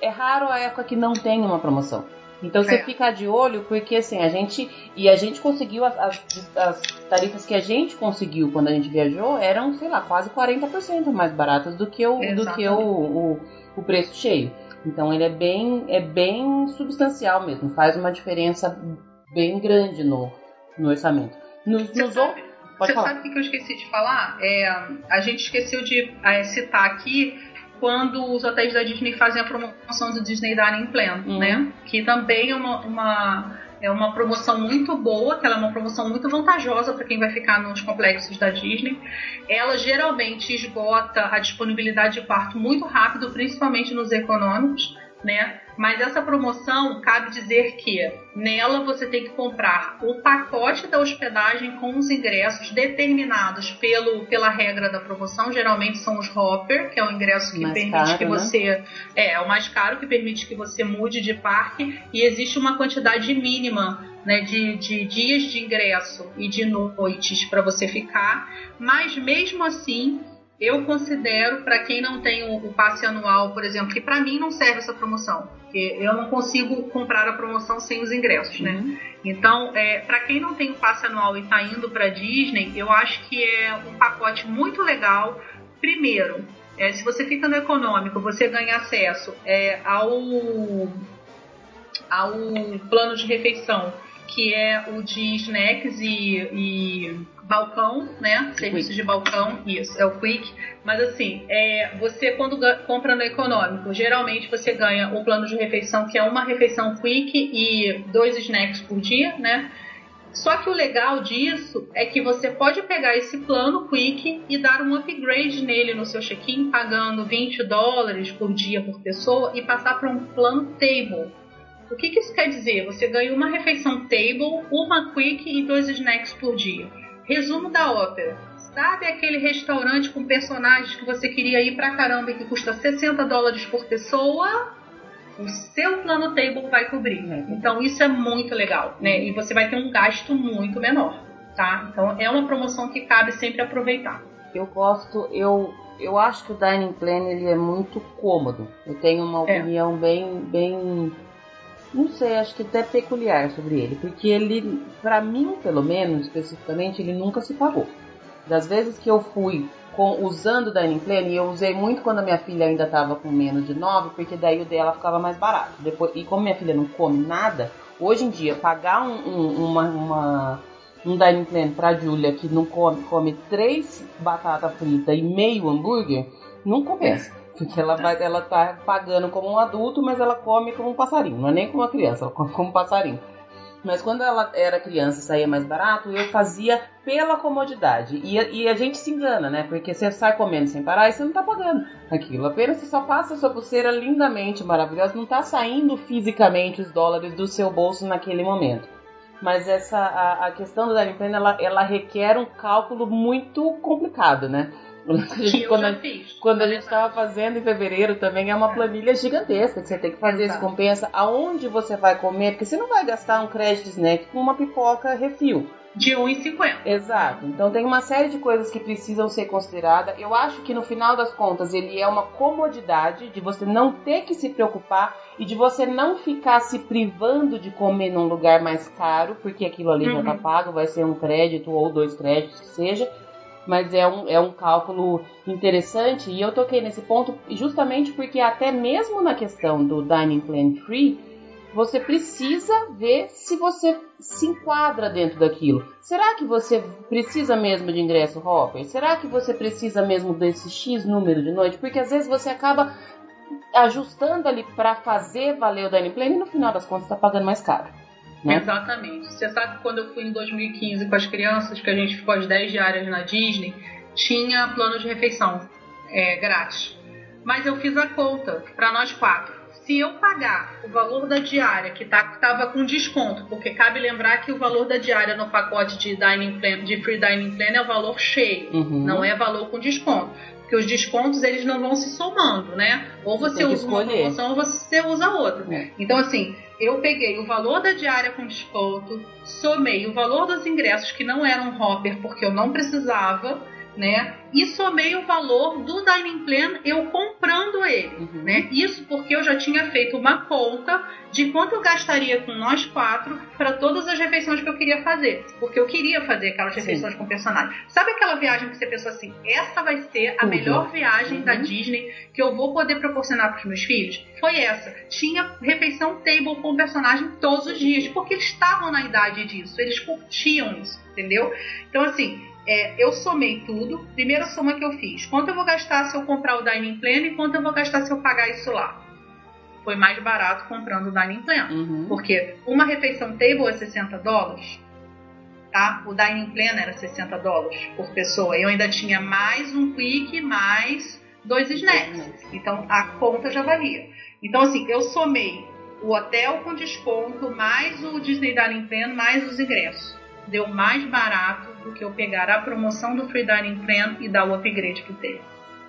é raro a época que não tem uma promoção. Então você é. fica de olho, porque assim, a gente. E a gente conseguiu, as, as, as, tarifas que a gente conseguiu quando a gente viajou eram, sei lá, quase 40% mais baratas do que o, do que o, o, o preço cheio. Então ele é bem, é bem substancial mesmo, faz uma diferença bem grande no, no orçamento. Nos, nos sabe, Você falar. sabe o que eu esqueci de falar? É, a gente esqueceu de é, citar aqui quando os hotéis da Disney fazem a promoção do Disney Dining Plan, uhum. né? Que também é uma, uma, é uma promoção muito boa, que ela é uma promoção muito vantajosa para quem vai ficar nos complexos da Disney. Ela geralmente esgota a disponibilidade de quarto muito rápido, principalmente nos econômicos né? Mas essa promoção cabe dizer que nela você tem que comprar o pacote da hospedagem com os ingressos determinados pelo, pela regra da promoção. Geralmente são os Hopper, que é o ingresso que mais permite caro, que né? você. É, é o mais caro que permite que você mude de parque e existe uma quantidade mínima né, de, de dias de ingresso e de noites para você ficar. Mas mesmo assim eu considero, para quem não tem o, o, passe anual, por exemplo, que para mim não serve essa promoção, porque eu não consigo comprar a promoção sem os ingressos, né? Uhum. Então, é, para quem não tem o passe anual e está indo para Disney, eu acho que é um pacote muito legal. Primeiro, é, se você fica no econômico, você ganha acesso é, ao, ao plano de refeição, que é o de snacks e, e balcão, né? Serviços de balcão, isso, é o Quick. Mas assim, é, você quando compra no econômico, geralmente você ganha o plano de refeição, que é uma refeição Quick e dois snacks por dia, né? Só que o legal disso é que você pode pegar esse plano Quick e dar um upgrade nele no seu check-in, pagando 20 dólares por dia por pessoa e passar para um plano Table. O que, que isso quer dizer? Você ganha uma refeição Table, uma Quick e dois snacks por dia. Resumo da ópera. Sabe aquele restaurante com personagens que você queria ir pra caramba e que custa 60 dólares por pessoa? O seu plano table vai cobrir. Né? Então isso é muito legal, né? E você vai ter um gasto muito menor, tá? Então é uma promoção que cabe sempre aproveitar. Eu gosto, eu eu acho que o dining plan ele é muito cômodo. Eu tenho uma é. opinião é. bem bem não sei, acho que até peculiar sobre ele, porque ele, para mim, pelo menos, especificamente, ele nunca se pagou. Das vezes que eu fui com, usando o Dining Plan, e eu usei muito quando a minha filha ainda estava com menos de 9, porque daí o dela ficava mais barato. Depois, e como minha filha não come nada, hoje em dia, pagar um, um, uma, uma, um Dining Plan pra Julia que não come, come três batatas fritas e meio hambúrguer, não compensa. Porque ela vai, ela tá pagando como um adulto, mas ela come como um passarinho. Não é nem como uma criança, ela come como um passarinho. Mas quando ela era criança e saía mais barato, eu fazia pela comodidade. E, e, a gente se engana, né? Porque você sai comendo sem parar e você não tá pagando aquilo. Apenas você só passa a sua pulseira lindamente maravilhosa, não tá saindo fisicamente os dólares do seu bolso naquele momento. Mas essa a, a questão do Dining Plan, ela, ela requer um cálculo muito complicado, né? Quando, a, fiz. quando a gente estava fazendo em fevereiro também é uma É. planilha gigantesca que você tem que fazer Exato. se compensa aonde você vai comer, porque você não vai gastar um crédito snack com uma pipoca refil. De 1,50. Exato. Então tem uma série de coisas que precisam ser consideradas. Eu acho que no final das contas ele é uma comodidade de você não ter que se preocupar e de você não ficar se privando de comer num lugar mais caro, porque aquilo ali já tá Uhum. pago, vai ser um crédito ou dois créditos que seja. Mas é um, é um cálculo interessante e eu toquei nesse ponto justamente porque até mesmo na questão do Dining Plan Free, você precisa ver se você se enquadra dentro daquilo. Será que você precisa mesmo de ingresso hopper? Será que você precisa mesmo desse X número de noite? Porque às vezes você acaba ajustando ali para fazer valer o dining plan e no final das contas está pagando mais caro. Né? Exatamente. Você sabe que quando eu fui em 2015 com as crianças, que a gente ficou as 10 diárias na Disney, tinha plano de refeição é, grátis. Mas eu fiz a conta para nós quatro. Se eu pagar o valor da diária, que estava com desconto, porque cabe lembrar que o valor da diária no pacote de dining plan, de free dining plan é o valor cheio, Uhum. não é valor com desconto. Porque os descontos eles não vão se somando, né? Ou você usa uma escolher. promoção ou você usa outra. É. Então, assim, eu peguei o valor da diária com desconto, somei o valor dos ingressos que não eram hopper porque eu não precisava, né? E somei o valor do dining plan eu comprando ele, Uhum. né? Isso porque eu já tinha feito uma conta de quanto eu gastaria com nós quatro para todas as refeições que eu queria fazer, porque eu queria fazer aquelas Sim. refeições com personagem. Sabe aquela viagem que você pensou assim, essa vai ser a Tudo. melhor viagem da Uhum. Disney que eu vou poder proporcionar para os meus filhos? Foi essa. Tinha refeição table com personagem todos os dias, porque eles estavam na idade disso, eles curtiam isso, entendeu? Então, assim, é, eu somei tudo. Primeira soma que eu fiz: quanto eu vou gastar se eu comprar o Dining Plan e quanto eu vou gastar se eu pagar isso lá? Foi mais barato comprando o Dining Plan. Uhum. Porque uma refeição table é 60 dólares, tá? O dining plan era 60 dólares por pessoa. Eu ainda tinha mais um quick, mais dois snacks. Então a conta já valia. Então assim, eu somei o hotel com desconto, mais o Disney Dining Plan, mais os ingressos. Deu mais barato do que eu pegar a promoção do Free Dining Plan e dar o upgrade pro table.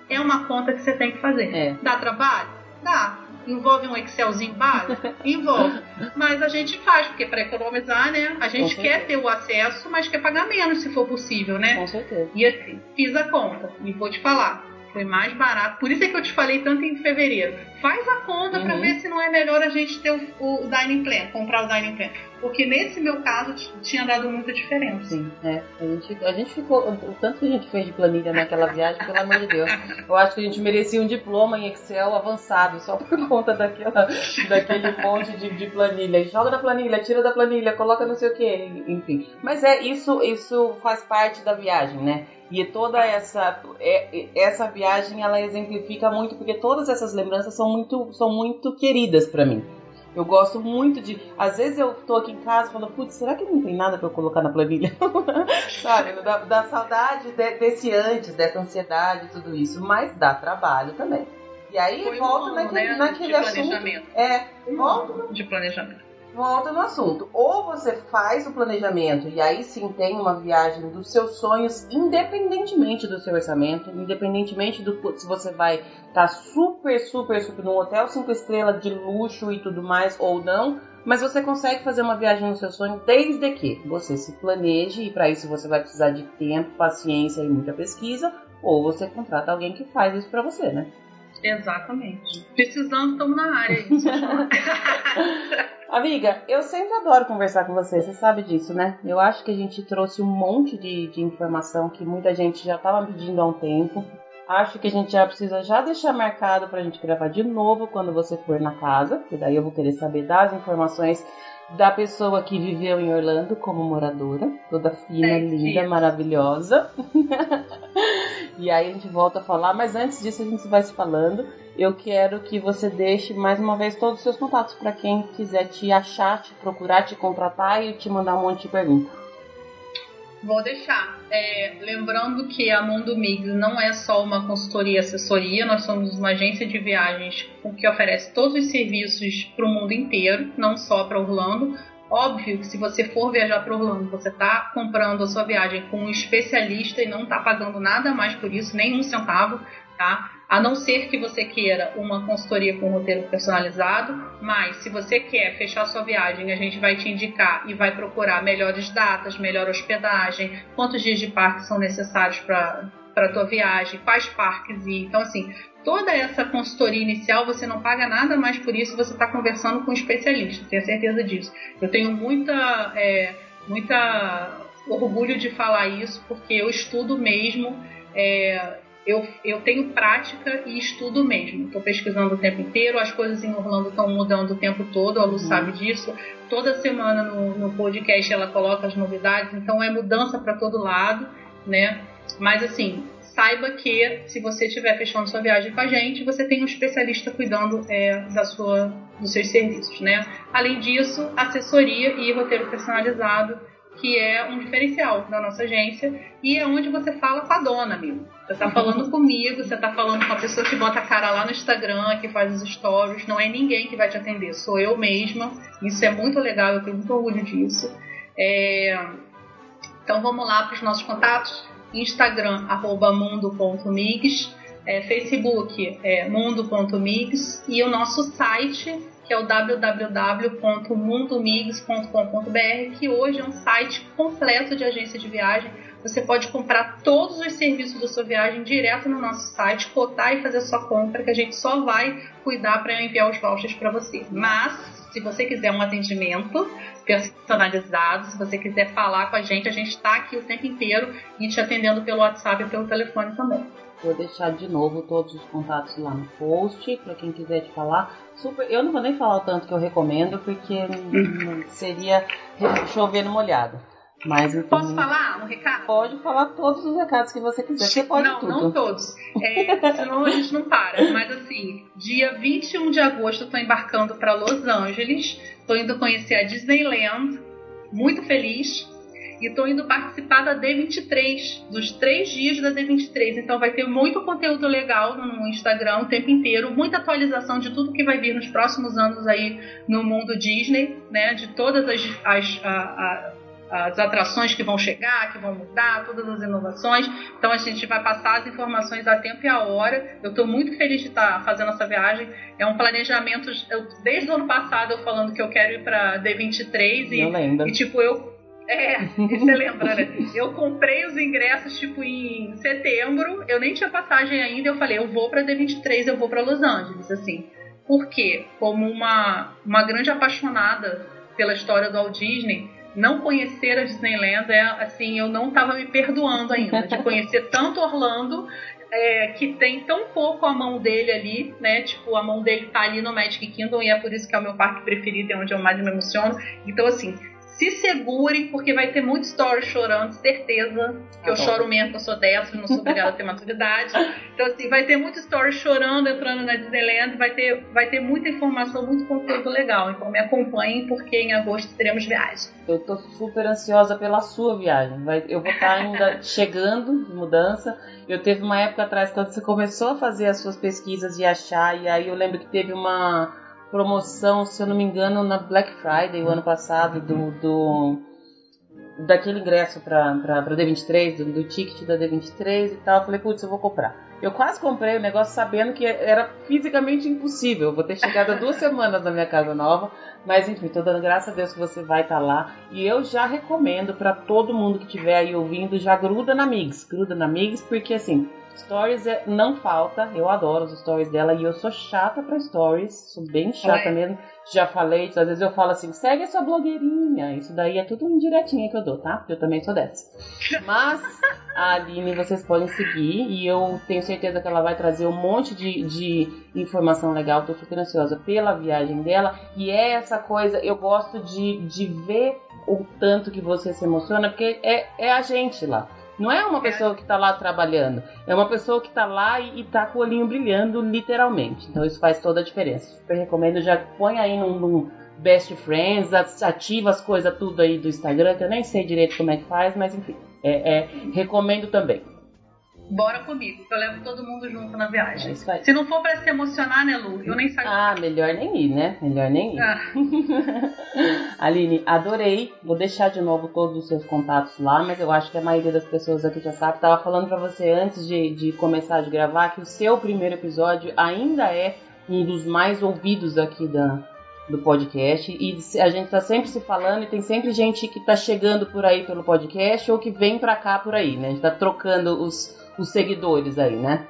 É uma conta que você tem que fazer. É. Dá trabalho? Dá. Envolve um Excelzinho básico? Envolve. Mas a gente faz, porque para economizar, né? A gente quer ter o acesso, mas quer pagar menos se for possível, né? Com certeza. E assim, fiz a conta e vou te falar. Foi mais barato. Por isso é que eu te falei tanto em fevereiro. Faz a conta pra Uhum. ver se não é melhor a gente ter o, o Dining Plan, comprar o Dining Plan. Porque nesse meu caso tinha dado muita diferença. Sim, é. A gente, a gente ficou. O tanto que a gente fez de planilha naquela viagem, pelo amor de Deus. Eu acho que a gente merecia um diploma em Excel avançado, só por conta daquela, daquele monte de, de planilha. Joga da planilha, tira da planilha, coloca não sei o que, enfim. Mas é isso, isso faz parte da viagem, né? E toda essa é- essa viagem ela exemplifica muito porque todas essas lembranças são muito são muito queridas pra mim. Eu gosto muito de. Às vezes eu tô aqui em casa e falo, putz, será que não tem nada pra eu colocar na planilha? Sabe? Da, da saudade de- desse antes, dessa ansiedade tudo isso. Mas dá trabalho também. E aí Foi um volta ano, naquele, né, naquele de assunto. planejamento. É, Um volta de planejamento. Volta no assunto. Ou você faz o planejamento e aí sim tem uma viagem dos seus sonhos, independentemente do seu orçamento, independentemente do se você vai estar super, super, super num hotel cinco estrelas de luxo e tudo mais ou não. Mas você consegue fazer uma viagem no seu sonho desde que você se planeje e para isso você vai precisar de tempo, paciência e muita pesquisa, ou você contrata alguém que faz isso para você, né? Exatamente. Precisando, estamos na área. Amiga, eu sempre adoro conversar com você, você sabe disso, né? Eu acho que a gente trouxe um monte de, de informação que muita gente já estava pedindo há um tempo. Acho que a gente já precisa já deixar marcado pra gente gravar de novo quando você for na casa, que daí eu vou querer saber das informações da pessoa que viveu em Orlando como moradora, toda fina, É, linda, maravilhosa. e aí a gente volta a falar, mas antes disso a gente vai se falando. Eu quero que você deixe mais uma vez todos os seus contatos para quem quiser te achar, te procurar, te contratar e te mandar um monte de perguntas. Vou deixar. É, lembrando que a Mundo Mix não é só uma consultoria e assessoria, nós somos uma agência de viagens que oferece todos os serviços para o mundo inteiro, não só para Orlando. Óbvio que se você for viajar para Orlando, você está comprando a sua viagem com um especialista e não está pagando nada mais por isso, nem um centavo, tá? A não ser que você queira uma consultoria com roteiro personalizado, mas se você quer fechar sua viagem, a gente vai te indicar e vai procurar melhores datas, melhor hospedagem, quantos dias de parque são necessários para para tua viagem, quais parques ir. Então, assim, toda essa consultoria inicial você não paga nada mais por isso, você está conversando com um especialista, tenho certeza disso. Eu tenho muita, é, muita orgulho de falar isso, porque eu estudo mesmo. É, eu, eu tenho prática e estudo mesmo. Estou pesquisando o tempo inteiro, as coisas em Orlando estão mudando o tempo todo, a Lu uhum. sabe disso. Toda semana no, no podcast ela coloca as novidades, então é mudança para todo lado, né? Mas assim, saiba que se você estiver fechando sua viagem com a gente, você tem um especialista cuidando é, da sua, dos seus serviços, né? Além disso, assessoria e roteiro personalizado, que é um diferencial da nossa agência e é onde você fala com a dona, amigo. Você tá falando comigo, você tá falando com a pessoa que bota a cara lá no Instagram, que faz os stories, não é ninguém que vai te atender, sou eu mesma. Isso é muito legal, eu tenho muito orgulho disso. É... Então vamos lá para os nossos contatos. Instagram, arroba mundo.migs, é, Facebook é mundo.migs e o nosso site, que é o www.mundomigs.com.br, que hoje é um site completo de agência de viagem. Você pode comprar todos os serviços da sua viagem direto no nosso site, cotar e fazer sua compra, que a gente só vai cuidar para enviar os vouchers para você. Mas, se você quiser um atendimento, personalizado. Se você quiser falar com a gente, a gente está aqui o tempo inteiro e te atendendo pelo WhatsApp e pelo telefone também. Vou deixar de novo todos os contatos lá no post para quem quiser te falar. Super, eu não vou nem falar o tanto que eu recomendo porque seria chover no molhado. Mas então, Posso falar um recado? Pode falar todos os recados que você quiser. Você pode não, tudo. não todos. É, senão a gente não para. Mas assim, dia 21 de agosto eu tô embarcando para Los Angeles. Tô indo conhecer a Disneyland. Muito feliz. E tô indo participar da D23, dos três dias da D23. Então vai ter muito conteúdo legal no Instagram o tempo inteiro, muita atualização de tudo que vai vir nos próximos anos aí no mundo Disney, né? De todas as, as a, a, as atrações que vão chegar, que vão mudar, todas as inovações. Então a gente vai passar as informações a tempo e a hora. Eu estou muito feliz de estar tá fazendo essa viagem. É um planejamento. Eu, desde o ano passado eu falando que eu quero ir para D23 e, e tipo eu é, você lembra, né? Eu comprei os ingressos, tipo, em setembro, eu nem tinha passagem ainda, eu falei, eu vou pra D23, eu vou para Los Angeles, assim. Por quê? Como uma, uma grande apaixonada pela história do Walt Disney, não conhecer a Disneyland é assim, eu não estava me perdoando ainda de conhecer tanto Orlando é, que tem tão pouco a mão dele ali, né? Tipo, a mão dele tá ali no Magic Kingdom e é por isso que é o meu parque preferido, é onde eu mais me emociono. Então, assim, se segurem, porque vai ter muito story chorando, certeza. Que eu choro mesmo, que eu sou dessa, não sou obrigada a ter maturidade. Então, assim, vai ter muito story chorando, entrando na Disneyland, vai ter, vai ter muita informação, muito conteúdo legal. Então, me acompanhem, porque em agosto teremos viagem. Eu tô super ansiosa pela sua viagem. Vai, eu vou estar ainda chegando de mudança. Eu teve uma época atrás, quando você começou a fazer as suas pesquisas de achar, e aí eu lembro que teve uma promoção, se eu não me engano, na Black Friday o ano passado do, do daquele ingresso para D23, do, do, ticket da D23 e tal. Eu falei, putz, eu vou comprar. Eu quase comprei o negócio sabendo que era fisicamente impossível. Vou ter chegado duas semanas na minha casa nova. Mas enfim, tô dando graças a Deus que você vai estar tá lá. E eu já recomendo para todo mundo que estiver aí ouvindo, já gruda na Migs. Gruda na Migs, porque assim, Stories é, não falta, eu adoro os stories dela e eu sou chata pra stories, sou bem chata é. mesmo. Já falei, às vezes eu falo assim, segue a sua blogueirinha. Isso daí é tudo indiretinha que eu dou, tá? Eu também sou dessa. Mas a Aline vocês podem seguir e eu tenho certeza que ela vai trazer um monte de, de informação legal. Tô super ansiosa pela viagem dela. E é essa coisa, eu gosto de, de ver o tanto que você se emociona, porque é, é a gente lá. Não é uma pessoa que está lá trabalhando, é uma pessoa que está lá e, está com o olhinho brilhando, literalmente. Então isso faz toda a diferença. Super recomendo, já põe aí num, num Best Friends, ativa as coisas tudo aí do Instagram, que eu nem sei direito como é que faz, mas enfim, é, é, recomendo também. Bora comigo, que eu levo todo mundo junto na viagem. É se não for para se emocionar, né, Lu? Eu nem saio. Ah, melhor nem ir, né? Melhor nem ir. Ah. Aline, adorei. Vou deixar de novo todos os seus contatos lá, mas eu acho que a maioria das pessoas aqui já sabe. Tava falando para você antes de, de começar de gravar que o seu primeiro episódio ainda é um dos mais ouvidos aqui da, do podcast e a gente está sempre se falando e tem sempre gente que está chegando por aí pelo podcast ou que vem para cá por aí, né? A gente tá trocando os, os seguidores aí, né?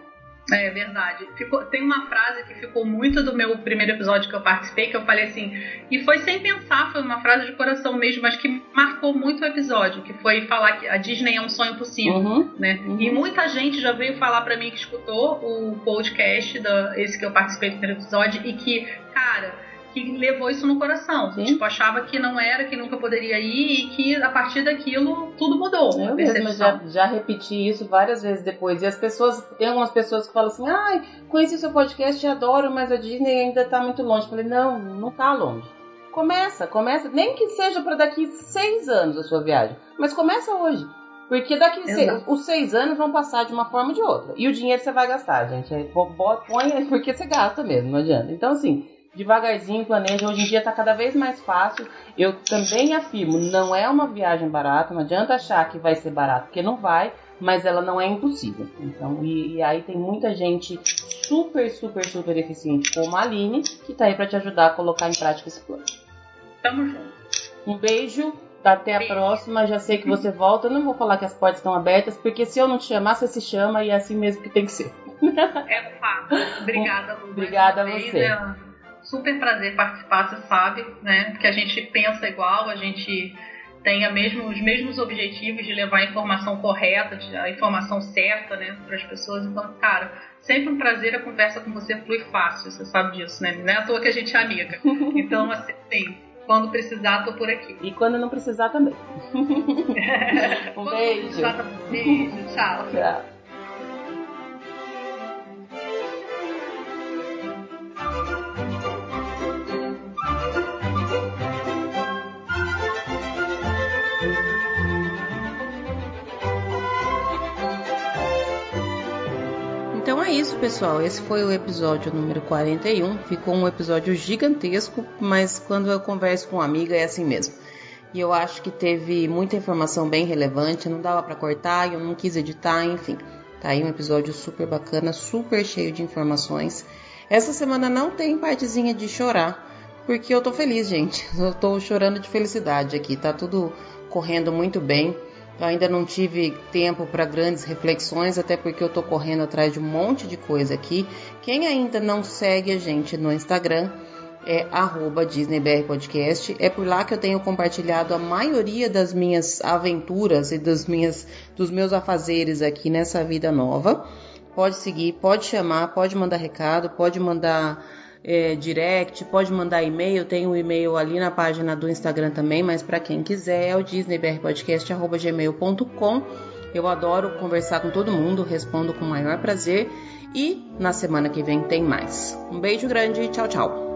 É verdade. Ficou, tem uma frase que ficou muito do meu primeiro episódio que eu participei, que eu falei assim, e foi sem pensar, foi uma frase de coração mesmo, mas que marcou muito o episódio, que foi falar que a Disney é um sonho possível, uhum, né? Uhum. E muita gente já veio falar para mim que escutou o podcast, da, esse que eu participei do primeiro episódio, e que, cara que levou isso no coração. Sim. Tipo, achava que não era, que nunca poderia ir e que a partir daquilo tudo mudou. Eu mesma já, já repeti isso várias vezes depois. E as pessoas, tem algumas pessoas que falam assim: ai, conheci seu podcast adoro, mas a Disney ainda tá muito longe. Eu falei: não, não tá longe. Começa, começa, nem que seja para daqui seis anos a sua viagem, mas começa hoje. Porque daqui seis, os seis anos vão passar de uma forma ou de outra. E o dinheiro você vai gastar, gente. Põe porque você gasta mesmo, não adianta. Então, assim, devagarzinho, planeja. Hoje em dia está cada vez mais fácil. Eu também afirmo, não é uma viagem barata, não adianta achar que vai ser barato, porque não vai, mas ela não é impossível. Então, e, e aí tem muita gente super, super, super eficiente, como a Aline, que está aí para te ajudar a colocar em prática esse plano. Tamo junto. Um beijo. Até a próxima, já sei que você volta. Eu não vou falar que as portas estão abertas, porque se eu não te chamar, você se chama e é assim mesmo que tem que ser. É fato. Obrigada, Lu. Obrigada a você. Super prazer participar, você sabe, né? Porque a gente pensa igual, a gente tem mesmo, os mesmos objetivos de levar a informação correta, a informação certa, né, para as pessoas. Então, cara, sempre um prazer, a conversa com você flui fácil, você sabe disso, né? Não é à toa que a gente é amiga. Então, assim, quando precisar, tô por aqui. E quando não precisar também. um beijo. Precisar, beijo, tchau. Tchau. É isso, pessoal. Esse foi o episódio número 41. Ficou um episódio gigantesco, mas quando eu converso com uma amiga é assim mesmo. E eu acho que teve muita informação bem relevante, não dava para cortar, eu não quis editar, enfim. Tá aí um episódio super bacana, super cheio de informações. Essa semana não tem partezinha de chorar, porque eu tô feliz, gente. Eu tô chorando de felicidade aqui, tá tudo correndo muito bem. Eu ainda não tive tempo para grandes reflexões, até porque eu tô correndo atrás de um monte de coisa aqui. Quem ainda não segue a gente no Instagram é @disneybrpodcast. É por lá que eu tenho compartilhado a maioria das minhas aventuras e minhas, dos meus afazeres aqui nessa vida nova. Pode seguir, pode chamar, pode mandar recado, pode mandar é, direct, pode mandar e-mail, tem o um e-mail ali na página do Instagram também, mas para quem quiser é o disneybrpodcast.gmail.com. Eu adoro conversar com todo mundo, respondo com o maior prazer e na semana que vem tem mais. Um beijo grande, tchau, tchau.